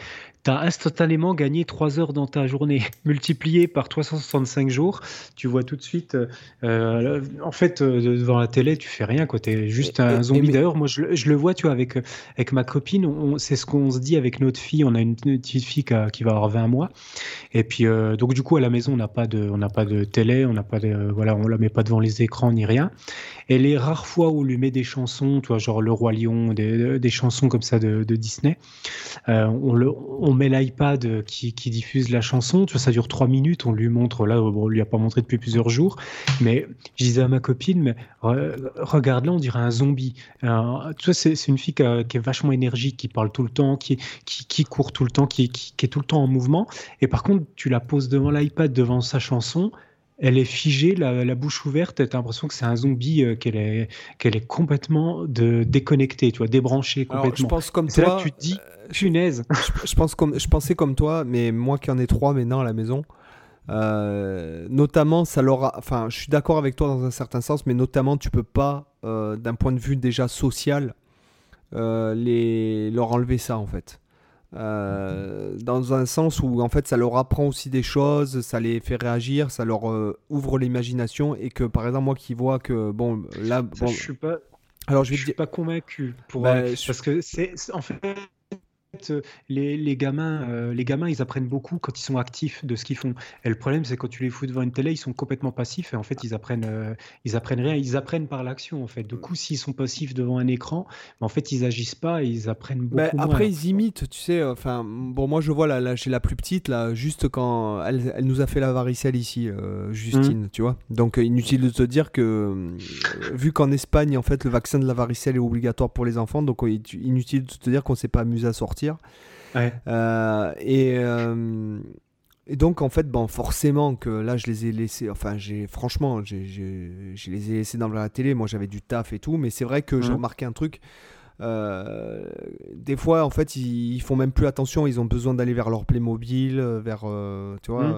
tu as instantanément gagné 3 heures dans ta journée. <laughs> Multiplié par 365 jours, tu vois tout de suite. Euh, en fait, euh, devant la télé, tu fais rien. Tu es juste un zombie. D'ailleurs, moi, je, je, le vois, tu vois, avec, avec ma copine. C'est ce qu'on se dit avec notre fille. On a une petite fille qui, qui va avoir 20 mois. Et puis, euh, donc, du coup, à la maison, on n'a pas, de, on pas de télé. On n'a pas de, voilà, on la met pas devant les écrans ni rien. Et les rares fois où on lui met des chansons, tu vois, genre Le Roi Lion, des, des chansons comme ça de, de Disney, on, le, on on met l'iPad qui, diffuse la chanson, tu vois, ça dure trois minutes, on lui montre, là, on lui a pas montré depuis plusieurs jours, mais je disais à ma copine, mais regarde là, on dirait un zombie. tu vois, c'est une fille qui, est vachement énergique, qui parle tout le temps, qui, qui, court tout le temps, qui, qui, est tout le temps en mouvement, et par contre, tu la poses devant l'iPad, devant sa chanson, elle est figée, la, bouche ouverte, tu as l'impression que c'est un zombie, euh, qu'elle est, qu'elle est complètement de, déconnectée, tu vois, débranchée complètement. je pense comme toi. Là que tu te dis, punaise. <laughs> Je, pense comme, je pensais comme toi, mais moi qui en ai trois maintenant à la maison, euh, notamment, ça leur enfin, je suis d'accord avec toi dans un certain sens, mais notamment, tu peux pas, euh, d'un point de vue déjà social, les, leur enlever ça en fait. Euh, dans un sens où en fait ça leur apprend aussi des choses, ça les fait réagir, ça leur euh, ouvre l'imagination et que par exemple moi qui vois que bon là bon, je suis pas alors je, suis pas convaincu pour bah, parce que c'est en fait euh, les, les, gamins, euh, les gamins, ils apprennent beaucoup quand ils sont actifs de ce qu'ils font. Et le problème, c'est quand tu les fous devant une télé, ils sont complètement passifs et en fait, ils apprennent, euh, ils apprennent rien. Ils apprennent par l'action en fait. Du coup, s'ils sont passifs devant un écran, en fait, ils agissent pas et ils apprennent beaucoup. Bah, après, ils imitent, tu sais. Enfin, bon, moi, je vois là, là j'ai la plus petite là, juste quand elle, elle, nous a fait la varicelle ici, Justine, mmh. tu vois. Donc, inutile de te dire que vu qu'en Espagne, en fait, le vaccin de la varicelle est obligatoire pour les enfants, donc inutile de te dire qu'on s'est pas amusé à sortir euh, et, euh, et, donc, en fait, bon, forcément que là, je les ai laissés. Enfin, j'ai franchement, je les ai laissés dans la télé. Moi, j'avais du taf et tout. Mais c'est vrai que j'ai remarqué un truc. Euh, des fois, en fait, ils, font même plus attention. Ils ont besoin d'aller vers leur Playmobil, vers, tu vois.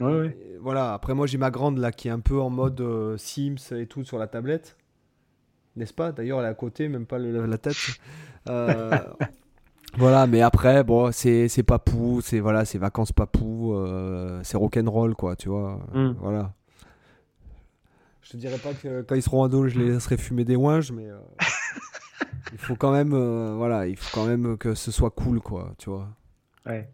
Mmh. Ouais, Voilà. Après, moi, j'ai ma grande là qui est un peu en mode Sims et tout sur la tablette. n'est-ce pas? D'ailleurs, elle est à côté, même pas le- la tête. <laughs> Voilà, mais après, bon, c'est c'est papou, c'est voilà, c'est vacances papou, euh, c'est rock'n'roll, quoi, tu vois. Mm. Voilà. Je te dirais pas que quand ils seront ados, je les laisserai fumer des ouinges, mais euh, <laughs> il faut quand même, euh, voilà, il faut quand même que ce soit cool, quoi, tu vois. Ouais.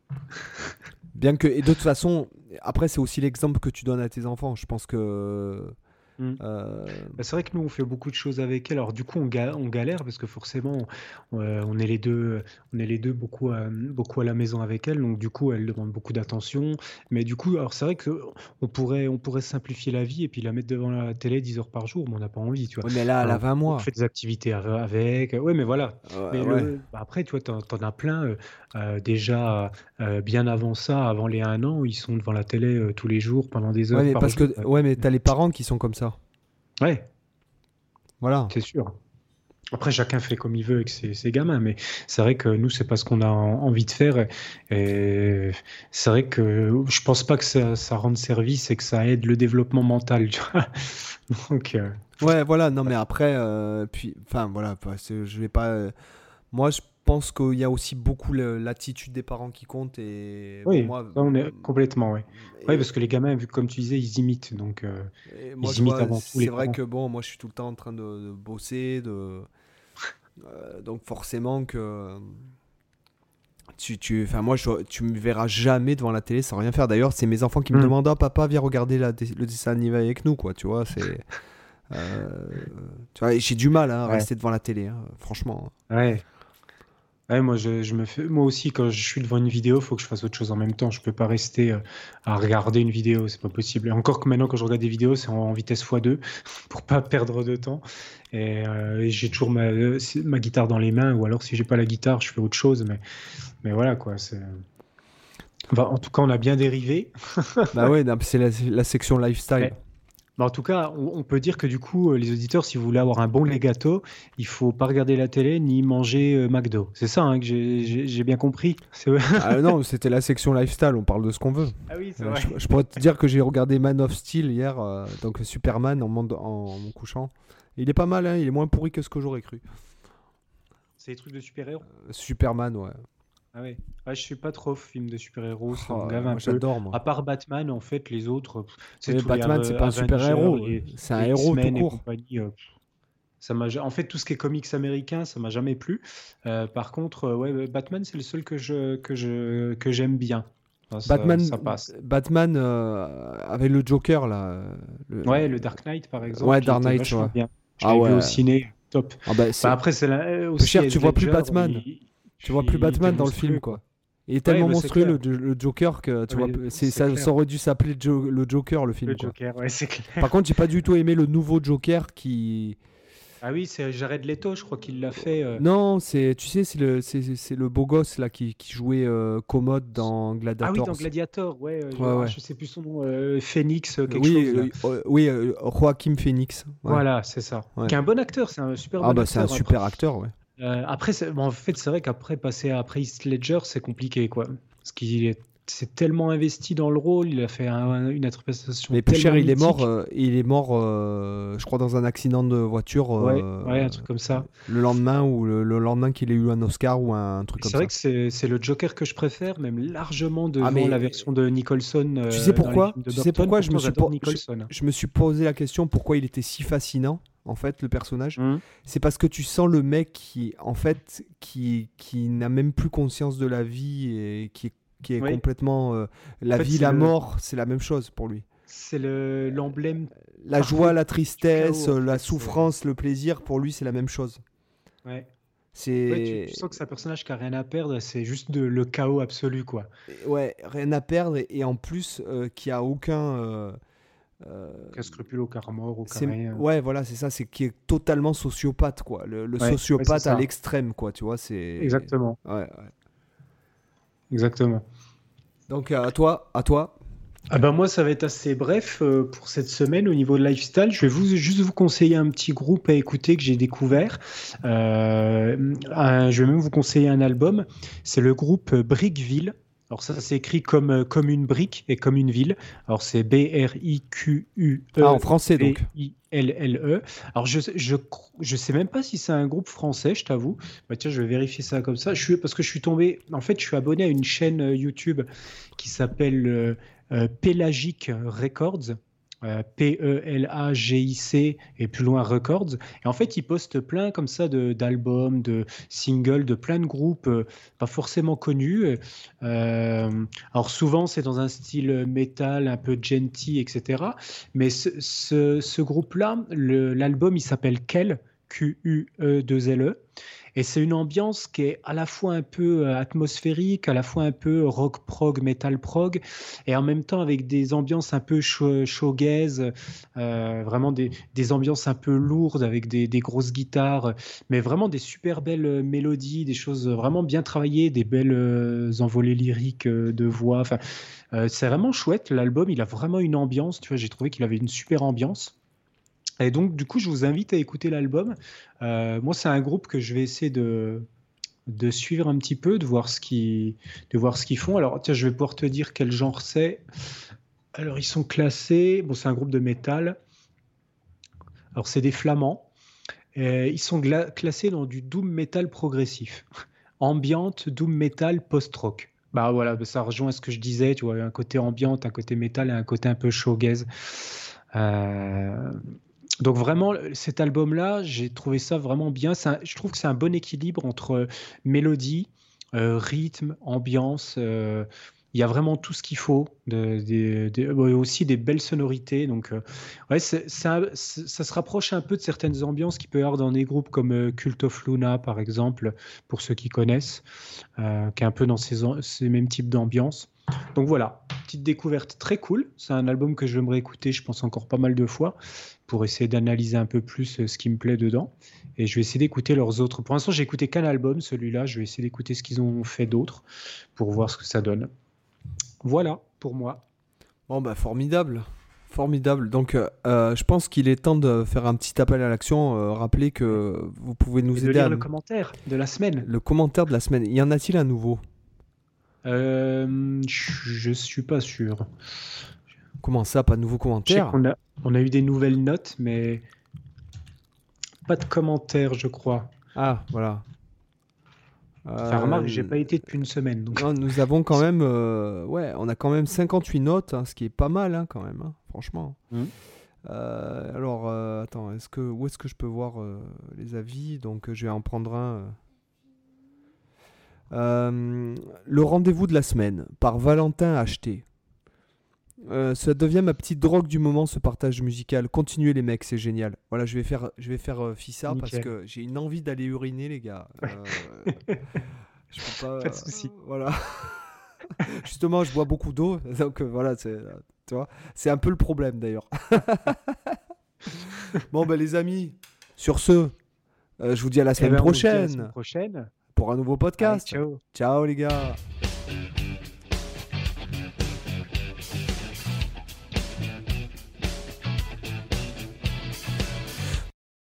Bien que, et de toute façon, après, c'est aussi l'exemple que tu donnes à tes enfants. Je pense que. Mm. euh, Bah, c'est vrai que nous, on fait beaucoup de choses avec elle. Alors, du coup, on, ga- on galère parce que forcément, euh, on est les deux, on est les deux beaucoup à, beaucoup à la maison avec elle. Donc, du coup, elle demande beaucoup d'attention. Mais du coup, alors c'est vrai que on pourrait, on pourrait simplifier la vie et puis la mettre devant la télé 10 heures par jour, mais on n'a pas envie, tu vois. ouais, mais là, elle a Alors, 20 On mois. fait des activités av- avec. Ouais, mais voilà. Ouais, Mais ouais. le- bah, après, tu vois, t'en, t'en as plein euh, déjà euh, bien avant ça, avant les 1 an, ils sont devant la télé tous les jours pendant des heures Ouais, mais par parce jour. que, ouais, mais t'as les parents qui sont comme ça. Ouais, Voilà. c'est sûr. Après, chacun fait comme il veut avec ses, ses gamins, mais c'est vrai que nous, c'est pas ce qu'on a en- envie de faire. Et c'est vrai que je pense pas que ça, ça rende service et que ça aide le développement mental. tu vois. <laughs> Donc, euh, Ouais, voilà. Non, mais après, euh, puis, enfin, voilà. Je vais pas. euh, moi, je pense qu'il y a aussi beaucoup l'attitude des parents qui compte. Et oui, moi, ça, on est complètement, oui. Oui, parce que les gamins, vu comme tu disais, ils imitent. Donc, euh, moi, Ils je imitent vois, avant tout c'est vrai parents. que bon, moi, je suis tout le temps en train de, de bosser, de euh, donc forcément que tu, tu, enfin moi, je, tu me verras jamais devant la télé sans rien faire. D'ailleurs, c'est mes enfants qui me Mm. demandent, Ah, papa, viens regarder la, le dessin animé avec nous, quoi. Tu vois, c'est, euh, tu vois, et j'ai du mal hein, à Ouais. rester devant la télé, hein, franchement. ouais. Ouais, moi, je, je me fais... moi aussi, quand je suis devant une vidéo, il faut que je fasse autre chose en même temps. Je peux pas rester euh, à regarder une vidéo, c'est pas possible. Et encore que maintenant, quand je regarde des vidéos, c'est en, vitesse x2 <laughs> pour pas perdre de temps. Et, euh, et j'ai toujours ma, euh, ma guitare dans les mains, ou alors si j'ai pas la guitare, je fais autre chose. Mais, mais voilà, quoi. c'est- Enfin, en tout cas, on a bien dérivé. bah ouais, c'est la, la section lifestyle. Ouais. En tout cas, on, on peut dire que du coup, euh, les auditeurs, si vous voulez avoir un bon gâteau, il faut pas regarder la télé ni manger euh, McDo. C'est ça hein, que j'ai- bien compris. <laughs> Vrai. Ah non, c'était la section lifestyle. On parle de ce qu'on veut. Ah oui, c'est Euh, je, je pourrais te dire que j'ai regardé Man of Steel hier, donc Superman en, monde- en me couchant. Il est pas mal, hein, il est moins pourri que ce que j'aurais cru. C'est des trucs de super-héros. Superman, ouais. Ah ouais. Ouais, je suis pas trop film de super-héros, ça Oh, me gave moi, un peu. J'adore, moi. À part Batman, en fait, les autres, c'est Batman, Ave- c'est pas un super-héros, c'est un héros tout et court. euh, ça m'a, en fait, tout ce qui est comics américain, ça m'a jamais plu. Euh, par contre, euh, ouais, Batman, c'est le seul que je que je que j'aime bien. Enfin, Batman, ça passe. Batman euh, avec le Joker, là. euh, le- Ouais, le Dark Knight, par exemple. Ouais, Dark Knight, ouais. bien. Je Ah l'ai vu ouais. au ciné, top. Ah bah, Bah, après, c'est la, euh, aussi cher, tu vois plus Batman. il- tu vois plus Batman dans le film, quoi. Il est tellement bah, monstrueux, le, Joker, que tu Ouais, vois, c'est, ça, aurait dû s'appeler Jo- le Joker, le film. Le quoi. Joker, ouais, c'est clair. Par contre, j'ai pas du tout aimé le nouveau Joker qui. Ah oui, c'est Jared Leto, je crois qu'il l'a fait. euh, Non, c'est, tu sais, c'est le, c'est, le beau gosse là qui, qui jouait euh, Commode dans Ah Gladiator. oui, dans Gladiator, ouais. euh, je, Ouais, ah, je sais plus son nom, euh, Phoenix, quelque oui, chose. oui, Joaquin Phoenix. Voilà, c'est ça. Qui est un bon acteur, c'est un super Ah bon bah c'est un acteur. super acteur, ouais. Euh, après, c'est- bon, en fait, c'est vrai qu'après passer après Heath Ledger, c'est compliqué, quoi. Parce qu'il est c'est tellement investi dans le rôle, il a fait un- une interprétation. Mais plus cher, tellement il est mort, euh, il est mort, euh, je crois, dans un accident de voiture. Ouais, euh, ouais, un truc comme ça. Le lendemain ou le, le lendemain qu'il ait eu un Oscar ou un truc comme C'est ça. vrai que c'est c'est le Joker que je préfère, même largement devant Ah, mais- la version de Nicholson. Tu sais pourquoi? Tu sais pourquoi me suis. Je me suis posé la question pourquoi il était si fascinant, en fait, le personnage. Hum. C'est parce que tu sens le mec qui, en fait, qui, qui n'a même plus conscience de la vie et qui est, qui est Oui. complètement. euh, la En fait, vie, la le- mort, c'est la même chose pour lui. C'est le- l'emblème. La joie, la tristesse, chaos, la souffrance, le plaisir, pour lui, c'est la même chose. Ouais. Tu, tu sens que c'est un personnage qui a rien à perdre, c'est juste de, le chaos absolu, quoi. Ouais, rien à perdre et, et en plus, euh, qui a aucun. euh, Aucun scrupule, aucun remords, aucun c'est- rien. ouais, voilà, c'est ça, c'est qui est totalement sociopathe, quoi. Le, le Ouais, ouais, sociopathe à l'extrême, quoi, tu vois, c'est. Exactement, Ouais, ouais. exactement. Donc, euh, à toi, à toi. Ah ben moi, ça va être assez bref euh, pour cette semaine au niveau de lifestyle. Je vais vous, juste vous conseiller un petit groupe à écouter que j'ai découvert. Euh, un- je vais même vous conseiller un album. C'est le groupe Brickville. Alors ça, c'est écrit comme, euh, comme une brique et comme une ville. Alors c'est B-R-I-Q-U-E. Ah, en français, donc. V-I- L-L-E. Alors, je, je, je sais même pas si c'est un groupe français, je t'avoue. Bah, tiens, je vais vérifier ça comme ça. Je suis, parce que je suis tombé. En fait, je suis abonné à une chaîne euh, YouTube qui s'appelle euh, euh, Pelagic Records. Euh, P-E-L-A-G-I-C et plus loin Records. Et en fait, ils postent plein comme ça d'albums, de, singles, de plein de groupes euh, pas forcément connus. Euh, alors souvent, c'est dans un style metal, un peu gentil, etc. Mais ce, ce groupe-là, l'album, il s'appelle Kel, Q-U-E-2-L-E. Et c'est une ambiance qui est à la fois un peu euh, atmosphérique, à la fois un peu rock prog, metal prog, et en même temps avec des ambiances un peu showgaze, euh, vraiment des, ambiances un peu lourdes avec des, grosses guitares, mais vraiment des super belles mélodies, des choses vraiment bien travaillées, des belles euh, envolées lyriques de voix. Enfin, c'est vraiment chouette. L'album, il a vraiment une ambiance. Tu vois, j'ai trouvé qu'il avait une super ambiance. Et donc, du coup, je vous invite à écouter l'album. Euh, moi, c'est un groupe que je vais essayer de, de suivre un petit peu, de voir ce qu'ils qu font. Alors, tiens, je vais pouvoir te dire quel genre c'est. Alors, ils sont classés. Bon, c'est un groupe de métal. Alors, c'est des flamands. Ils sont classés dans du doom metal progressif. <laughs> Ambiante, doom metal, post-rock. Bah voilà, ça rejoint ce que je disais, tu vois, un côté ambiante, un côté métal et un côté un peu showgaze. Euh, donc vraiment, cet album-là, j'ai trouvé ça vraiment bien. je trouve que c'est un bon équilibre entre euh, mélodie, euh, rythme, ambiance. Euh, il y a vraiment tout ce qu'il faut, aussi des belles sonorités. Donc, ouais, ça, se rapproche un peu de certaines ambiances qu'il peut y avoir dans des groupes comme Cult of Luna, par exemple, pour ceux qui connaissent, qui est un peu dans ces, ces mêmes types d'ambiance. Donc voilà, petite découverte très cool. C'est un album que j'aimerais écouter, je pense encore pas mal de fois pour essayer d'analyser un peu plus euh, ce qui me plaît dedans. Et je vais essayer d'écouter leurs autres. Pour l'instant, j'ai écouté qu'un album, celui-là. Je vais essayer d'écouter ce qu'ils ont fait d'autres pour voir ce que ça donne. Voilà pour moi. Bon, bah, formidable. Formidable. Donc, euh, euh, je pense qu'il est temps de faire un petit appel à l'action. rappeler que vous pouvez nous aider. à le commentaire de la semaine. Le commentaire de la semaine. Y en a-t-il un nouveau? Euh, Je suis pas sûr. Comment ça, pas de nouveaux commentaires on a, on a eu des nouvelles notes, mais pas de commentaires, je crois. Ah, voilà. Enfin, remarque, j'ai pas été depuis une semaine. Donc... nous avons quand même, euh, ouais, on a quand même 58 notes, hein, ce qui est pas mal hein, quand même, hein, franchement. Mmh. Euh, alors, euh, attends, est-ce que, où est-ce que je peux voir les avis? Donc, je vais en prendre un. Le rendez-vous de la semaine par Valentin Acheté. Euh, ça devient ma petite drogue du moment, ce partage musical. Continuez les mecs, c'est génial. Voilà, je vais faire, je vais faire euh, Fissa parce que j'ai une envie d'aller uriner, les gars. Euh, <laughs> je peux pas. Pas de soucis. voilà. <laughs> Justement, je bois beaucoup d'eau, <laughs> donc voilà, c'est, tu vois, c'est un peu le problème d'ailleurs. bon, ben les amis, sur ce, je vous dis à la eh semaine, ben, prochaine, prochaine pour un nouveau podcast. ciao. Ciao les gars.